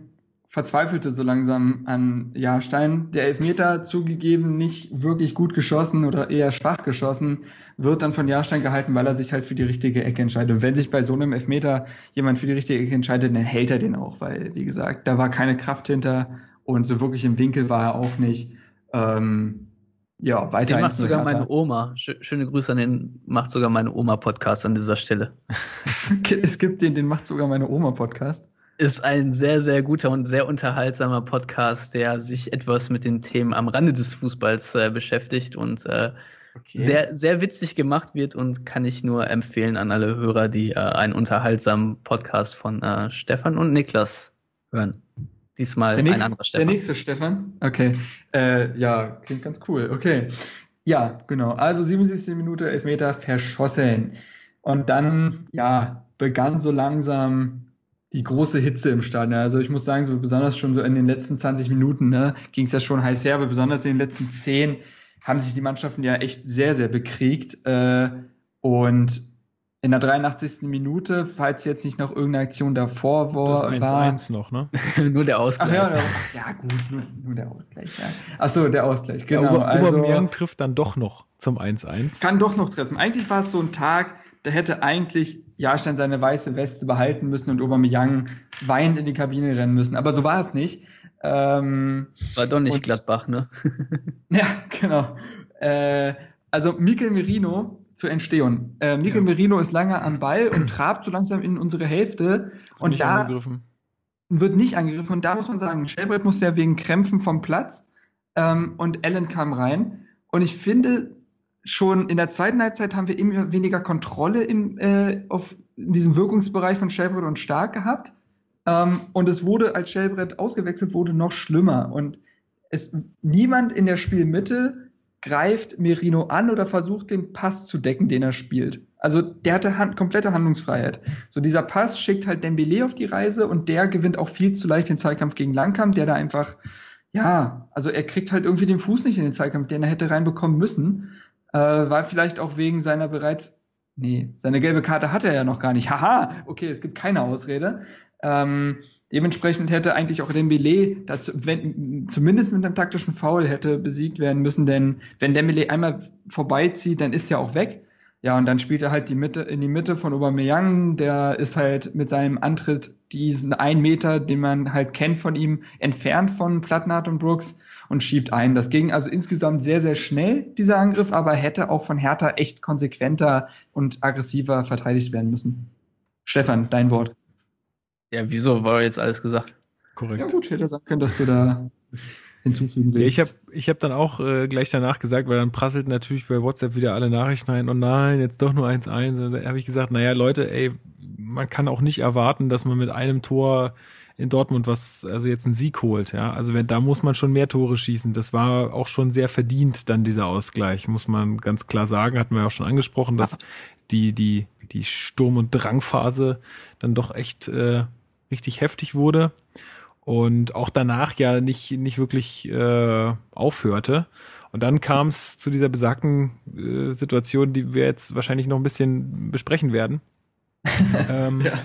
verzweifelte so langsam an Jahrstein. Der Elfmeter zugegeben nicht wirklich gut geschossen oder eher schwach geschossen, wird dann von Jahrstein gehalten, weil er sich halt für die richtige Ecke entscheidet. Und wenn sich bei so einem Elfmeter jemand für die richtige Ecke entscheidet, dann hält er den auch, weil, wie gesagt, da war keine Kraft hinter und so wirklich im Winkel war er auch nicht. Ähm, ja, weiter. Den macht sogar meine Oma. Schöne Grüße an den macht sogar meine Oma Podcast an dieser Stelle. es gibt den, den macht sogar meine Oma Podcast ist ein sehr, sehr guter und sehr unterhaltsamer Podcast, der sich etwas mit den Themen am Rande des Fußballs äh, beschäftigt und äh, okay. sehr, sehr witzig gemacht wird und kann ich nur empfehlen an alle Hörer, die äh, einen unterhaltsamen Podcast von äh, Stefan und Niklas hören. Diesmal der nächste, ein anderer Stefan. Der nächste Stefan? Okay. Äh, ja, klingt ganz cool. Okay. Ja, genau. Also 77. Minute, Elfmeter verschossen. Und dann, ja, begann so langsam die große Hitze im Stadion. Also ich muss sagen, so besonders schon so in den letzten 20 Minuten ne, ging es ja schon heiß her, aber besonders in den letzten 10 haben sich die Mannschaften ja echt sehr, sehr bekriegt. Äh, und in der 83. Minute, falls jetzt nicht noch irgendeine Aktion davor war. Das 1-1 noch, ne? nur der Ausgleich. Ach, ja, ja, ja, gut, nur, nur, der Ausgleich, ja. Achso, der Ausgleich, genau. Ja, Ober also, trifft dann doch noch zum 1-1. Kann doch noch treffen. Eigentlich war es so ein Tag, da hätte eigentlich Jahrstein seine weiße Weste behalten müssen und Aubameyang weinend in die Kabine rennen müssen. Aber so war es nicht. Ähm, war doch nicht und, Gladbach, ne? ja, genau. Äh, also Mikel Merino zur Entstehung. Äh, Mikel ja. Merino ist lange am Ball und trabt so langsam in unsere Hälfte. Und nicht da angegriffen. wird nicht angegriffen. Und da muss man sagen, Shelbrett musste ja wegen Krämpfen vom Platz ähm, und Allen kam rein. Und ich finde, schon in der zweiten Halbzeit haben wir immer weniger Kontrolle im, äh, auf, in diesem Wirkungsbereich von Shelbrett und Stark gehabt. Ähm, und es wurde, als Shelbrett ausgewechselt wurde, noch schlimmer. Und es, niemand in der Spielmitte greift Merino an oder versucht, den Pass zu decken, den er spielt. Also der hatte hand, komplette Handlungsfreiheit. So dieser Pass schickt halt Dembele auf die Reise und der gewinnt auch viel zu leicht den Zweikampf gegen Langkamp, der da einfach, ja, also er kriegt halt irgendwie den Fuß nicht in den Zweikampf, den er hätte reinbekommen müssen äh, war vielleicht auch wegen seiner bereits, nee, seine gelbe Karte hat er ja noch gar nicht. Haha, okay, es gibt keine Ausrede. Ähm, dementsprechend hätte eigentlich auch Dembele dazu, wenn, zumindest mit einem taktischen Foul hätte besiegt werden müssen, denn wenn Dembele einmal vorbeizieht, dann ist er auch weg. Ja, und dann spielt er halt die Mitte, in die Mitte von Aubameyang, der ist halt mit seinem Antritt diesen einen Meter, den man halt kennt von ihm, entfernt von Plattnart und Brooks und schiebt ein. Das ging also insgesamt sehr, sehr schnell, dieser Angriff, aber hätte auch von Hertha echt konsequenter und aggressiver verteidigt werden müssen. Stefan, dein Wort. Ja, wieso war jetzt alles gesagt? Korrekt. Ja gut, ich hätte sagen können, dass du da hinzufügen willst. Ja, ich habe ich hab dann auch äh, gleich danach gesagt, weil dann prasselten natürlich bei WhatsApp wieder alle Nachrichten ein, oh nein, jetzt doch nur 1-1. Da habe ich gesagt, naja, Leute, ey, man kann auch nicht erwarten, dass man mit einem Tor in Dortmund was, also jetzt einen Sieg holt, ja. Also wenn, da muss man schon mehr Tore schießen. Das war auch schon sehr verdient, dann dieser Ausgleich, muss man ganz klar sagen. Hatten wir auch schon angesprochen, dass die, die, die Sturm- und Drangphase dann doch echt äh, richtig heftig wurde und auch danach ja nicht, nicht wirklich äh, aufhörte. Und dann kam es zu dieser besagten äh, Situation, die wir jetzt wahrscheinlich noch ein bisschen besprechen werden. ähm, ja.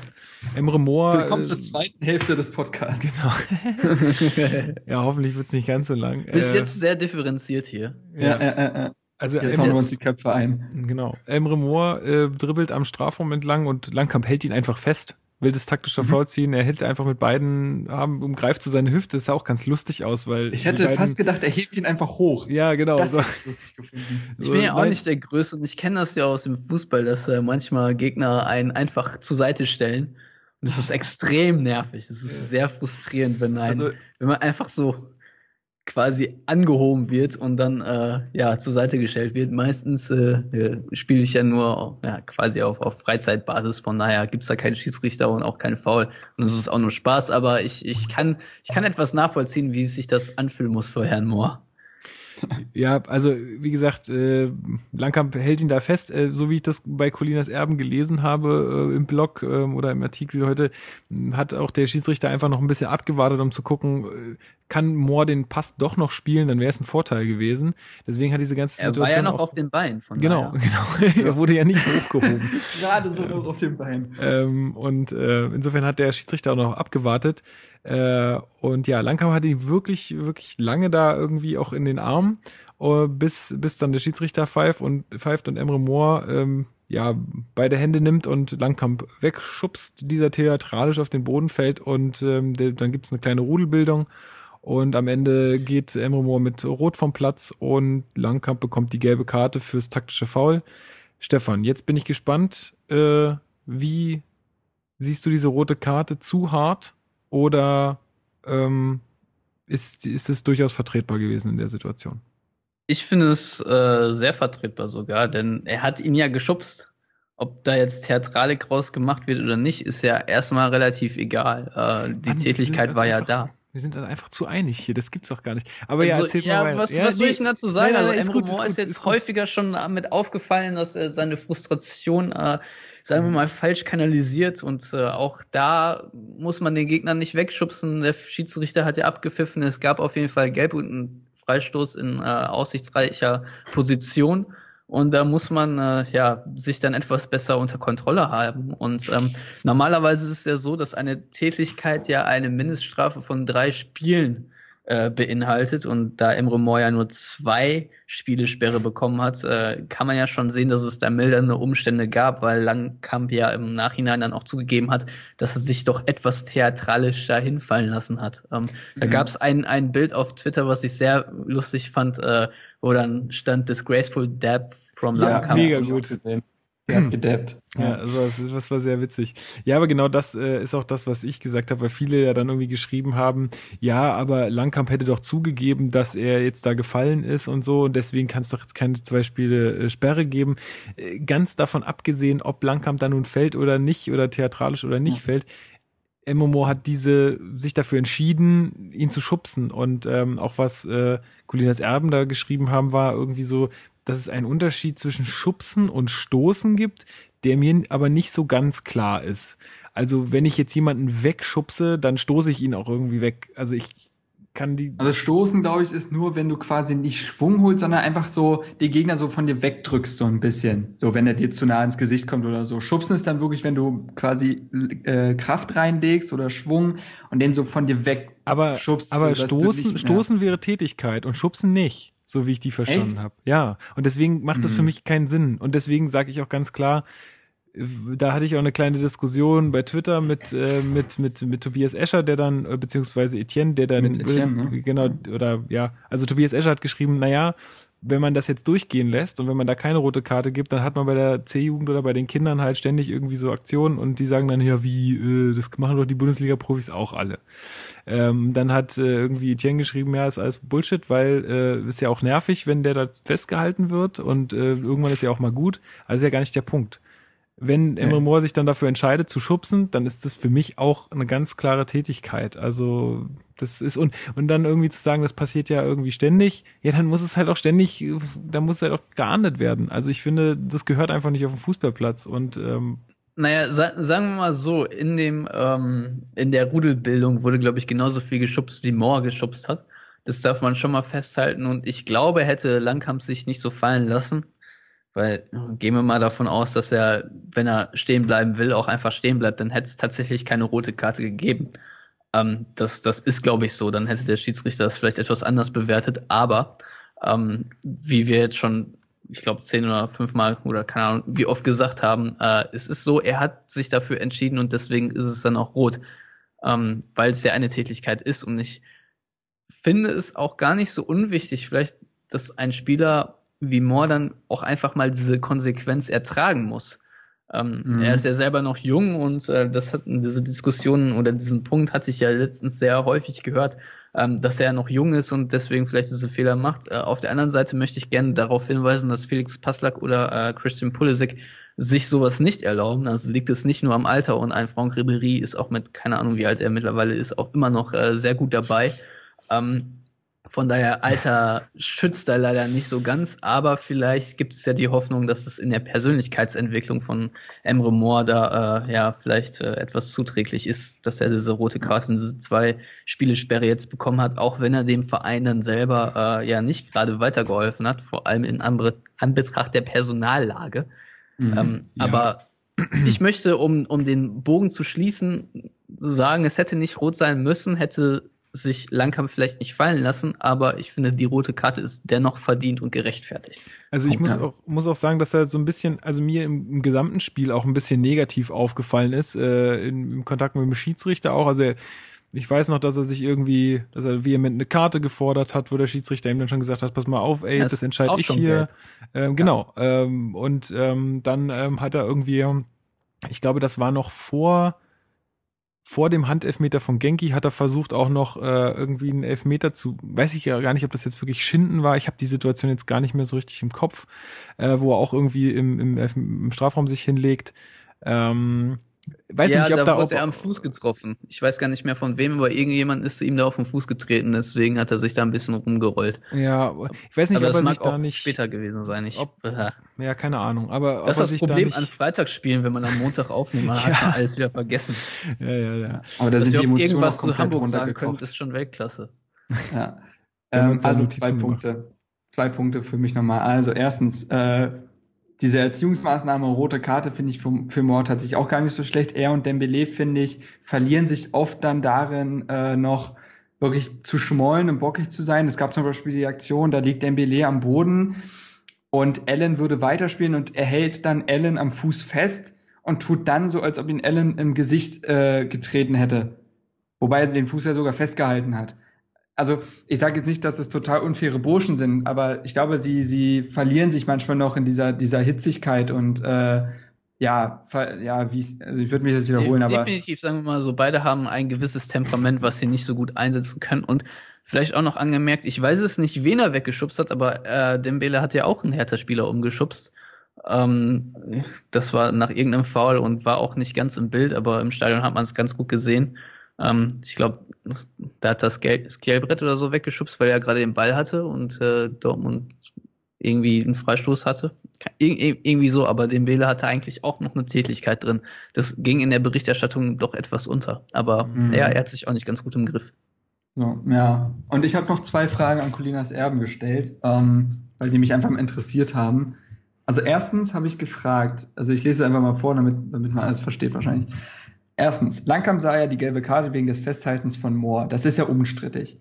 Emre Moore. Willkommen äh, zur zweiten Hälfte des Podcasts. Genau. ja, hoffentlich wird es nicht ganz so lang. Bis äh, jetzt sehr differenziert hier. Ja, ja, ja. ja. Also jetzt hauen wir uns die Köpfe ein. Genau. Emre Moore äh, dribbelt am Strafraum entlang und Langkamp hält ihn einfach fest will das taktischer mhm. vorziehen. Er hält einfach mit beiden Armen, umgreift zu so seine Hüfte. Das sah auch ganz lustig aus, weil. Ich hätte fast gedacht, er hebt ihn einfach hoch. Ja, genau. Das so. ich lustig gefunden. Ich bin ja auch nicht der Größte und ich kenne das ja aus dem Fußball, dass äh, manchmal Gegner einen einfach zur Seite stellen. Und das ist extrem nervig. Das ist sehr frustrierend, wenn, ein, also, wenn man einfach so quasi angehoben wird und dann äh, ja zur Seite gestellt wird. Meistens äh, spiele ich ja nur ja, quasi auf, auf Freizeitbasis, von daher gibt's da keinen Schiedsrichter und auch keinen Foul. Und es ist auch nur Spaß, aber ich, ich, kann, ich kann etwas nachvollziehen, wie sich das anfühlen muss für Herrn Mohr. Ja, also wie gesagt, äh, Langkamp hält ihn da fest, äh, so wie ich das bei Colinas Erben gelesen habe äh, im Blog äh, oder im Artikel heute, hat auch der Schiedsrichter einfach noch ein bisschen abgewartet, um zu gucken, äh, kann Moore den Pass doch noch spielen, dann wäre es ein Vorteil gewesen. Deswegen hat diese ganze Situation. Er war ja noch auf den Beinen von Genau, daher. genau. er wurde ja nicht hochgehoben. Gerade so noch auf den Beinen. Ähm, und äh, insofern hat der Schiedsrichter auch noch abgewartet. Äh, und ja, Langkamp hat ihn wirklich, wirklich lange da irgendwie auch in den Armen, uh, bis, bis dann der Schiedsrichter pfeift und, pfeift und Emre Moore ähm, ja, beide Hände nimmt und Langkamp wegschubst, dieser theatralisch auf den Boden fällt und ähm, der, dann gibt's eine kleine Rudelbildung und am Ende geht Emre Moore mit Rot vom Platz und Langkamp bekommt die gelbe Karte fürs taktische Foul. Stefan, jetzt bin ich gespannt, äh, wie siehst du diese rote Karte zu hart oder ähm, ist, ist es durchaus vertretbar gewesen in der Situation? Ich finde es äh, sehr vertretbar sogar, denn er hat ihn ja geschubst. Ob da jetzt Theatralik rausgemacht wird oder nicht, ist ja erstmal relativ egal. Äh, die Mann, Tätigkeit war ja da. Wir sind dann einfach zu einig hier, das gibt's doch gar nicht. Aber also, ja, erzähl ja, mal. Was, ja, was nee, soll ich denn dazu sagen? Nein, nein, also, Emre Moore ist, ist, jetzt ist häufiger schon damit aufgefallen, dass er seine Frustration äh, sagen wir mal, falsch kanalisiert. Und äh, auch da muss man den Gegner nicht wegschubsen. Der Schiedsrichter hat ja abgepfiffen. Es gab auf jeden Fall Gelb und einen Freistoß in äh, aussichtsreicher Position. Und da muss man äh, ja sich dann etwas besser unter Kontrolle haben. Und ähm, normalerweise ist es ja so, dass eine Tätigkeit ja eine Mindeststrafe von drei Spielen äh, beinhaltet. Und da Emre Moore ja nur zwei Spielesperre bekommen hat, äh, kann man ja schon sehen, dass es da mildernde Umstände gab, weil Langkamp ja im Nachhinein dann auch zugegeben hat, dass er sich doch etwas theatralisch da hinfallen lassen hat. Ähm, mhm. Da gab es ein, ein Bild auf Twitter, was ich sehr lustig fand, äh, wo dann stand Disgraceful Depth from Langkamp. Ja, mega gut. Ja, gedappt. Ja, also das, war sehr witzig. Ja, aber genau das äh, ist auch das, was ich gesagt habe, weil viele ja dann irgendwie geschrieben haben, ja, aber Langkamp hätte doch zugegeben, dass er jetzt da gefallen ist und so und deswegen kann es doch jetzt keine zwei Spiele äh, Sperre geben. Äh, ganz davon abgesehen, ob Langkamp da nun fällt oder nicht oder theatralisch oder nicht ja. fällt, MMO hat diese sich dafür entschieden, ihn zu schubsen und ähm, auch was äh, Colinas Erben da geschrieben haben, war irgendwie so, dass es einen Unterschied zwischen Schubsen und Stoßen gibt, der mir aber nicht so ganz klar ist. Also wenn ich jetzt jemanden wegschubse, dann stoße ich ihn auch irgendwie weg. Also ich kann die. Also Stoßen, glaube ich, ist nur, wenn du quasi nicht Schwung holst, sondern einfach so die Gegner so von dir wegdrückst, so ein bisschen. So, wenn er dir zu nah ins Gesicht kommt oder so. Schubsen ist dann wirklich, wenn du quasi äh, Kraft reinlegst oder Schwung und den so von dir weg aber, schubst. Aber so, Stoßen, nicht, Stoßen ja. wäre Tätigkeit und Schubsen nicht so wie ich die verstanden habe. Ja, und deswegen macht das für mhm. mich keinen Sinn. Und deswegen sage ich auch ganz klar, da hatte ich auch eine kleine Diskussion bei Twitter mit äh, mit mit mit Tobias Escher, der dann äh, beziehungsweise Etienne, der dann Etienne, ne? genau oder ja, also Tobias Escher hat geschrieben, naja, wenn man das jetzt durchgehen lässt und wenn man da keine rote Karte gibt, dann hat man bei der C-Jugend oder bei den Kindern halt ständig irgendwie so Aktionen und die sagen dann, ja, wie, äh, das machen doch die Bundesliga-Profis auch alle. Ähm, dann hat äh, irgendwie Etienne geschrieben, ja, ist alles Bullshit, weil äh, ist ja auch nervig, wenn der da festgehalten wird und äh, irgendwann ist ja auch mal gut. Also ist ja gar nicht der Punkt. Wenn Emre Moore sich dann dafür entscheidet zu schubsen, dann ist das für mich auch eine ganz klare Tätigkeit. Also das ist und und dann irgendwie zu sagen, das passiert ja irgendwie ständig, ja, dann muss es halt auch ständig, dann muss es halt auch geahndet werden. Also ich finde, das gehört einfach nicht auf den Fußballplatz und ähm, naja, sa sagen wir mal so, in dem ähm, in der Rudelbildung wurde, glaube ich, genauso viel geschubst, wie Moore geschubst hat. Das darf man schon mal festhalten. Und ich glaube, hätte Langkamp sich nicht so fallen lassen, Weil gehen wir mal davon aus, dass er, wenn er stehen bleiben will, auch einfach stehen bleibt, dann hätte es tatsächlich keine rote Karte gegeben. Ähm, das, das ist, glaube ich, so. Dann hätte der Schiedsrichter das vielleicht etwas anders bewertet. Aber ähm, wie wir jetzt schon, ich glaube, zehn oder fünfmal oder keine Ahnung, wie oft gesagt haben, äh, es ist so, er hat sich dafür entschieden und deswegen ist es dann auch rot. Ähm, weil es ja eine Tätigkeit ist und ich finde es auch gar nicht so unwichtig, vielleicht, dass ein Spieler wie Moore dann auch einfach mal diese Konsequenz ertragen muss. Ähm, mhm. Er ist ja selber noch jung und äh, das hat diese Diskussionen oder diesen Punkt hatte ich ja letztens sehr häufig gehört, ähm, dass er noch jung ist und deswegen vielleicht diese Fehler macht. Äh, auf der anderen Seite möchte ich gerne darauf hinweisen, dass Felix Paslak oder äh, Christian Pulisic sich sowas nicht erlauben. Also liegt es nicht nur am Alter und ein Franck Ribéry ist auch mit, keine Ahnung, wie alt er mittlerweile ist, auch immer noch äh, sehr gut dabei. Ähm, von daher, Alter schützt da leider nicht so ganz, aber vielleicht gibt es ja die Hoffnung, dass es in der Persönlichkeitsentwicklung von Emre Moore da äh, ja vielleicht äh, etwas zuträglich ist, dass er diese rote Karte in diese zwei Spielesperre jetzt bekommen hat, auch wenn er dem Verein dann selber äh, ja nicht gerade weitergeholfen hat, vor allem in Anbetracht der Personallage. Mhm, ähm, ja. Aber ich möchte, um, um den Bogen zu schließen, sagen, es hätte nicht rot sein müssen, hätte sich Langkamp vielleicht nicht fallen lassen, aber ich finde, die rote Karte ist dennoch verdient und gerechtfertigt. Also ich muss auch, muss auch sagen, dass er so ein bisschen, also mir im, im gesamten Spiel auch ein bisschen negativ aufgefallen ist, äh, in, im Kontakt mit dem Schiedsrichter auch. Also er, ich weiß noch, dass er sich irgendwie, dass er vehement eine Karte gefordert hat, wo der Schiedsrichter ihm dann schon gesagt hat, pass mal auf, ey, das, das entscheide ich hier. Ähm, genau. Ja. Ähm, und ähm, dann ähm, hat er irgendwie, ich glaube, das war noch vor vor dem Handelfmeter von Genki hat er versucht auch noch äh, irgendwie einen Elfmeter zu, weiß ich ja gar nicht, ob das jetzt wirklich Schinden war. Ich habe die Situation jetzt gar nicht mehr so richtig im Kopf, äh, wo er auch irgendwie im, im, im Strafraum sich hinlegt. Ähm, Weiß ja, nicht, ob da, da wurde er am Fuß getroffen. Ich weiß gar nicht mehr von wem, aber irgendjemand ist ihm da auf den Fuß getreten, deswegen hat er sich da ein bisschen rumgerollt. Ja, ich weiß nicht, aber ob das er mag sich da nicht später gewesen sein. Ich, ob, ja, keine Ahnung, aber das ist das Problem da an Freitagsspielen, wenn man am Montag aufnimmt, man ja. hat man alles wieder vergessen. Ja, ja, ja. Aber da sind die Emotionen irgendwas zu Hamburg sagen könnt, ist schon Weltklasse. Ja. ähm, also zwei Punkte. Zwei Punkte für mich nochmal. Also erstens, äh, diese Erziehungsmaßnahme rote Karte finde ich für, für Moore tatsächlich auch gar nicht so schlecht. Er und Dembele, finde ich, verlieren sich oft dann darin, äh, noch wirklich zu schmollen und bockig zu sein. Es gab zum Beispiel die Aktion, da liegt Dembele am Boden und Allen würde weiterspielen und er hält dann Allen am Fuß fest und tut dann so, als ob ihn Allen im Gesicht äh, getreten hätte. Wobei er den Fuß ja sogar festgehalten hat also ich sage jetzt nicht, dass es total unfaire Burschen sind, aber ich glaube, sie, sie verlieren sich manchmal noch in dieser, dieser Hitzigkeit und äh, ja, ja, wie also ich würde mich jetzt wiederholen, Definitiv, aber. Definitiv, sagen wir mal so, beide haben ein gewisses Temperament, was sie nicht so gut einsetzen können. Und vielleicht auch noch angemerkt, ich weiß es nicht, wen er weggeschubst hat, aber äh, Dembele hat ja auch einen Hertha-Spieler umgeschubst. Ähm, das war nach irgendeinem Foul und war auch nicht ganz im Bild, aber im Stadion hat man es ganz gut gesehen. Ähm, ich glaube, da hat das Scalebrett oder so weggeschubst, weil er gerade den Ball hatte und äh, Dortmund irgendwie einen Freistoß hatte. Ir irgendwie so, aber Dembele hatte eigentlich auch noch eine Tätigkeit drin. Das ging in der Berichterstattung doch etwas unter. Aber mhm. ja, er hat sich auch nicht ganz gut im Griff. So, ja. Und ich habe noch zwei Fragen an Colinas Erben gestellt, ähm, weil die mich einfach interessiert haben. Also erstens habe ich gefragt, also ich lese einfach mal vor, damit, damit man alles versteht wahrscheinlich. Erstens, Langkamp sah ja die gelbe Karte wegen des Festhaltens von Moore. Das ist ja unstrittig.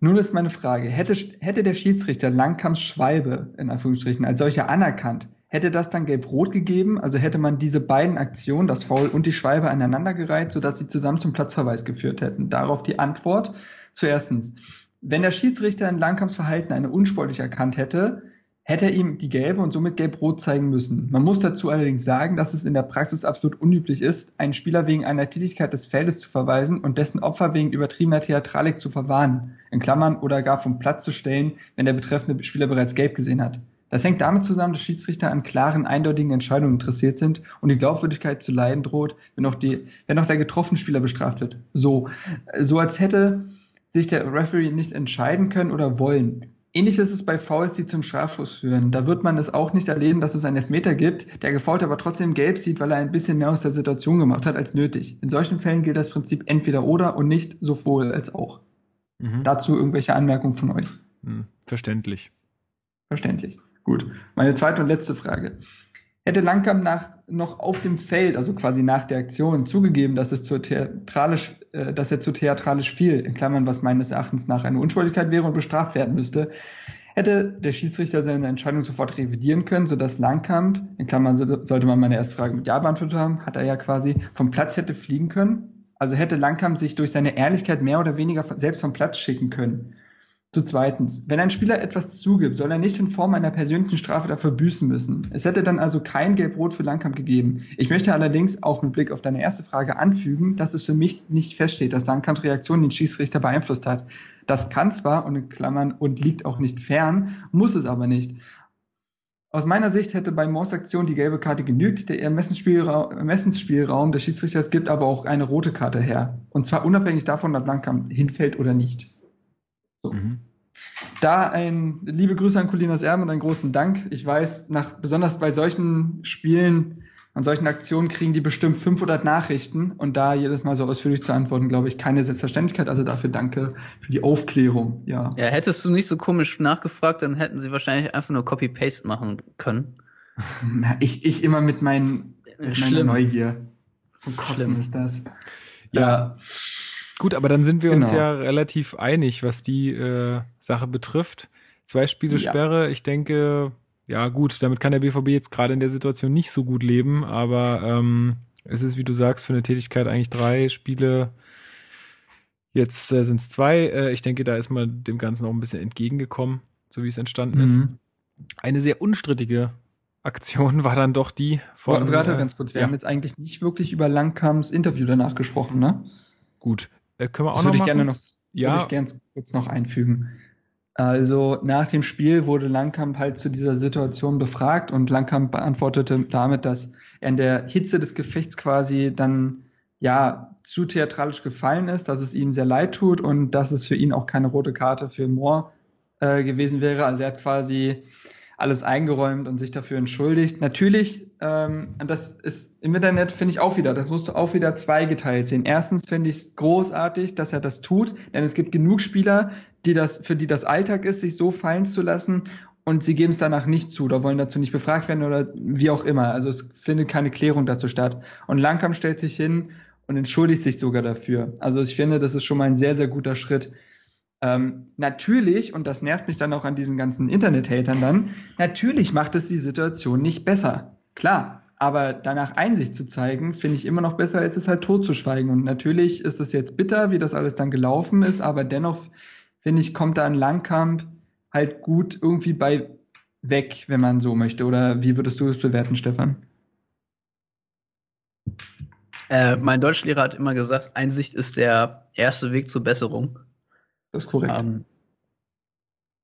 Nun ist meine Frage, hätte, hätte der Schiedsrichter Langkamps Schwalbe, in Anführungsstrichen, als solcher anerkannt, hätte das dann gelb-rot gegeben? Also hätte man diese beiden Aktionen, das Foul und die Schwalbe aneinandergereiht, sodass sie zusammen zum Platzverweis geführt hätten? Darauf die Antwort. Zuerstens, wenn der Schiedsrichter in Langkamps Verhalten eine unsportlich erkannt hätte, hätte er ihm die gelbe und somit gelb-rot zeigen müssen. Man muss dazu allerdings sagen, dass es in der Praxis absolut unüblich ist, einen Spieler wegen einer Tätigkeit des Feldes zu verweisen und dessen Opfer wegen übertriebener Theatralik zu verwarnen, in Klammern oder gar vom Platz zu stellen, wenn der betreffende Spieler bereits gelb gesehen hat. Das hängt damit zusammen, dass Schiedsrichter an klaren, eindeutigen Entscheidungen interessiert sind und die Glaubwürdigkeit zu leiden droht, wenn auch, die, wenn auch der getroffene Spieler bestraft wird. So, so als hätte sich der Referee nicht entscheiden können oder wollen. Ähnlich ist es bei Fouls, die zum Strafschuss führen. Da wird man es auch nicht erleben, dass es einen Elfmeter gibt, der Gefaulte aber trotzdem gelb sieht, weil er ein bisschen mehr aus der Situation gemacht hat als nötig. In solchen Fällen gilt das Prinzip entweder oder und nicht sowohl als auch. Mhm. Dazu irgendwelche Anmerkungen von euch. Mhm. Verständlich. Verständlich. Gut. Meine zweite und letzte Frage. Hätte Langkamp nach, noch auf dem Feld, also quasi nach der Aktion, zugegeben, dass, es zu theatralisch, äh, dass er zu theatralisch fiel, in Klammern, was meines Erachtens nach eine Unschuldigkeit wäre und bestraft werden müsste, hätte der Schiedsrichter seine Entscheidung sofort revidieren können, sodass Langkamp, in Klammern sollte man meine erste Frage mit Ja beantwortet haben, hat er ja quasi vom Platz hätte fliegen können. Also hätte Langkamp sich durch seine Ehrlichkeit mehr oder weniger selbst vom Platz schicken können. Zu zweitens, wenn ein Spieler etwas zugibt, soll er nicht in Form einer persönlichen Strafe dafür büßen müssen. Es hätte dann also kein Gelb-Rot für Langkamp gegeben. Ich möchte allerdings auch mit Blick auf deine erste Frage anfügen, dass es für mich nicht feststeht, dass Langkamps Reaktion den Schießrichter beeinflusst hat. Das kann zwar und in Klammern und liegt auch nicht fern, muss es aber nicht. Aus meiner Sicht hätte bei Moors Aktion die gelbe Karte genügt. Der Ermessensspielraum, Ermessensspielraum des Schiedsrichters gibt aber auch eine rote Karte her. Und zwar unabhängig davon, ob Langkamp hinfällt oder nicht. So. Mhm. Da ein liebe Grüße an Colinas Erben und einen großen Dank. Ich weiß, nach, besonders bei solchen Spielen, an solchen Aktionen kriegen die bestimmt 500 Nachrichten und da jedes Mal so ausführlich zu antworten, glaube ich, keine Selbstverständlichkeit. Also dafür danke für die Aufklärung. Ja. Ja, hättest du nicht so komisch nachgefragt, dann hätten sie wahrscheinlich einfach nur Copy-Paste machen können. Na, ich, ich immer mit, mein, mit meiner Neugier. Zum Kotzen Schlimm. ist das. Ja. ja. Gut, aber dann sind wir genau. uns ja relativ einig, was die äh, Sache betrifft. Zwei Spiele ja. Sperre, ich denke, ja gut, damit kann der BVB jetzt gerade in der Situation nicht so gut leben, aber ähm, es ist, wie du sagst, für eine Tätigkeit eigentlich drei Spiele. Jetzt äh, sind es zwei. Äh, ich denke, da ist man dem Ganzen auch ein bisschen entgegengekommen, so wie es entstanden mhm. ist. Eine sehr unstrittige Aktion war dann doch die von. Warte, äh, ganz kurz. Wir ja. haben jetzt eigentlich nicht wirklich über Langkamps Interview danach gesprochen, ne? Gut. Äh, können wir auch das noch würde ich gerne noch, ja. würde ich gerne kurz noch einfügen. Also nach dem Spiel wurde Langkamp halt zu dieser Situation befragt und Langkamp beantwortete damit, dass er in der Hitze des Gefechts quasi dann ja zu theatralisch gefallen ist, dass es ihm sehr leid tut und dass es für ihn auch keine rote Karte für Moore äh, gewesen wäre. Also er hat quasi alles eingeräumt und sich dafür entschuldigt. Natürlich, ähm, das ist im Internet, finde ich auch wieder, das musst du auch wieder zweigeteilt sehen. Erstens finde ich es großartig, dass er das tut, denn es gibt genug Spieler, die das, für die das Alltag ist, sich so fallen zu lassen und sie geben es danach nicht zu oder wollen dazu nicht befragt werden oder wie auch immer. Also es findet keine Klärung dazu statt. Und Langkamp stellt sich hin und entschuldigt sich sogar dafür. Also ich finde, das ist schon mal ein sehr, sehr guter Schritt. Ähm, natürlich, und das nervt mich dann auch an diesen ganzen Internet-Hatern dann, natürlich macht es die Situation nicht besser. Klar, aber danach Einsicht zu zeigen, finde ich immer noch besser, als es halt totzuschweigen. Und natürlich ist es jetzt bitter, wie das alles dann gelaufen ist, aber dennoch, finde ich, kommt da ein Langkamp halt gut irgendwie bei weg, wenn man so möchte. Oder wie würdest du es bewerten, Stefan? Äh, mein Deutschlehrer hat immer gesagt, Einsicht ist der erste Weg zur Besserung. Das ist korrekt. Um, ähm,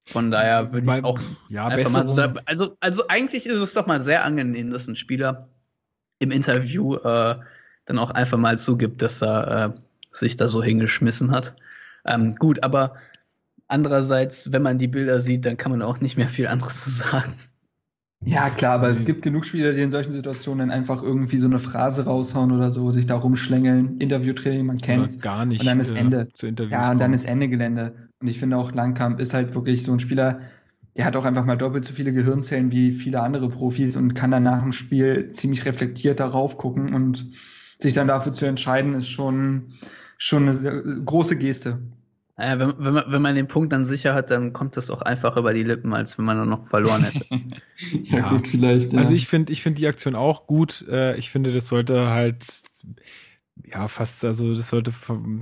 von daher würde ich auch ja, einfach mal so, also, also eigentlich ist es doch mal sehr angenehm, dass ein Spieler im Interview äh, dann auch einfach mal zugibt, dass er äh, sich da so hingeschmissen hat. Ähm, gut, aber andererseits, wenn man die Bilder sieht, dann kann man auch nicht mehr viel anderes zu sagen. Ja, klar, aber es gibt genug Spieler, die in solchen Situationen einfach irgendwie so eine Phrase raushauen oder so, sich da rumschlängeln. Interviewtraining, man kennt gar nicht. Und dann ist äh, Ende. Zu Interviews ja, und dann ist Ende Gelände. Und ich finde auch Langkamp ist halt wirklich so ein Spieler, der hat auch einfach mal doppelt so viele Gehirnzellen wie viele andere Profis und kann dann nach dem Spiel ziemlich reflektiert darauf gucken und sich dann dafür zu entscheiden, ist schon, schon eine große Geste. Naja, wenn, wenn, man, wenn man den Punkt dann sicher hat, dann kommt das auch einfach über die Lippen, als wenn man dann noch verloren hätte. ja, ja, gut, vielleicht. Ja. Also ich finde ich finde die Aktion auch gut. Äh, ich finde, das sollte halt ja fast, also das sollte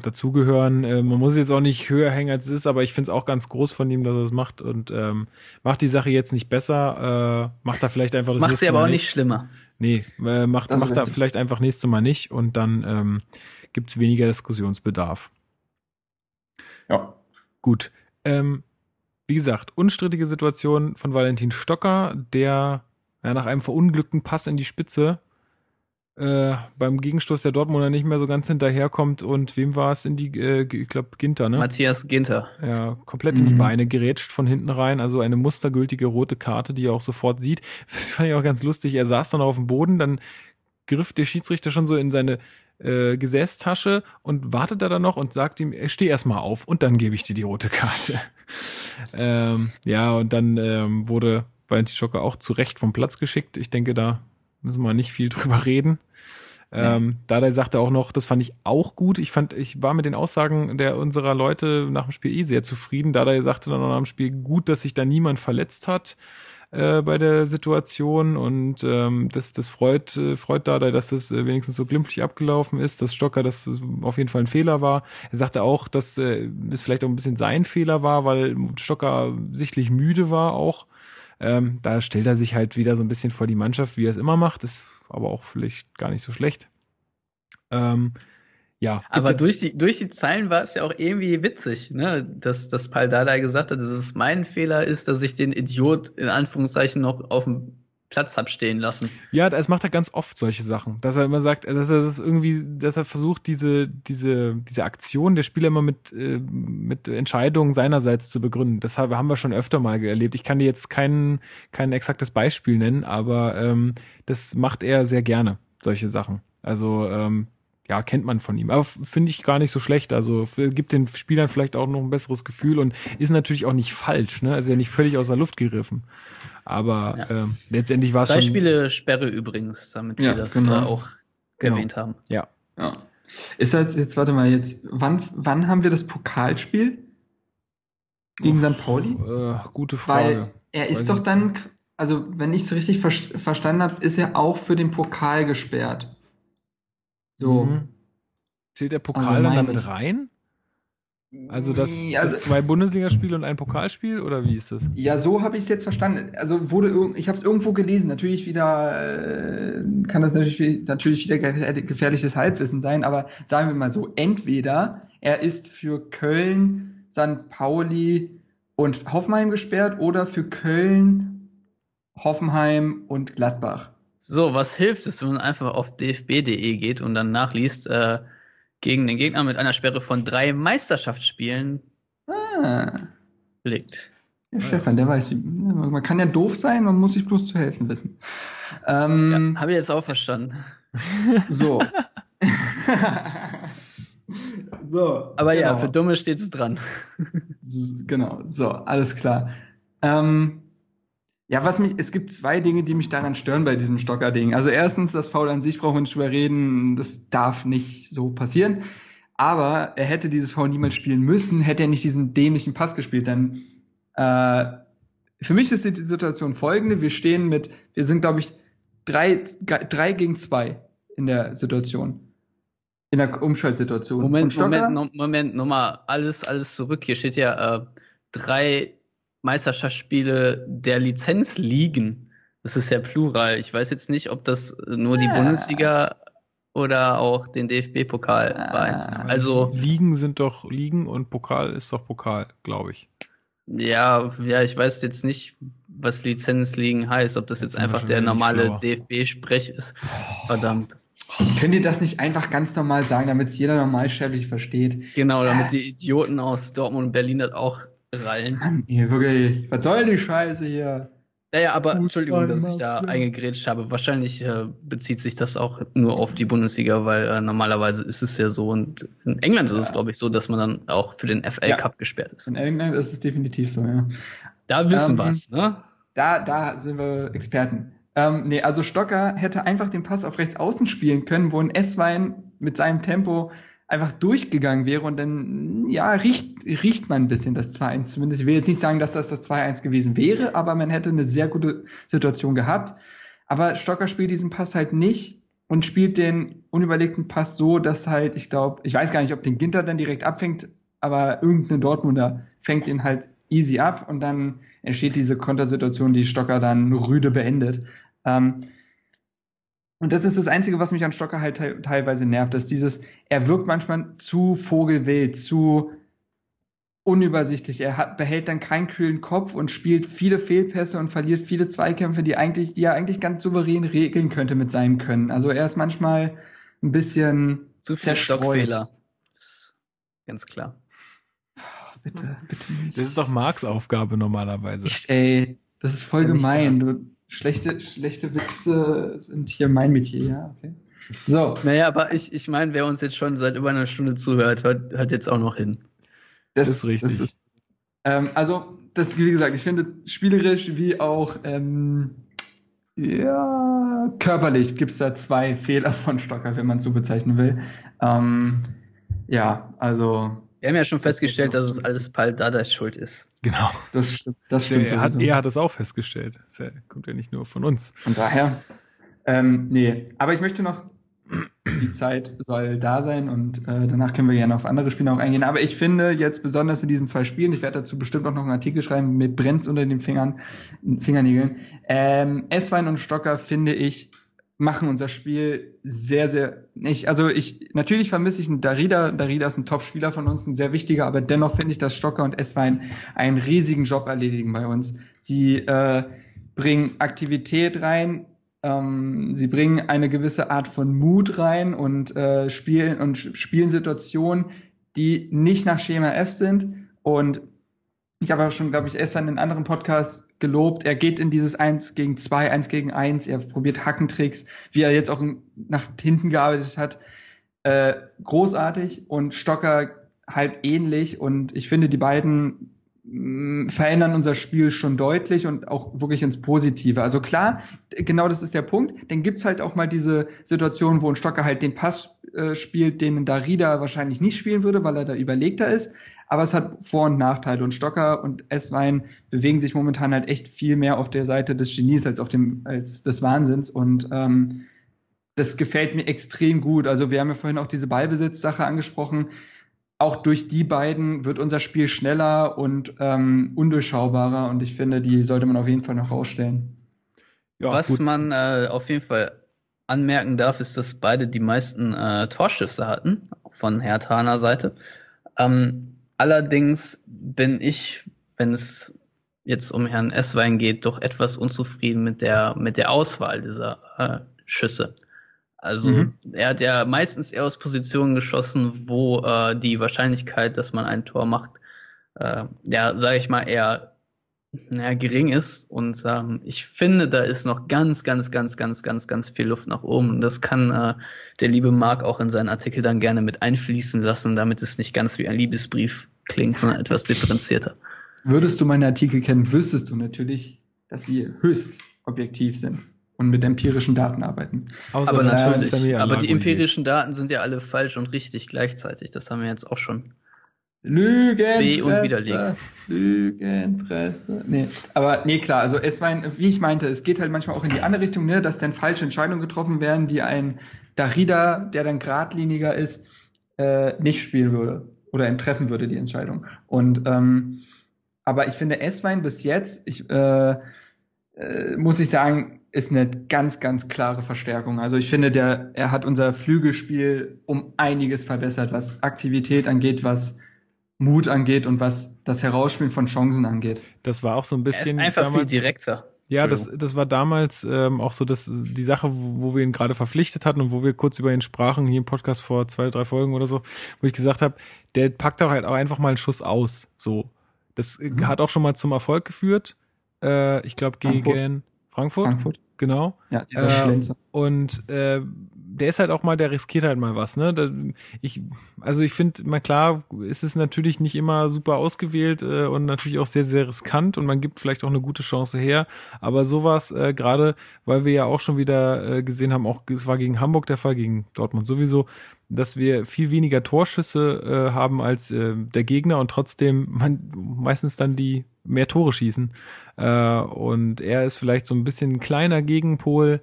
dazugehören. Äh, man muss jetzt auch nicht höher hängen, als es ist, aber ich finde es auch ganz groß von ihm, dass er es macht und ähm, macht die Sache jetzt nicht besser. Äh, macht da vielleicht einfach das Macht sie aber auch nicht schlimmer. Nee, äh, macht, macht da vielleicht einfach nächste Mal nicht und dann ähm, gibt es weniger Diskussionsbedarf. Ja. Gut. Ähm, wie gesagt, unstrittige Situation von Valentin Stocker, der ja, nach einem verunglückten Pass in die Spitze äh, beim Gegenstoß der Dortmunder nicht mehr so ganz hinterherkommt und wem war es in die, äh, ich glaube, Ginter, ne? Matthias Ginter. Ja, komplett in die mhm. Beine gerätscht von hinten rein, also eine mustergültige rote Karte, die er auch sofort sieht. Das fand ich auch ganz lustig. Er saß dann auf dem Boden, dann griff der Schiedsrichter schon so in seine äh, Gesäßtasche und wartet da dann noch und sagt ihm, steh erstmal auf und dann gebe ich dir die rote Karte. ähm, ja, und dann ähm, wurde Valentin Stocker auch zu Recht vom Platz geschickt. Ich denke, da müssen wir nicht viel drüber reden. Ähm, Dardai sagte auch noch, das fand ich auch gut. Ich fand, ich war mit den Aussagen der unserer Leute nach dem Spiel eh sehr zufrieden. Dardai sagte dann auch nach dem Spiel gut, dass sich da niemand verletzt hat äh, bei der Situation und ähm, das, das freut, äh, freut Dardai, dass das äh, wenigstens so glimpflich abgelaufen ist, dass Stocker das auf jeden Fall ein Fehler war. Er sagte auch, dass äh, es vielleicht auch ein bisschen sein Fehler war, weil Stocker sichtlich müde war auch. Ähm, da stellt er sich halt wieder so ein bisschen vor die Mannschaft, wie er es immer macht. Ist aber auch vielleicht gar nicht so schlecht. Ähm, ja. Aber durch die, durch die Zeilen war es ja auch irgendwie witzig, ne? dass, dass Paul Dardai gesagt hat, dass es mein Fehler ist, dass ich den Idiot in Anführungszeichen noch auf dem Platz hab stehen lassen. Ja, das macht er ganz oft solche Sachen, dass er immer sagt, dass er das irgendwie, dass er versucht, diese, diese, diese Aktion der Spieler immer mit, äh, mit Entscheidungen seinerseits zu begründen. Das haben wir schon öfter mal erlebt. Ich kann dir jetzt kein, kein exaktes Beispiel nennen, aber ähm, das macht er sehr gerne, solche Sachen. Also ähm, ja, kennt man von ihm. Aber finde ich gar nicht so schlecht. Also gibt den Spielern vielleicht auch noch ein besseres Gefühl und ist natürlich auch nicht falsch, ne? Also ja nicht völlig aus der Luft gegriffen. Aber ja. äh, letztendlich war es schon. Drei Spiele Sperre übrigens, damit ja, wir das genau. auch genau. erwähnt haben. Ja. ja. Ist das jetzt, warte mal, jetzt, wann, wann haben wir das Pokalspiel? Gegen St. Pauli? Äh, gute Frage. Weil er ist Weiß doch dann, also wenn ich es richtig ver verstanden habe, ist er auch für den Pokal gesperrt. So. Mhm. Zählt der Pokal also dann damit rein? Also das, also, das zwei Bundesligaspiele und ein Pokalspiel oder wie ist das? Ja, so habe ich es jetzt verstanden. Also wurde ich habe es irgendwo gelesen. Natürlich wieder äh, kann das natürlich natürlich wieder gefährliches Halbwissen sein, aber sagen wir mal so: Entweder er ist für Köln, St. Pauli und Hoffenheim gesperrt oder für Köln, Hoffenheim und Gladbach. So, was hilft es, wenn man einfach auf dfb.de geht und dann nachliest? Äh, gegen den Gegner mit einer Sperre von drei Meisterschaftsspielen ah. liegt. Ja, Stefan, der weiß, man kann ja doof sein, man muss sich bloß zu helfen wissen. Ähm, ja, Habe ich jetzt auch verstanden. So. so. Aber genau. ja, für Dumme steht es dran. genau, so, alles klar. Ähm, ja, was mich, es gibt zwei Dinge, die mich daran stören bei diesem Stocker-Ding. Also erstens, das Foul an sich brauchen wir nicht drüber reden, das darf nicht so passieren. Aber er hätte dieses Foul niemals spielen müssen, hätte er nicht diesen dämlichen Pass gespielt. Denn äh, für mich ist die Situation folgende: Wir stehen mit, wir sind, glaube ich, drei, drei gegen zwei in der Situation. In der Umschaltsituation. Moment, Moment, Moment, nochmal alles, alles zurück. Hier steht ja äh, drei Meisterschaftsspiele der Lizenz liegen. Das ist ja Plural. Ich weiß jetzt nicht, ob das nur die ja. Bundesliga oder auch den DFB-Pokal war. Also Ligen sind doch Ligen und Pokal ist doch Pokal, glaube ich. Ja, ja, ich weiß jetzt nicht, was Lizenzligen heißt, ob das jetzt, jetzt einfach der normale DFB-Sprech ist. Verdammt. Könnt ihr das nicht einfach ganz normal sagen, damit es jeder normalsterblich versteht? Genau, damit die Idioten aus Dortmund und Berlin das auch rallen. Mann, ihr wirklich, was soll die Scheiße hier? Naja, aber Fußball Entschuldigung, dass ich da eingegrätscht habe. Wahrscheinlich äh, bezieht sich das auch nur auf die Bundesliga, weil äh, normalerweise ist es ja so und in England ist es, glaube ich, so, dass man dann auch für den FA ja. Cup gesperrt ist. In England ist es definitiv so, ja. Da wissen ähm, wir's, ne? Da, da sind wir Experten. Ähm, nee, also Stocker hätte einfach den Pass auf rechts außen spielen können, wo ein S-Wein mit seinem Tempo einfach durchgegangen wäre und dann, ja, riecht, riecht man ein bisschen das 2-1 zumindest. Ich will jetzt nicht sagen, dass das das 2-1 gewesen wäre, aber man hätte eine sehr gute Situation gehabt. Aber Stocker spielt diesen Pass halt nicht und spielt den unüberlegten Pass so, dass halt, ich glaube, ich weiß gar nicht, ob den Ginter dann direkt abfängt, aber irgendein Dortmunder fängt ihn halt easy ab und dann entsteht diese Kontersituation, die Stocker dann rüde beendet. Ähm, und das ist das Einzige, was mich an Stocker halt te teilweise nervt, dass dieses, er wirkt manchmal zu vogelwild, zu unübersichtlich. Er hat, behält dann keinen kühlen Kopf und spielt viele Fehlpässe und verliert viele Zweikämpfe, die eigentlich, die er eigentlich ganz souverän regeln könnte mit seinem Können. Also er ist manchmal ein bisschen zu viel Stockfehler. Ganz klar. Bitte, bitte nicht. Das ist doch Marks Aufgabe normalerweise. Echt, ey, das ist voll das ist gemein. Du, schlechte, schlechte Witze sind hier mein Metier, ja, okay. So. Naja, aber ich, ich meine, wer uns jetzt schon seit über einer Stunde zuhört, hört, hört jetzt auch noch hin. Das, das ist richtig. Das ist, ähm, also, das, wie gesagt, ich finde spielerisch wie auch ähm, ja, körperlich gibt es da zwei Fehler von Stocker, wenn man es so bezeichnen will. Ähm, ja, also. Wir haben ja schon festgestellt, dass es alles Paul Dadas Schuld ist. Genau. Das, stimmt, das stimmt. Er hat, er hat es auch festgestellt. Das kommt ja nicht nur von uns. Von daher. Ähm, nee, aber ich möchte noch die Zeit soll da sein und äh, danach können wir gerne auf andere Spiele auch eingehen. Aber ich finde jetzt besonders in diesen zwei Spielen, ich werde dazu bestimmt auch noch einen Artikel schreiben, mit brennt's unter den Fingern, Fingernägeln. Ähm, Esswein und Stocker finde ich machen unser Spiel sehr, sehr nicht. Also ich natürlich vermisse ich einen Darida. Darida ist ein Top-Spieler von uns, ein sehr wichtiger, aber dennoch finde ich, dass Stocker und Esswein einen riesigen Job erledigen bei uns. Sie äh, bringen Aktivität rein, ähm, sie bringen eine gewisse Art von Mut rein und äh, spielen und spielen Situationen, die nicht nach Schema F sind. Und ich habe auch schon, glaube ich, erst in anderen Podcast gelobt. Er geht in dieses 1 gegen 2, 1 gegen 1. Er probiert Hackentricks, wie er jetzt auch nach hinten gearbeitet hat. Äh, großartig und Stocker halt ähnlich. Und ich finde, die beiden verändern unser Spiel schon deutlich und auch wirklich ins Positive. Also klar, genau das ist der Punkt. Dann gibt's halt auch mal diese Situation, wo ein Stocker halt den Pass äh, spielt, den Darida wahrscheinlich nicht spielen würde, weil er da überlegter ist. Aber es hat Vor- und Nachteile. Und Stocker und Esswein bewegen sich momentan halt echt viel mehr auf der Seite des Genies als auf dem, als des Wahnsinns. Und ähm, das gefällt mir extrem gut. Also wir haben ja vorhin auch diese Ballbesitzsache angesprochen auch durch die beiden wird unser Spiel schneller und ähm, undurchschaubarer und ich finde, die sollte man auf jeden Fall noch rausstellen. Ja, Was gut. man äh, auf jeden Fall anmerken darf, ist, dass beide die meisten äh, Torschüsse hatten von Herthaner Seite. Ähm, allerdings bin ich, wenn es jetzt um Herrn Esswein geht, doch etwas unzufrieden mit der mit der Auswahl dieser äh, Schüsse. Also mhm. er hat ja meistens eher aus Positionen geschossen, wo äh, die Wahrscheinlichkeit, dass man ein Tor macht, äh, ja, sage ich mal, eher naja, gering ist. Und ähm, ich finde, da ist noch ganz, ganz, ganz, ganz, ganz, ganz viel Luft nach oben. Und das kann äh, der liebe Marc auch in seinen Artikel dann gerne mit einfließen lassen, damit es nicht ganz wie ein Liebesbrief klingt, sondern etwas differenzierter. Würdest du meine Artikel kennen, wüsstest du natürlich, dass sie höchst objektiv sind und mit empirischen Daten arbeiten. Außer aber natürlich, aber die empirischen Daten sind ja alle falsch und richtig gleichzeitig. Das haben wir jetzt auch schon. Lügenpresse. und widerlegt. Lügenpresse. Nee, aber nee, klar, also es war, wie ich meinte, es geht halt manchmal auch in die andere Richtung, ne, dass dann falsche Entscheidungen getroffen werden, die ein Darida, der dann geradliniger ist, äh, nicht spielen würde oder ihm treffen würde, die Entscheidung. Und ähm, aber ich finde S-Wein bis jetzt, ich äh, äh, muss ich sagen, ist eine ganz, ganz klare Verstärkung. Also ich finde, der, er hat unser Flügelspiel um einiges verbessert, was Aktivität angeht, was Mut angeht und was das Herausspielen von Chancen angeht. Das war auch so ein bisschen. Er ist einfach damals, viel direkter. Ja, das, das war damals ähm, auch so dass die Sache, wo, wir ihn gerade verpflichtet hatten und wo wir kurz über ihn sprachen, hier im Podcast vor zwei, drei Folgen oder so, wo ich gesagt habe, der packt auch halt auch einfach mal einen Schuss aus. So. Das mhm. hat auch schon mal zum Erfolg geführt. Äh, ich glaube, gegen Frankfurt. Frankfurt. Frankfurt. Genau. Ja, dieser äh, Schlenzer. Und äh, der ist halt auch mal, der riskiert halt mal was, ne? Da, ich, also ich finde, mal klar, ist es natürlich nicht immer super ausgewählt äh, und natürlich auch sehr, sehr riskant und man gibt vielleicht auch eine gute Chance her. Aber sowas, äh, gerade weil wir ja auch schon wieder äh, gesehen haben, auch es war gegen Hamburg der Fall, gegen Dortmund sowieso, dass wir viel weniger Torschüsse äh, haben als äh, der Gegner und trotzdem man meistens dann die mehr Tore schießen. Äh, und er ist vielleicht so ein bisschen ein kleiner Gegenpol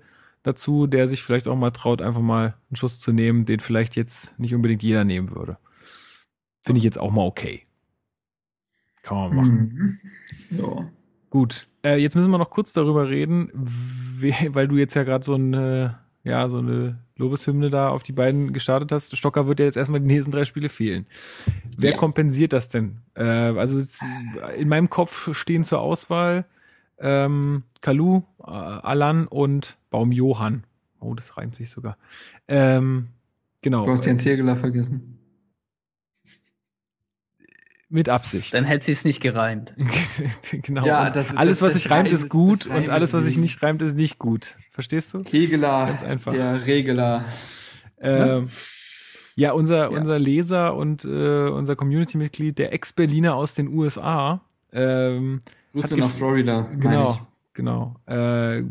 dazu, der sich vielleicht auch mal traut, einfach mal einen Schuss zu nehmen, den vielleicht jetzt nicht unbedingt jeder nehmen würde. Finde ich jetzt auch mal okay. Kann man machen. Mhm. Ja. Gut. Äh, jetzt müssen wir noch kurz darüber reden, weil du jetzt ja gerade so eine, ja, so eine Lobeshymne da auf die beiden gestartet hast. Stocker wird ja jetzt erstmal die nächsten drei Spiele fehlen. Wer ja. kompensiert das denn? Äh, also in meinem Kopf stehen zur Auswahl ähm, Kalu, äh, Alan und Baum Johann. Oh, das reimt sich sogar. Ähm, genau. Du hast den Zirgeler vergessen. Mit Absicht. Dann hätte sie es nicht gereimt. genau. Ja, das, alles, was sich reimt, ist gut und alles, was sich nicht reimt, ist nicht gut. Verstehst du? Kegeler, ganz einfach. der Regeler. Ähm, ne? Ja, unser, ja. unser Leser und äh, unser Community-Mitglied, der Ex-Berliner aus den USA, Ähm, Grüße nach Florida. Genau, genau. Äh,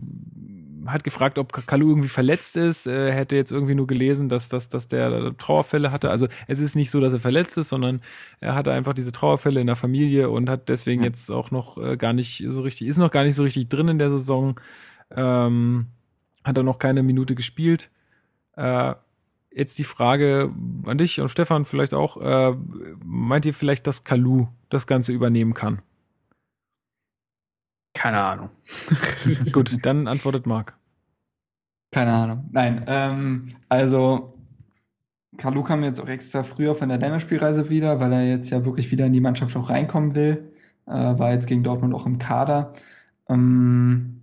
hat gefragt, ob Kalu irgendwie verletzt ist. Er hätte jetzt irgendwie nur gelesen, dass, dass, dass der Trauerfälle hatte. Also es ist nicht so, dass er verletzt ist, sondern er hatte einfach diese Trauerfälle in der Familie und hat deswegen ja. jetzt auch noch äh, gar nicht so richtig, ist noch gar nicht so richtig drin in der Saison. Ähm, hat er noch keine Minute gespielt. Äh, jetzt die Frage an dich und Stefan vielleicht auch. Äh, meint ihr vielleicht, dass Kalu das Ganze übernehmen kann? Keine Ahnung. Gut, dann antwortet Marc. Keine Ahnung. Nein, ähm, also Kalu kam jetzt auch extra früher von der Länderspielreise wieder, weil er jetzt ja wirklich wieder in die Mannschaft auch reinkommen will. Äh, war jetzt gegen Dortmund auch im Kader. Ähm,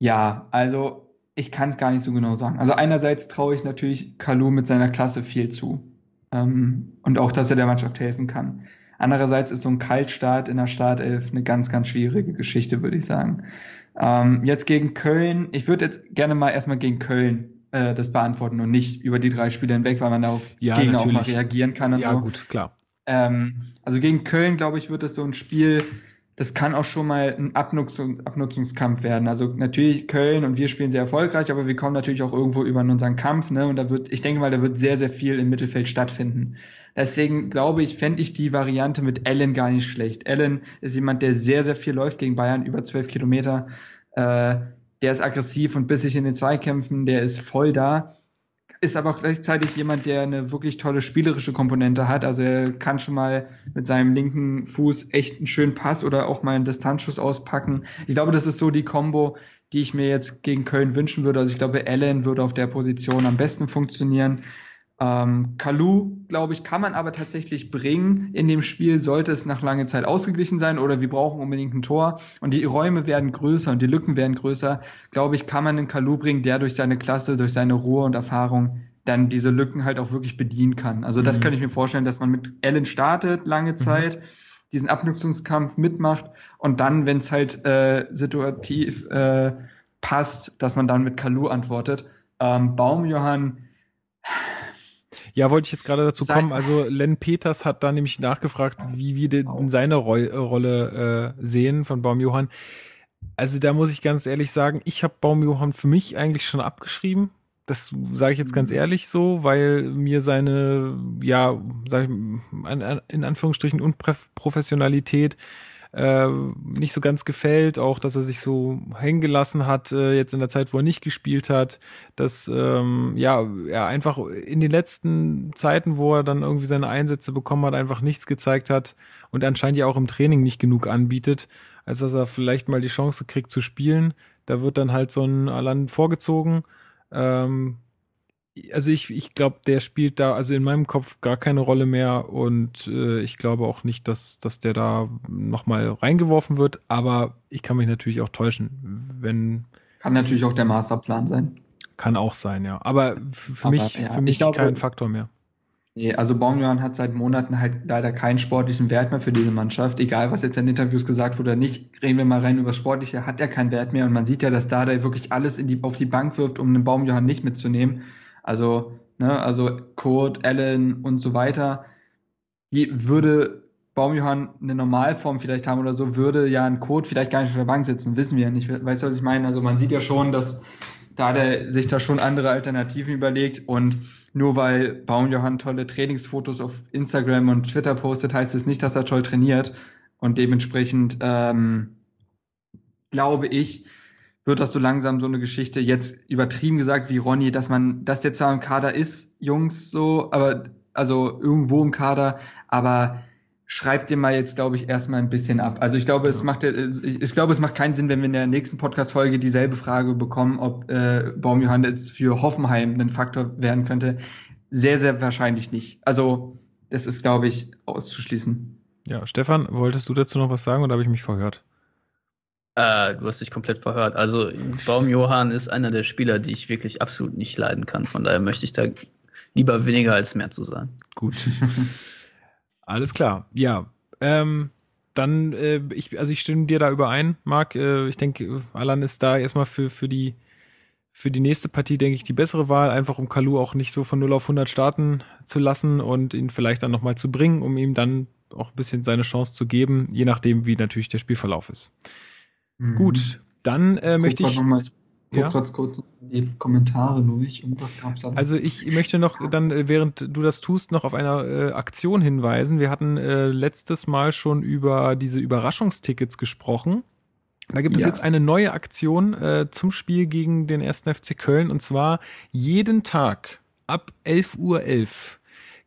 ja, also ich kann es gar nicht so genau sagen. Also einerseits traue ich natürlich Kalu mit seiner Klasse viel zu. Ähm, und auch, dass er der Mannschaft helfen kann. Andererseits ist so ein Kaltstart in der Startelf eine ganz, ganz schwierige Geschichte, würde ich sagen. Ähm, jetzt gegen Köln, ich würde jetzt gerne mal erstmal gegen Köln äh, das beantworten und nicht über die drei Spiele hinweg, weil man da auf ja, Gegner natürlich. auch mal reagieren kann und ja, so. gut, klar. Ähm, also gegen Köln, glaube ich, wird es so ein Spiel, das kann auch schon mal ein Abnutzung, Abnutzungskampf werden. Also natürlich Köln und wir spielen sehr erfolgreich, aber wir kommen natürlich auch irgendwo über unseren Kampf, ne? Und da wird, ich denke mal, da wird sehr, sehr viel im Mittelfeld stattfinden. Deswegen glaube ich, fände ich die Variante mit Allen gar nicht schlecht. Allen ist jemand, der sehr, sehr viel läuft gegen Bayern, über zwölf Kilometer. Äh, der ist aggressiv und bissig in den Zweikämpfen, der ist voll da. Ist aber auch gleichzeitig jemand, der eine wirklich tolle spielerische Komponente hat. Also er kann schon mal mit seinem linken Fuß echt einen schönen Pass oder auch mal einen Distanzschuss auspacken. Ich glaube, das ist so die Combo, die ich mir jetzt gegen Köln wünschen würde. Also ich glaube, Allen würde auf der Position am besten funktionieren. Ähm, Kalu, glaube ich, kann man aber tatsächlich bringen in dem Spiel, sollte es nach langer Zeit ausgeglichen sein oder wir brauchen unbedingt ein Tor und die Räume werden größer und die Lücken werden größer, glaube ich, kann man den Kalu bringen, der durch seine Klasse, durch seine Ruhe und Erfahrung dann diese Lücken halt auch wirklich bedienen kann. Also das mhm. kann ich mir vorstellen, dass man mit Allen startet lange mhm. Zeit, mhm. diesen Abnutzungskampf mitmacht und dann, wenn es halt äh, situativ äh, passt, dass man dann mit Kalu antwortet. Ähm, Baumjohann ja, wollte ich jetzt gerade dazu kommen. Also Len Peters hat da nämlich nachgefragt, wie wir den, seine Roll, äh, Rolle äh, sehen von Baumjohann. Also da muss ich ganz ehrlich sagen, ich habe Baumjohann für mich eigentlich schon abgeschrieben. Das sage ich jetzt ganz mhm. ehrlich so, weil mir seine, ja, sag ich, in Anführungsstrichen Unprofessionalität äh, nicht so ganz gefällt, auch dass er sich so hängen gelassen hat, äh, jetzt in der Zeit, wo er nicht gespielt hat, dass ähm, ja, er einfach in den letzten Zeiten, wo er dann irgendwie seine Einsätze bekommen hat, einfach nichts gezeigt hat und anscheinend ja auch im Training nicht genug anbietet, als dass er vielleicht mal die Chance kriegt zu spielen. Da wird dann halt so ein Alan vorgezogen. Ähm, also ich, ich glaube, der spielt da also in meinem Kopf gar keine Rolle mehr und äh, ich glaube auch nicht, dass, dass der da nochmal reingeworfen wird, aber ich kann mich natürlich auch täuschen, wenn. Kann natürlich auch der Masterplan sein. Kann auch sein, ja. Aber für aber, mich, ja, für mich kein Faktor mehr. Nee, also Baumjohann hat seit Monaten halt leider keinen sportlichen Wert mehr für diese Mannschaft. Egal, was jetzt in Interviews gesagt wurde oder nicht, reden wir mal rein über Sportliche, hat er keinen Wert mehr. Und man sieht ja, dass da der wirklich alles die, auf die Bank wirft, um den Baumjohann nicht mitzunehmen. Also, ne, also Kurt, Allen und so weiter, die würde Baumjohann eine Normalform vielleicht haben oder so, würde ja ein Kurt vielleicht gar nicht auf der Bank sitzen, wissen wir ja nicht. Weißt du, was ich meine? Also man sieht ja schon, dass da der sich da schon andere Alternativen überlegt und nur weil Baumjohann tolle Trainingsfotos auf Instagram und Twitter postet, heißt es nicht, dass er toll trainiert. Und dementsprechend ähm, glaube ich, wird das so langsam so eine Geschichte, jetzt übertrieben gesagt wie Ronny, dass man, dass der zwar im Kader ist, Jungs, so, aber, also irgendwo im Kader, aber schreibt dir mal jetzt, glaube ich, erstmal ein bisschen ab. Also ich glaube, es macht, ich glaube, es macht keinen Sinn, wenn wir in der nächsten Podcast-Folge dieselbe Frage bekommen, ob äh, Baumjohann jetzt für Hoffenheim ein Faktor werden könnte. Sehr, sehr wahrscheinlich nicht. Also das ist, glaube ich, auszuschließen. Ja, Stefan, wolltest du dazu noch was sagen oder habe ich mich verhört? Äh, du hast dich komplett verhört. Also Baum Johann ist einer der Spieler, die ich wirklich absolut nicht leiden kann. Von daher möchte ich da lieber weniger als mehr zu sagen. Gut. Alles klar. Ja. Ähm, dann, äh, ich, also ich stimme dir da überein, Marc. Äh, ich denke, Alan ist da erstmal für, für die für die nächste Partie, denke ich, die bessere Wahl, einfach um Kalu auch nicht so von 0 auf 100 starten zu lassen und ihn vielleicht dann nochmal zu bringen, um ihm dann auch ein bisschen seine Chance zu geben, je nachdem, wie natürlich der Spielverlauf ist. Mhm. Gut, dann äh, möchte ich. Mal, ich ja? kurz, kurz die Kommentare durch. Irgendwas gab's da. Also ich möchte noch dann, äh, während du das tust, noch auf eine äh, Aktion hinweisen. Wir hatten äh, letztes Mal schon über diese Überraschungstickets gesprochen. Da gibt es ja. jetzt eine neue Aktion äh, zum Spiel gegen den 1. FC Köln und zwar jeden Tag ab 11.11 Uhr 11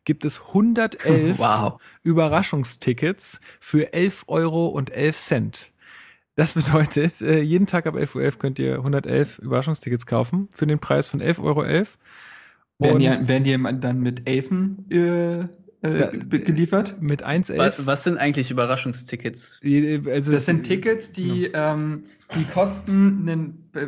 gibt es 111 wow. Überraschungstickets für 11 Euro und 11 Cent. Das bedeutet, äh, jeden Tag ab 11.11 Uhr könnt ihr 111 Überraschungstickets kaufen für den Preis von 11,11 Euro. Werden die, werden die dann mit Elfen äh, äh, geliefert. Mit 1,11. Was, was sind eigentlich Überraschungstickets? Also, das sind Tickets, die, ja. ähm, die kosten einen äh,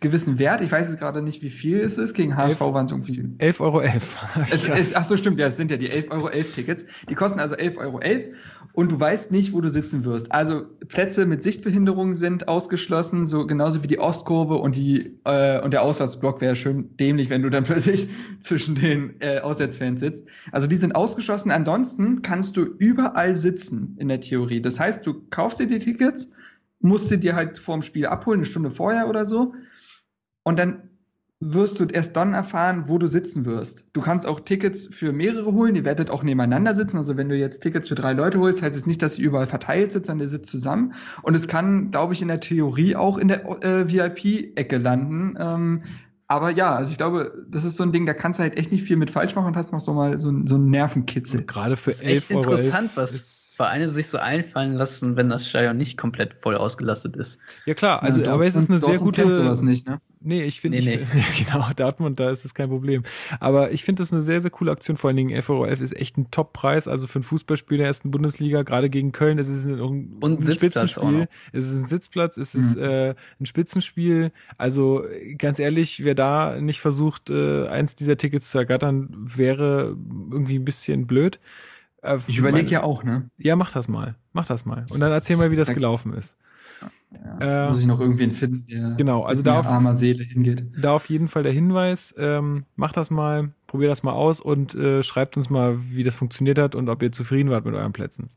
gewissen Wert. Ich weiß jetzt gerade nicht, wie viel es ist. Gegen HSV waren es irgendwie. 11,11 Euro. 11. es, es, ach so, stimmt. Ja, es sind ja die 11,11 Euro 11 Tickets. Die kosten also 11,11 Euro 11 und du weißt nicht, wo du sitzen wirst. Also Plätze mit Sichtbehinderung sind ausgeschlossen, so genauso wie die Ostkurve und die äh, und der Auswärtsblock wäre schön dämlich, wenn du dann plötzlich zwischen den äh, Auswärtsfans sitzt. Also die sind ausgeschlossen. Ansonsten kannst du überall sitzen in der Theorie. Das heißt, du kaufst dir die Tickets, musst sie dir halt vorm Spiel abholen, eine Stunde vorher oder so. Und dann wirst du erst dann erfahren, wo du sitzen wirst. Du kannst auch Tickets für mehrere holen, die werdet auch nebeneinander sitzen. Also wenn du jetzt Tickets für drei Leute holst, heißt es nicht, dass sie überall verteilt sind, sondern ihr sitzt zusammen. Und es kann, glaube ich, in der Theorie auch in der äh, VIP-Ecke landen. Ähm, aber ja, also ich glaube, das ist so ein Ding, da kannst du halt echt nicht viel mit falsch machen und hast noch so mal so, so einen Nervenkitzel. gerade für 11 Euro. Interessant, was Vereine sich so einfallen lassen, wenn das Stadion nicht komplett voll ausgelastet ist. Ja klar, also ja, aber es ist eine sehr gute. Sowas nicht, ne? Nee, ich finde, nee, nee. ja, genau, Dortmund, da ist es kein Problem. Aber ich finde das eine sehr, sehr coole Aktion. Vor allen Dingen FROF ist echt ein Top-Preis. Also für ein Fußballspiel der ersten Bundesliga, gerade gegen Köln, es ist ein, ein, ein Spitzenspiel. Es ist ein Sitzplatz, es ist mhm. äh, ein Spitzenspiel. Also ganz ehrlich, wer da nicht versucht, äh, eins dieser Tickets zu ergattern, wäre irgendwie ein bisschen blöd. Äh, ich überlege ja auch, ne? Ja, mach das mal. Mach das mal. Und dann erzähl mal, wie das da, gelaufen ist. Ja, äh, muss ich noch irgendwen finden, der genau, also da auf, armer Seele hingeht. Da auf jeden Fall der Hinweis, ähm, macht das mal, probiert das mal aus und äh, schreibt uns mal, wie das funktioniert hat und ob ihr zufrieden wart mit euren Plätzen.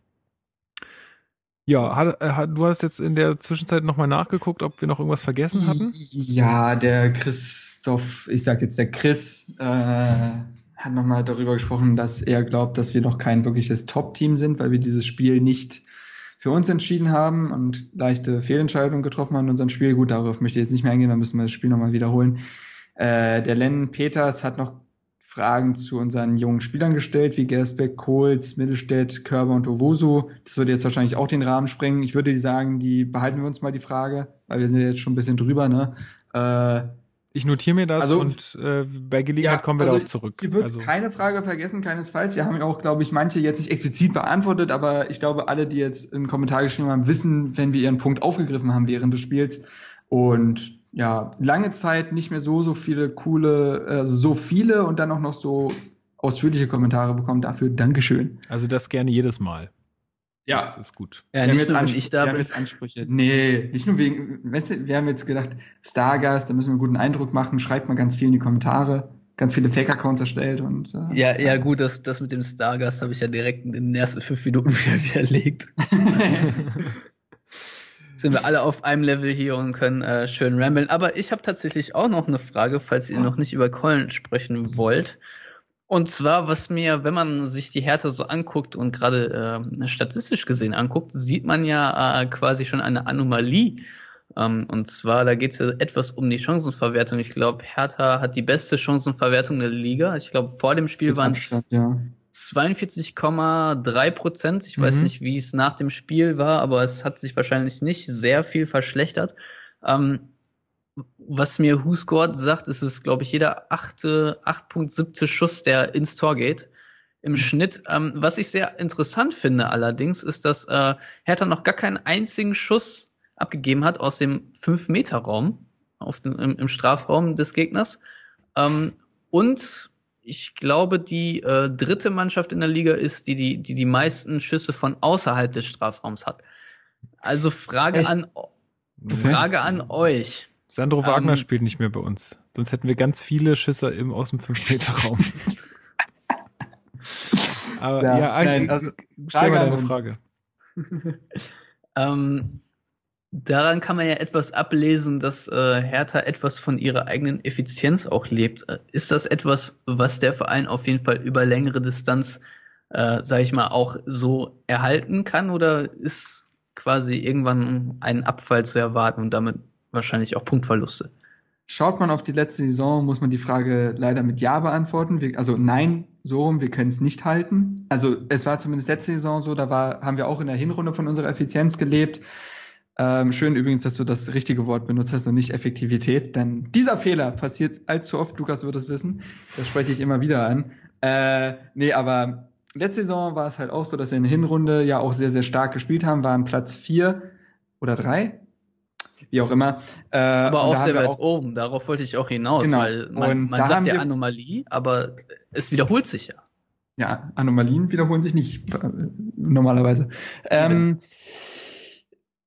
Ja, hat, äh, hat, du hast jetzt in der Zwischenzeit nochmal nachgeguckt, ob wir noch irgendwas vergessen hatten? Ja, der Christoph, ich sag jetzt der Chris, äh, hat nochmal darüber gesprochen, dass er glaubt, dass wir noch kein wirkliches Top-Team sind, weil wir dieses Spiel nicht für uns entschieden haben und leichte Fehlentscheidungen getroffen haben in unserem Spiel. Gut, darauf möchte ich jetzt nicht mehr eingehen, dann müssen wir das Spiel nochmal wiederholen. Äh, der Len Peters hat noch Fragen zu unseren jungen Spielern gestellt, wie Gersbeck, Kohls, Mittelstädt, Körber und Owusu. Das würde jetzt wahrscheinlich auch den Rahmen sprengen. Ich würde sagen, die behalten wir uns mal die Frage, weil wir sind jetzt schon ein bisschen drüber, ne? Äh, ich notiere mir das also, und äh, bei Gelegenheit ja, kommen wir also darauf zurück. Hier wird also. keine Frage vergessen, keinesfalls. Wir haben ja auch, glaube ich, manche jetzt nicht explizit beantwortet, aber ich glaube, alle, die jetzt einen Kommentar geschrieben haben, wissen, wenn wir ihren Punkt aufgegriffen haben während des Spiels. Und ja, lange Zeit nicht mehr so, so viele coole, also so viele und dann auch noch so ausführliche Kommentare bekommen. Dafür Dankeschön. Also das gerne jedes Mal. Ja. Das ist gut. Ja, wir, nicht nur, ich da wir haben jetzt Ansprüche. Nee, nicht nur wegen, wir haben jetzt gedacht, Stargast, da müssen wir einen guten Eindruck machen, schreibt mal ganz viel in die Kommentare. Ganz viele Fake-Accounts erstellt und. Äh, ja, ja, gut, das, das mit dem Stargast habe ich ja direkt in den ersten fünf Minuten wieder widerlegt. Sind wir alle auf einem Level hier und können äh, schön ramblen. Aber ich habe tatsächlich auch noch eine Frage, falls ihr noch nicht über Keulen sprechen wollt. Und zwar, was mir, wenn man sich die Härte so anguckt und gerade äh, statistisch gesehen anguckt, sieht man ja äh, quasi schon eine Anomalie. Ähm, und zwar, da geht es ja etwas um die Chancenverwertung. Ich glaube, Hertha hat die beste Chancenverwertung der Liga. Ich glaube, vor dem Spiel waren es ja. 42,3 Prozent. Ich mhm. weiß nicht, wie es nach dem Spiel war, aber es hat sich wahrscheinlich nicht sehr viel verschlechtert. Ähm, was mir WhoScored sagt, ist es, glaube ich, jeder achte, 8.7. Schuss, der ins Tor geht. Im mhm. Schnitt. Ähm, was ich sehr interessant finde allerdings, ist, dass äh, Hertha noch gar keinen einzigen Schuss abgegeben hat aus dem 5-Meter-Raum auf dem, im, im, Strafraum des Gegners. Ähm, und ich glaube, die äh, dritte Mannschaft in der Liga ist, die die, die die meisten Schüsse von außerhalb des Strafraums hat. Also Frage Echt? an Frage an euch. Sandro Wagner ähm, spielt nicht mehr bei uns. Sonst hätten wir ganz viele Schüsse im, aus dem 5-Meter-Raum. Aber ja, ja nein, also, stell mal deine Frage. ähm, daran kann man ja etwas ablesen, dass äh, Hertha etwas von ihrer eigenen Effizienz auch lebt. Ist das etwas, was der Verein auf jeden Fall über längere Distanz, äh, sage ich mal, auch so erhalten kann? Oder ist quasi irgendwann ein Abfall zu erwarten und damit wahrscheinlich auch Punktverluste? Schaut man auf die letzte Saison, muss man die Frage leider mit Ja beantworten. Wir, also nein, so rum, wir können es nicht halten. Also es war zumindest letzte Saison so, da war, haben wir auch in der Hinrunde von unserer Effizienz gelebt. Ähm, schön übrigens, dass du das richtige Wort benutzt hast und nicht Effektivität, denn dieser Fehler passiert allzu oft, Lukas wird es wissen. Das spreche ich immer wieder an. Äh, nee, aber letzte Saison war es halt auch so, dass wir in der Hinrunde ja auch sehr, sehr stark gespielt haben, waren Platz vier oder drei, wie auch immer. Äh, aber auch sehr weit auch, oben, darauf wollte ich auch hinaus, genau. weil man, man sagt ja Anomalie, aber es wiederholt sich ja. Ja, Anomalien wiederholen sich nicht äh, normalerweise. Ähm,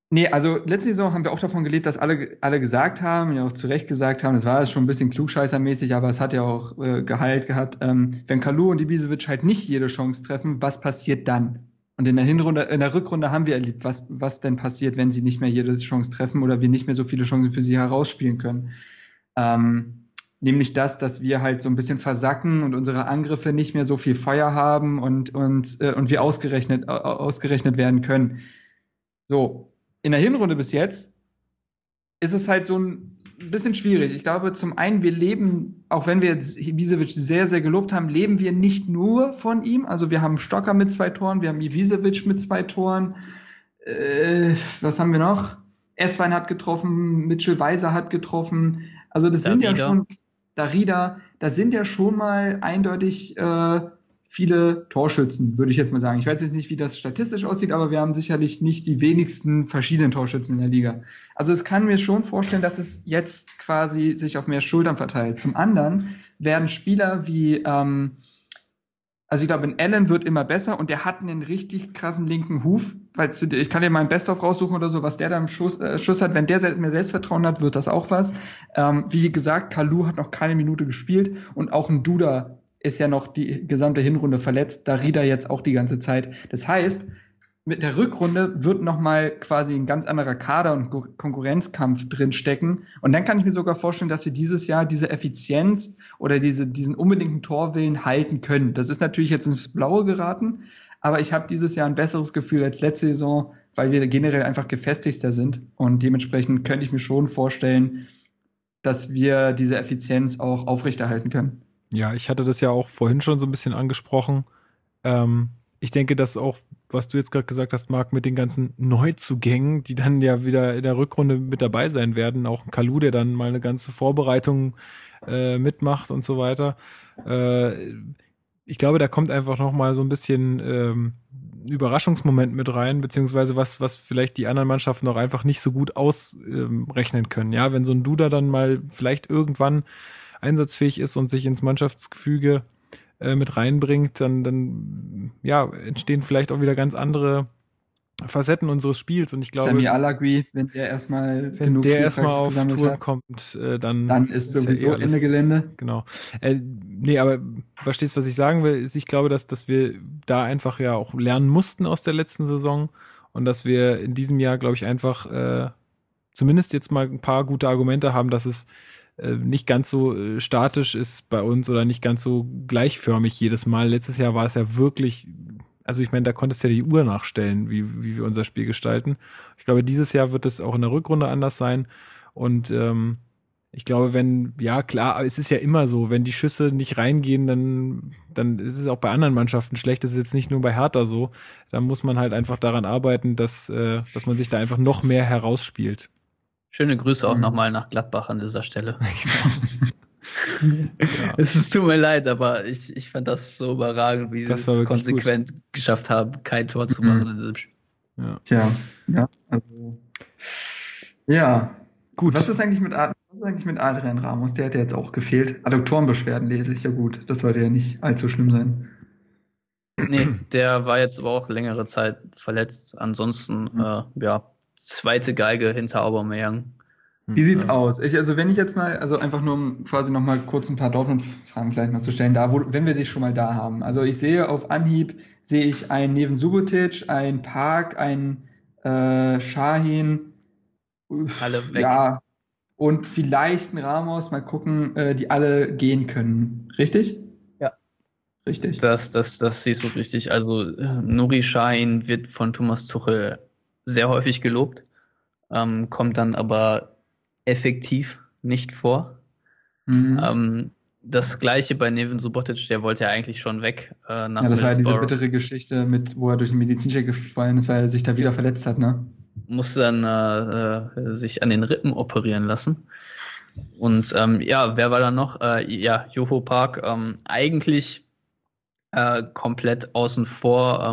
Nee, also letzte Saison haben wir auch davon gelebt, dass alle, alle gesagt haben, ja auch zu Recht gesagt haben, das war schon ein bisschen klugscheißermäßig, aber es hat ja auch äh, Gehalt gehabt. Ähm, wenn Kalu und Ibisevic halt nicht jede Chance treffen, was passiert dann? Und in der Hinrunde, in der Rückrunde haben wir erlebt, was, was denn passiert, wenn sie nicht mehr jede Chance treffen oder wir nicht mehr so viele Chancen für sie herausspielen können. Ähm, nämlich das, dass wir halt so ein bisschen versacken und unsere Angriffe nicht mehr so viel Feuer haben und, und, äh, und wir ausgerechnet, ausgerechnet werden können. So, in der Hinrunde bis jetzt ist es halt so ein bisschen schwierig. Ich glaube, zum einen, wir leben, auch wenn wir jetzt Ibisevic sehr, sehr gelobt haben, leben wir nicht nur von ihm. Also wir haben Stocker mit zwei Toren, wir haben Ibisevic mit zwei Toren. Äh, was haben wir noch? Eswein hat getroffen, Mitchell Weiser hat getroffen. Also das Darida. sind ja schon Darida, da sind ja schon mal eindeutig äh, viele Torschützen, würde ich jetzt mal sagen. Ich weiß jetzt nicht, wie das statistisch aussieht, aber wir haben sicherlich nicht die wenigsten verschiedenen Torschützen in der Liga. Also es kann mir schon vorstellen, dass es jetzt quasi sich auf mehr Schultern verteilt. Zum anderen werden Spieler wie, ähm, also ich glaube, Allen wird immer besser und der hat einen richtig krassen linken Huf. Weil ich kann dir mal ein Best-of raussuchen oder so, was der da im Schuss, äh, Schuss hat. Wenn der mehr Selbstvertrauen hat, wird das auch was. Ähm, wie gesagt, Kalu hat noch keine Minute gespielt und auch ein Duda ist ja noch die gesamte Hinrunde verletzt, Darida jetzt auch die ganze Zeit. Das heißt, mit der Rückrunde wird nochmal quasi ein ganz anderer Kader und Konkurrenzkampf drinstecken. Und dann kann ich mir sogar vorstellen, dass wir dieses Jahr diese Effizienz oder diese, diesen unbedingten Torwillen halten können. Das ist natürlich jetzt ins Blaue geraten, aber ich habe dieses Jahr ein besseres Gefühl als letzte Saison, weil wir generell einfach gefestigter sind. Und dementsprechend könnte ich mir schon vorstellen, dass wir diese Effizienz auch aufrechterhalten können. Ja, ich hatte das ja auch vorhin schon so ein bisschen angesprochen. Ähm, ich denke, dass auch, was du jetzt gerade gesagt hast, Marc, mit den ganzen Neuzugängen, die dann ja wieder in der Rückrunde mit dabei sein werden, auch ein Kalu, der dann mal eine ganze Vorbereitung äh, mitmacht und so weiter. Äh, ich glaube, da kommt einfach noch mal so ein bisschen ähm, Überraschungsmoment mit rein, beziehungsweise was, was vielleicht die anderen Mannschaften auch einfach nicht so gut ausrechnen ähm, können. Ja, wenn so ein Duda dann mal vielleicht irgendwann einsatzfähig ist und sich ins Mannschaftsgefüge äh, mit reinbringt, dann, dann ja, entstehen vielleicht auch wieder ganz andere Facetten unseres Spiels und ich glaube Sami Alagui, wenn der erstmal wenn der erstmal auf Tour hat, kommt, äh, dann dann ist sowieso ja eh Ende Gelände. Genau. Äh, nee, aber verstehst, was ich sagen will? Ist, ich glaube, dass dass wir da einfach ja auch lernen mussten aus der letzten Saison und dass wir in diesem Jahr, glaube ich, einfach äh, zumindest jetzt mal ein paar gute Argumente haben, dass es nicht ganz so äh, statisch ist bei uns oder nicht ganz so gleichförmig jedes Mal. Letztes Jahr war es ja wirklich, also ich meine, da konntest du ja die Uhr nachstellen, wie, wie wir unser Spiel gestalten. Ich glaube, dieses Jahr wird es auch in der Rückrunde anders sein. Und ähm, ich glaube, wenn, ja klar, es ist ja immer so, wenn die Schüsse nicht reingehen, dann, dann ist es auch bei anderen Mannschaften schlecht. Das ist jetzt nicht nur bei Hertha so. Da muss man halt einfach daran arbeiten, dass, äh, dass man sich da einfach noch mehr herausspielt. Schöne Grüße auch mhm. nochmal nach Gladbach an dieser Stelle. ja. Es ist, tut mir leid, aber ich, ich fand das so überragend, wie sie es konsequent gut. geschafft haben, kein Tor zu machen mhm. in diesem Spiel. Ja. Tja, ja, also. Ja. Gut. Was ist eigentlich mit, was ist eigentlich mit Adrian Ramos? Der hat ja jetzt auch gefehlt. Adduktorenbeschwerden lese ich ja gut. Das sollte ja nicht allzu schlimm sein. Nee, der war jetzt aber auch längere Zeit verletzt. Ansonsten, mhm. äh, ja, zweite Geige hinter Aubameyang. Wie sieht's aus? Ich, also wenn ich jetzt mal, also einfach nur um quasi noch mal kurz ein paar Dortmund-Fragen vielleicht noch zu stellen, da, wo, wenn wir dich schon mal da haben. Also ich sehe auf Anhieb, sehe ich einen Neven Subotic, einen Park, einen äh, Shahin, Alle weg. ja, und vielleicht einen Ramos, mal gucken, äh, die alle gehen können. Richtig? Ja. Richtig. Das, das, das siehst du richtig. Also äh, Nuri Sahin wird von Thomas Tuchel sehr häufig gelobt, ähm, kommt dann aber effektiv nicht vor. Mhm. Ähm, das gleiche bei Neven Subotic, der wollte ja eigentlich schon weg äh, nach ja, das war ja diese bittere Geschichte, mit, wo er durch den Medizincheck gefallen ist, weil er sich da wieder verletzt hat, ne? musste dann äh, äh, sich an den Rippen operieren lassen. Und ähm, ja, wer war da noch? Äh, ja, Joho Park, ähm, eigentlich äh, komplett außen vor.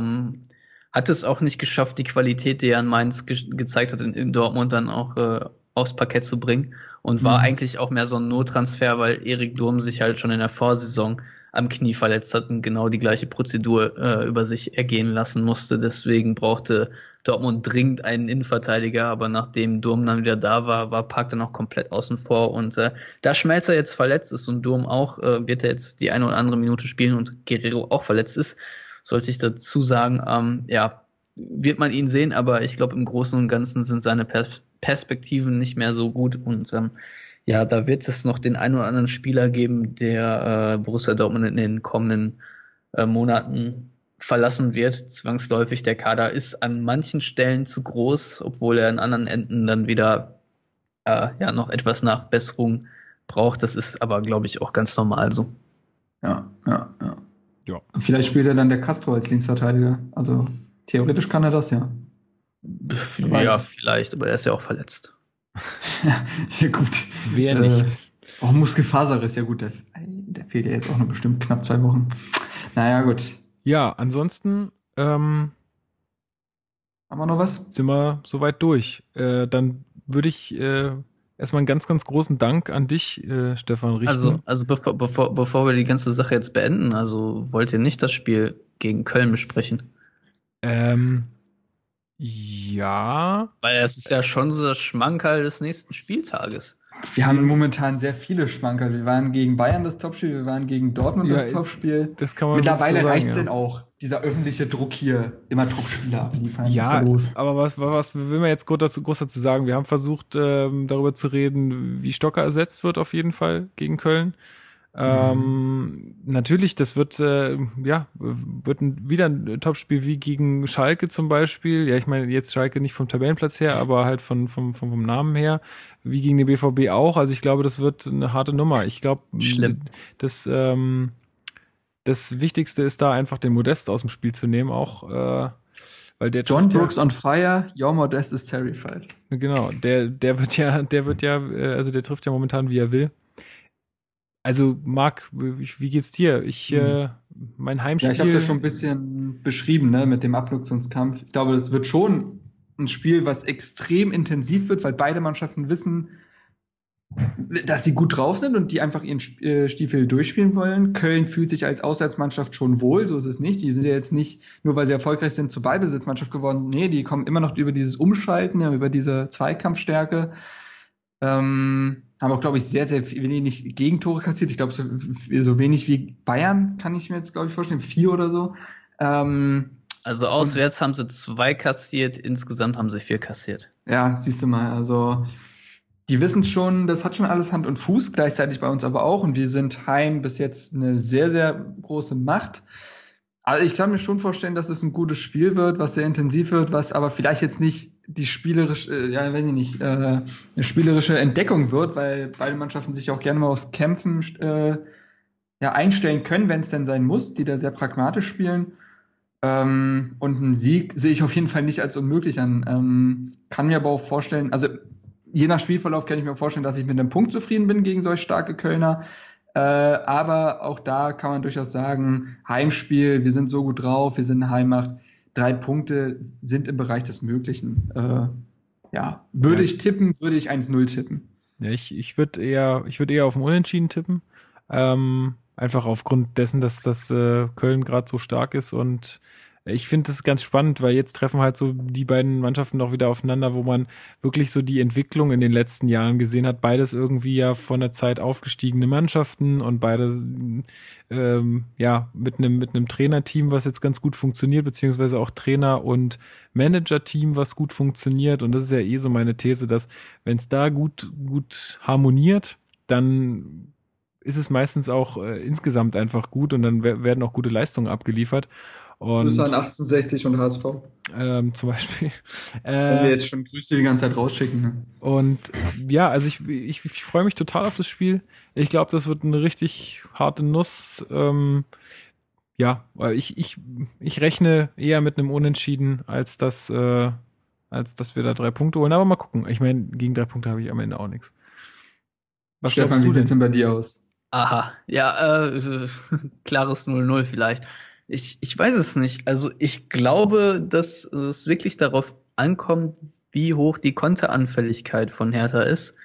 Hat es auch nicht geschafft, die Qualität, die er an Mainz ge gezeigt hat, in, in Dortmund dann auch äh, aufs Parkett zu bringen. Und war Mhm. eigentlich auch mehr so ein Nottransfer, weil Erik Durm sich halt schon in der Vorsaison am Knie verletzt hat und genau die gleiche Prozedur äh, über sich ergehen lassen musste. Deswegen brauchte Dortmund dringend einen Innenverteidiger, aber nachdem Durm dann wieder da war, war Park dann auch komplett außen vor. Und äh, da Schmelzer jetzt verletzt ist und Durm auch, äh, wird er jetzt die eine oder andere Minute spielen und Guerrero auch verletzt ist, sollte ich dazu sagen, ähm, ja, wird man ihn sehen, aber ich glaube, im Großen und Ganzen sind seine Pers Perspektiven nicht mehr so gut und ähm, ja, da wird es noch den einen oder anderen Spieler geben, der äh, Borussia Dortmund in den kommenden äh, Monaten verlassen wird, zwangsläufig. Der Kader ist an manchen Stellen zu groß, obwohl er an anderen Enden dann wieder äh, ja noch etwas Nachbesserung braucht. Das ist aber, glaube ich, auch ganz normal so. Ja, ja, ja. Ja. Vielleicht spielt er dann der Castro als Linksverteidiger. Also theoretisch kann er das ja. Ja, vielleicht, aber er ist ja auch verletzt. ja, gut. Wer Äh, nicht? Oh, Muskelfaserriss, ja gut, der, der fehlt ja jetzt auch noch bestimmt knapp zwei Wochen. Naja, gut. Ja, ansonsten ähm, Haben wir noch was? sind wir soweit durch. Äh, dann würde ich äh, erstmal einen ganz, ganz großen Dank an dich, äh, Stefan, richten. Also, also bevor, bevor, bevor wir die ganze Sache jetzt beenden, also wollt ihr nicht das Spiel gegen Köln besprechen? ähm, ja, Weil es ist ja schon so das Schmankerl des nächsten Spieltages. Wir haben momentan sehr viele Schmankerl. Wir waren gegen Bayern das Topspiel, wir waren gegen Dortmund Ja, das Topspiel. das kann man Mittlerweile so reicht es ja. denn auch, dieser öffentliche Druck hier, immer Topspieler abliefern. Ja, aber was, was will man jetzt groß dazu, groß dazu sagen? Wir haben versucht, ähm, darüber zu reden, wie Stocker ersetzt wird, auf jeden Fall gegen Köln. Ähm, natürlich, das wird äh, ja wird ein, wieder ein Topspiel wie gegen Schalke zum Beispiel. Ja, ich meine jetzt Schalke nicht vom Tabellenplatz her, aber halt von, vom, vom, vom Namen her, wie gegen den BVB auch. Also ich glaube, das wird eine harte Nummer. Ich glaube, Schlimm. das ähm, das Wichtigste ist da einfach den Modest aus dem Spiel zu nehmen, auch äh, weil der John trifft ja- Brooks on fire, your Modest is terrified. Genau, der, der wird ja, der wird ja, äh, also der trifft ja momentan, wie er will. Also, Marc, wie, geht's dir? Ich, äh, mein Ja, Heimspiel. ich habe es ja schon ein bisschen beschrieben, ne, mit dem Abnutzungskampf. Ich glaube, das wird schon ein Spiel, was extrem intensiv wird, weil beide Mannschaften wissen, dass sie gut drauf sind und die einfach ihren äh, Stiefel durchspielen wollen. Köln fühlt sich als Auswärtsmannschaft schon wohl, so ist es nicht. Die sind ja jetzt nicht, nur weil sie erfolgreich sind, zur Ballbesitzmannschaft geworden. Nee, die kommen immer noch über dieses Umschalten, über diese Zweikampfstärke. Ähm, haben auch, glaube ich, sehr, sehr viel- wenig Gegentore kassiert. Ich glaube, so, so wenig wie Bayern kann ich mir jetzt, glaube ich, vorstellen. Vier oder so. Ähm, Also auswärts haben sie zwei kassiert, insgesamt haben sie vier kassiert. ja, siehst du mal, also die wissen schon, das hat schon alles Hand und Fuß, gleichzeitig bei uns aber auch. Und wir sind heim bis jetzt eine sehr, sehr große Macht. Also ich kann mir schon vorstellen, dass es ein gutes Spiel wird, was sehr intensiv wird, was aber vielleicht jetzt nicht die spielerische, äh, ja, weiß ich nicht, äh, eine spielerische Entdeckung wird, weil beide Mannschaften sich auch gerne mal aufs Kämpfen äh, ja, einstellen können, wenn es denn sein muss, die da sehr pragmatisch spielen. Ähm, und einen Sieg sehe ich auf jeden Fall nicht als unmöglich an. Ähm, kann mir aber auch vorstellen, also je nach Spielverlauf kann ich mir vorstellen, dass ich mit einem Punkt zufrieden bin gegen solch starke Kölner. Äh, aber auch da kann man durchaus sagen, Heimspiel, wir sind so gut drauf, wir sind eine Heimmacht. Drei Punkte sind im Bereich des Möglichen. Äh, ja, würde Ja. ich tippen, würde ich 1-0 tippen. Ja, ich ich würde eher, ich würde eher auf den Unentschieden tippen. Ähm, einfach aufgrund dessen, dass das äh, Köln gerade so stark ist und ich finde das ganz spannend, weil jetzt treffen halt so die beiden Mannschaften noch wieder aufeinander, wo man wirklich so die Entwicklung in den letzten Jahren gesehen hat. Beides irgendwie ja von der Zeit aufgestiegene Mannschaften und beide ähm, ja mit einem mit einem Trainerteam, was jetzt ganz gut funktioniert, beziehungsweise auch Trainer und Manager-Team, was gut funktioniert. Und das ist ja eh so meine These, dass wenn es da gut gut harmoniert, dann ist es meistens auch äh, insgesamt einfach gut und dann werden auch gute Leistungen abgeliefert. Und, Grüße an 1860 und HSV. Ähm, zum Beispiel. Äh, Wenn wir jetzt schon Grüße die ganze Zeit rausschicken. Ne? Und ja, also ich, ich, ich freue mich total auf das Spiel. Ich glaube, das wird eine richtig harte Nuss. Ähm, ja, ich, ich, ich rechne eher mit einem Unentschieden, als dass, äh, als dass wir da drei Punkte holen. Aber mal gucken. Ich meine, gegen drei Punkte habe ich am Ende auch nichts. Was Stefan, wie sieht es denn bei dir aus? Aha, ja, äh, klares 0-0 vielleicht. Ich, ich weiß es nicht. Also ich glaube, dass es wirklich darauf ankommt, wie hoch die Konteranfälligkeit von Hertha ist.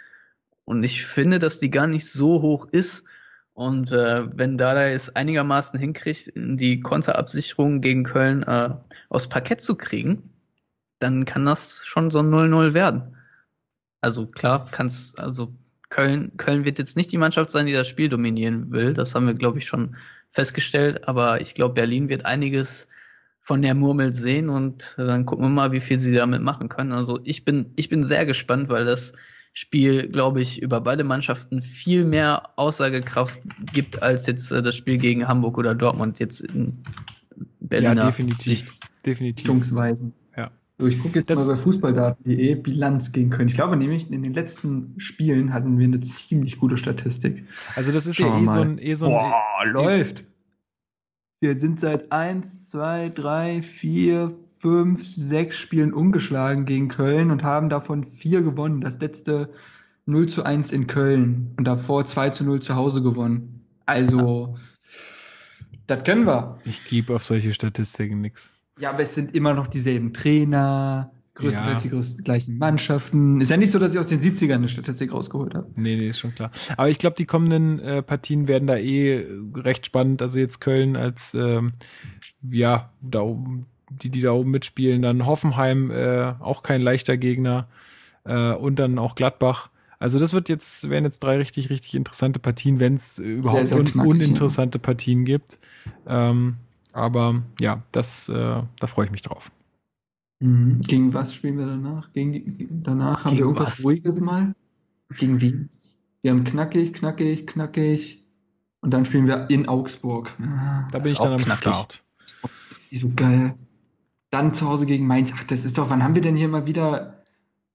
Und ich finde, dass die gar nicht so hoch ist. Und äh, wenn Dada es einigermaßen hinkriegt, die Konterabsicherung gegen Köln äh, aufs Parkett zu kriegen, dann kann das schon so ein 0-0 werden. Also klar, kann's, also Köln, Köln wird jetzt nicht die Mannschaft sein, die das Spiel dominieren will. Das haben wir, glaube ich, schon festgestellt. Aber ich glaube, Berlin wird einiges von der Murmel sehen und dann gucken wir mal, wie viel sie damit machen können. Also ich bin, ich bin sehr gespannt, weil das Spiel, glaube ich, über beide Mannschaften viel mehr Aussagekraft gibt als jetzt äh, das Spiel gegen Hamburg oder Dortmund jetzt in Berlin. Ja, definitiv. Sicht. Definitiv. Ja. So, ich gucke jetzt das mal bei fußballdaten.de Bilanz gegen Köln. Ich glaube nämlich, in den letzten Spielen hatten wir eine ziemlich gute Statistik. Also das ist Schauen ja eh so ein, eh so ein. Boah, eh, läuft. Wir sind seit 1, 2, 3, 4, 5, 6 Spielen ungeschlagen gegen Köln und haben davon vier gewonnen. Das letzte 0 zu 1 in Köln und davor 2 zu 0 zu Hause gewonnen. Also, das können wir. Ich gebe auf solche Statistiken nichts. Ja, aber es sind immer noch dieselben Trainer, größtenteils ja. die gleichen Mannschaften. Ist ja nicht so, dass ich aus den 70ern eine Statistik rausgeholt habe. Nee, nee, ist schon klar. Aber ich glaube, die kommenden äh, Partien werden da eh recht spannend. Also jetzt Köln als ähm, ja, da oben, die, die da oben mitspielen, dann Hoffenheim, äh, auch kein leichter Gegner, äh, und dann auch Gladbach. Also das wird jetzt, werden jetzt drei richtig, richtig interessante Partien, wenn es überhaupt sehr, sehr un uninteressante. Partien gibt. Ähm, aber ja, das, äh, da freue ich mich drauf. Mhm. Gegen was spielen wir danach? Gegen, danach haben Gegen wir irgendwas was? Ruhiges mal. Gegen Wien. Wir haben knackig, knackig, knackig. Und dann spielen wir in Augsburg. Ah, da bin ich dann am knackig. Start. So geil. Dann zu Hause gegen Mainz. Ach, das ist doch, wann haben wir denn hier mal wieder.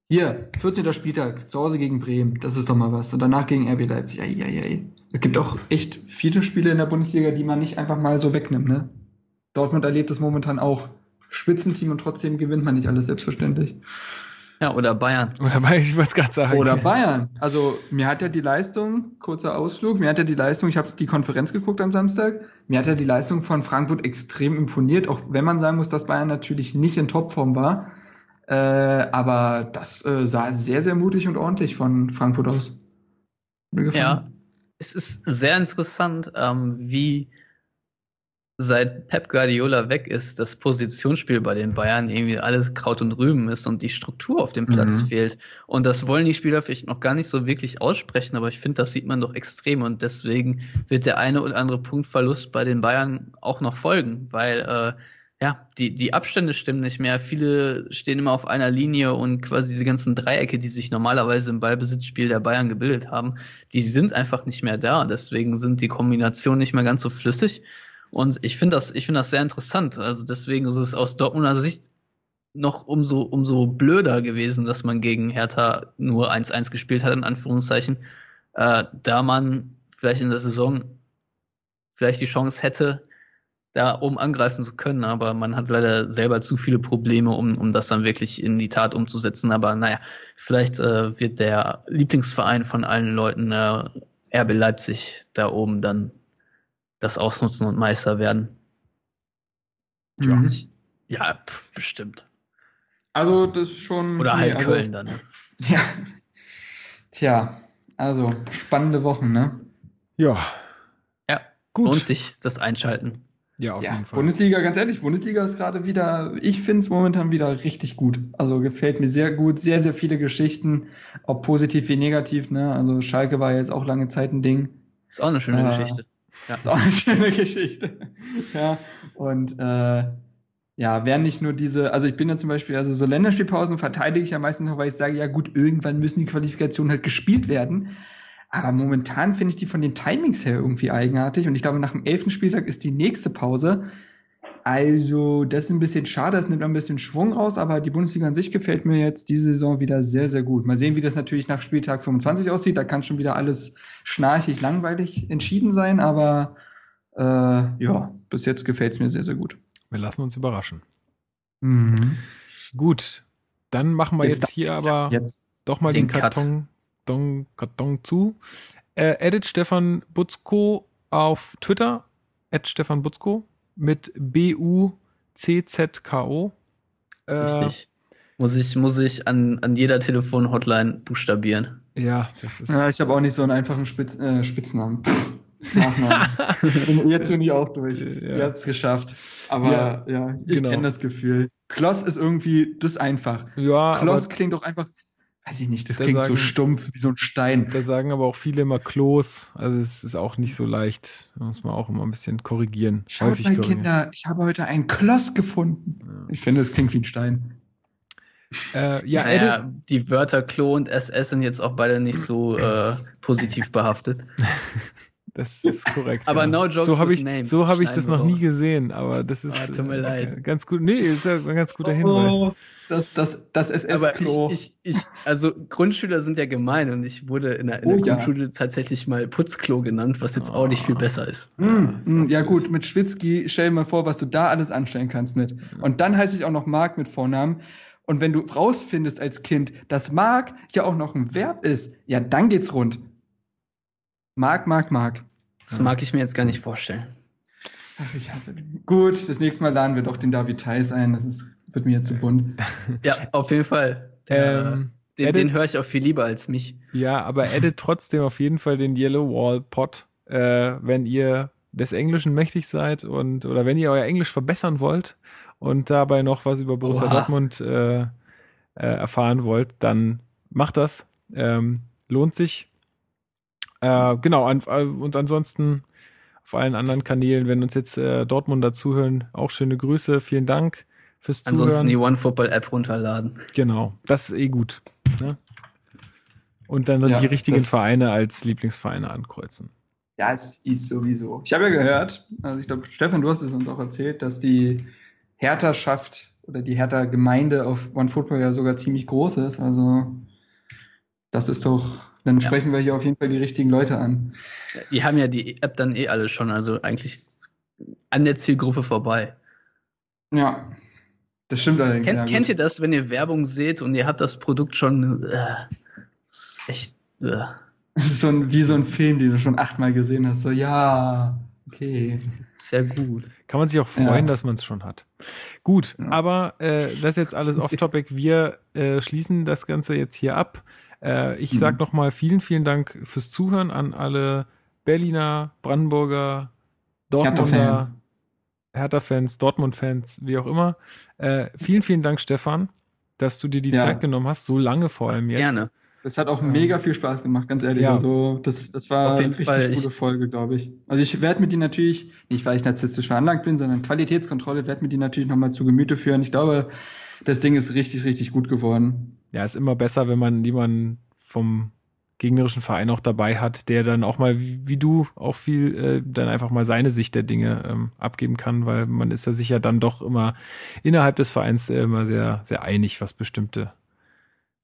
Hier, 14. Spieltag, zu Hause gegen Bremen. Das ist doch mal was. Und danach gegen RB Leipzig. Ei, ei, ei. Es gibt auch echt viele Spiele in der Bundesliga, die man nicht einfach mal so wegnimmt, ne? Dortmund erlebt es momentan auch. Spitzenteam und trotzdem gewinnt man nicht alles selbstverständlich. Ja, oder Bayern. Oder Bayern, ich wollte es gerade sagen. Oder Bayern. Also mir hat ja die Leistung, kurzer Ausflug, mir hat ja die Leistung, ich habe die Konferenz geguckt am Samstag, mir hat ja die Leistung von Frankfurt extrem imponiert, auch wenn man sagen muss, dass Bayern natürlich nicht in Topform war. Äh, aber das äh, sah sehr, sehr mutig und ordentlich von Frankfurt aus. Ja, es ist sehr interessant, ähm, wie seit Pep Guardiola weg ist, das Positionsspiel bei den Bayern irgendwie alles Kraut und Rüben ist und die Struktur auf dem Platz mhm. fehlt. Und das wollen die Spieler vielleicht noch gar nicht so wirklich aussprechen, aber ich finde, das sieht man doch extrem und deswegen wird der eine oder andere Punktverlust bei den Bayern auch noch folgen, weil äh, ja, die, die Abstände stimmen nicht mehr. Viele stehen immer auf einer Linie und quasi diese ganzen Dreiecke, die sich normalerweise im Ballbesitzspiel der Bayern gebildet haben, die sind einfach nicht mehr da. Deswegen sind die Kombinationen nicht mehr ganz so flüssig. Und ich finde das, ich finde das sehr interessant. Also deswegen ist es aus Dortmunder Sicht noch umso, umso blöder gewesen, dass man gegen Hertha nur 1-1 gespielt hat, in Anführungszeichen, äh, da man vielleicht in der Saison vielleicht die Chance hätte, da oben angreifen zu können, aber man hat leider selber zu viele Probleme, um, um das dann wirklich in die Tat umzusetzen. Aber naja, vielleicht äh, wird der Lieblingsverein von allen Leuten äh, RB Leipzig da oben dann das ausnutzen und Meister werden. Ja, mhm. ja pf, bestimmt. Also das ist schon. Oder halt also, Köln dann. Ja. Tja, also spannende Wochen, ne? Ja. Ja. Gut. Lohnt sich das Einschalten. Ja, auf ja, jeden Fall. Bundesliga, ganz ehrlich, Bundesliga ist gerade wieder, ich finde es momentan wieder richtig gut. Also gefällt mir sehr gut, sehr, sehr viele Geschichten, ob positiv wie negativ, ne? Also Schalke war jetzt auch lange Zeit ein Ding. Ist auch eine schöne Ah. Geschichte. Ja. Ist auch eine schöne Geschichte. ja, und äh, ja, wären nicht nur diese, also ich bin ja zum Beispiel, also so Länderspielpausen verteidige ich ja meistens noch, weil ich sage, ja gut, irgendwann müssen die Qualifikationen halt gespielt werden. Aber momentan finde ich die von den Timings her irgendwie eigenartig. Und ich glaube, nach dem elften Spieltag ist die nächste Pause. Also, das ist ein bisschen schade, das nimmt ein bisschen Schwung raus, aber die Bundesliga an sich gefällt mir jetzt diese Saison wieder sehr, sehr gut. Mal sehen, wie das natürlich nach Spieltag 25 aussieht. Da kann schon wieder alles schnarchig, langweilig entschieden sein, aber äh, ja, bis jetzt gefällt es mir sehr, sehr gut. Wir lassen uns überraschen. Mhm. Gut, dann machen wir jetzt, hier aber Jetzt. doch mal den den, Karton, Don, Karton zu. Äh, edit Stefan Butzko auf Twitter, at Stefan Butzko mit B-U-C-Z-K-O. Äh, Richtig. Muss ich, muss ich an, an jeder Telefon-Hotline buchstabieren. Ja, das ist. Ja, ich habe auch nicht so einen einfachen Spitz, äh, Spitznamen. Nachnamen. Jetzt bin ich auch durch. Ja. Ihr habt es geschafft. Aber ja, ich genau. kenne das Gefühl. Kloss ist irgendwie, das einfach. ja, Kloss aber klingt doch einfach, weiß ich nicht, das Da klingt so sagen- stumpf wie so ein Stein. da sagen aber auch viele immer Klos. Also es ist auch nicht so leicht. Da muss man auch immer ein bisschen korrigieren. Schaut häufig mal, korrigieren. Kinder, ich habe heute einen Kloss gefunden. Ich finde, das klingt wie ein Stein. Äh, ja, naja, die Wörter Klo und SS sind jetzt auch beide nicht so äh, positiv behaftet. das ist korrekt. Aber ja. no jokes so habe ich, names. so habe ich das noch nie raus. gesehen, aber das ist Ah, tut mir äh, leid. ganz gut. Nee, ist ja ein ganz guter Hinweis. Oh, das, das, das Aber SS-Klo. ich, ich, ich, also Grundschüler sind ja gemein und ich wurde in der, in Oh der ja. Grundschule tatsächlich mal Putzklo genannt, was jetzt auch nicht viel besser ist. Mm, mm, ja gut, mit Schwitzki, stell dir mal vor, was du da alles anstellen kannst mit. Und dann heiße ich auch noch Mark mit Vornamen. Und wenn du rausfindest als Kind, dass Mark ja auch noch ein Verb ist, ja, dann geht's rund. Mark, Mark, Mark. Das mag ich mir jetzt gar nicht vorstellen. Ach, ich hasse den. Gut, das nächste Mal laden wir doch den David Theis ein. Das ist, wird mir jetzt zu bunt. Ja, auf jeden Fall. Der, Ähm, den edit- den höre ich auch viel lieber als mich. Ja, aber edit trotzdem auf jeden Fall den Yellow Wall Pod, äh, wenn ihr des Englischen mächtig seid und oder wenn ihr euer Englisch verbessern wollt und dabei noch was über Borussia Oha. Dortmund äh, äh, erfahren wollt, dann macht das. Ähm, lohnt sich. Äh, genau, an, äh, und ansonsten auf allen anderen Kanälen, wenn uns jetzt äh, Dortmunder zuhören, auch schöne Grüße, vielen Dank fürs Ansonsten die Zuhören. OneFootball-App runterladen. Genau, das ist eh gut. Ne? Und dann Ja, die richtigen Vereine als Lieblingsvereine ankreuzen. Das ist sowieso. Ich habe ja gehört, also ich glaube, Stefan, du hast es uns auch erzählt, dass die Hertha-Schaft oder die Hertha-Gemeinde auf OneFootball ja sogar ziemlich groß ist. Also das ist doch, dann Ja. sprechen wir hier auf jeden Fall die richtigen Leute an. Die haben ja die App dann eh alle schon, also eigentlich an der Zielgruppe vorbei. Ja, das stimmt allerdings. Kennt, kennt ihr das, wenn ihr Werbung seht und ihr habt das Produkt schon? Äh, das ist echt. Äh. Das ist so ein, wie so ein Film, den du schon achtmal gesehen hast. So, ja, okay. Sehr gut. Kann man sich auch freuen, Ja. dass man es schon hat. Gut, Ja. aber äh, das ist jetzt alles off-topic. Wir äh, schließen das Ganze jetzt hier ab. Äh, ich Mhm. sag noch mal vielen, vielen Dank fürs Zuhören an alle Berliner, Brandenburger, Dortmunder, Hertha-Fans. Hertha-Fans, Dortmund-Fans, wie auch immer. Äh, vielen, vielen Dank, Stefan, dass du dir die Ja. Zeit genommen hast, so lange vor allem jetzt. Gerne. Das hat auch Ähm, mega viel Spaß gemacht, ganz ehrlich. ja. Also, das, das war eine richtig Fall. gute Folge, glaube ich. Also, ich werde mir die natürlich, nicht weil ich narzisstisch veranlagt bin, sondern Qualitätskontrolle, werde mir die natürlich nochmal zu Gemüte führen. Ich glaube, das Ding ist richtig, richtig gut geworden. Ja, ist immer besser, wenn man jemanden vom gegnerischen Verein auch dabei hat, der dann auch mal, wie, wie du, auch viel, äh, dann einfach mal seine Sicht der Dinge ähm, abgeben kann, weil man ist ja sicher dann doch immer innerhalb des Vereins äh, immer sehr, sehr einig, was bestimmte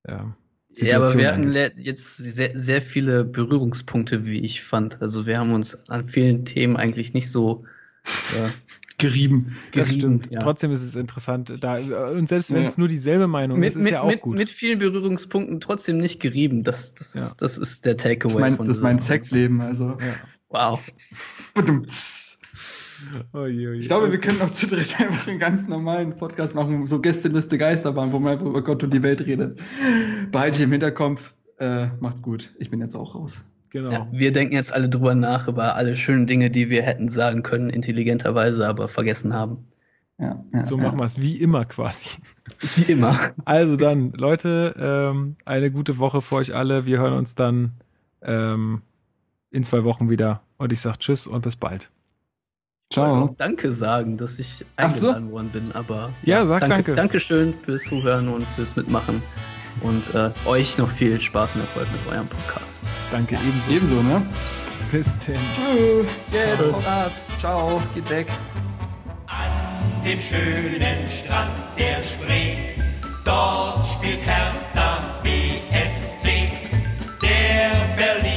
ähm, Ja, aber wir hatten jetzt sehr, sehr viele Berührungspunkte, wie ich fand. Also wir haben uns an vielen Themen eigentlich nicht so äh, Gerieben. Das gerieben, stimmt. ja. Trotzdem ist es interessant. Da, und selbst wenn Ja. es nur dieselbe Meinung mit, ist, ist mit, ja auch mit, gut. mit vielen Berührungspunkten trotzdem nicht gerieben. Das, das, Ja. das ist der Takeaway Das ist mein, von das ist mein Sexleben, also. Oje, oje. Ich glaube, wir können noch zu dritt einfach einen ganz normalen Podcast machen, so Gästeliste Geisterbahn, wo man einfach über Gott und die Welt redet. Behalte ich im Hinterkopf. Äh, macht's gut. Ich bin jetzt auch raus. Genau. Ja, wir denken jetzt alle drüber nach, über alle schönen Dinge, die wir hätten sagen können, intelligenterweise, aber vergessen haben. Ja, ja, so machen wir es, wie immer quasi. Wie immer. Also dann, Leute, ähm, eine gute Woche für euch alle. Wir hören uns dann ähm, in zwei Wochen wieder. Und ich sage Tschüss und bis bald. Ciao. Danke sagen, dass ich eingeladen so. worden bin, aber ja, sag danke. danke. Dankeschön fürs Zuhören und fürs Mitmachen und äh, euch noch viel Spaß und Erfolg mit eurem Podcast. Danke, ja. ebenso. Ebenso, ne? Bis denn. Tschüss. Jetzt, haut ab. Ciao, geht weg. An dem schönen Strand der Spree, dort spielt Hertha BSC. Der Berliner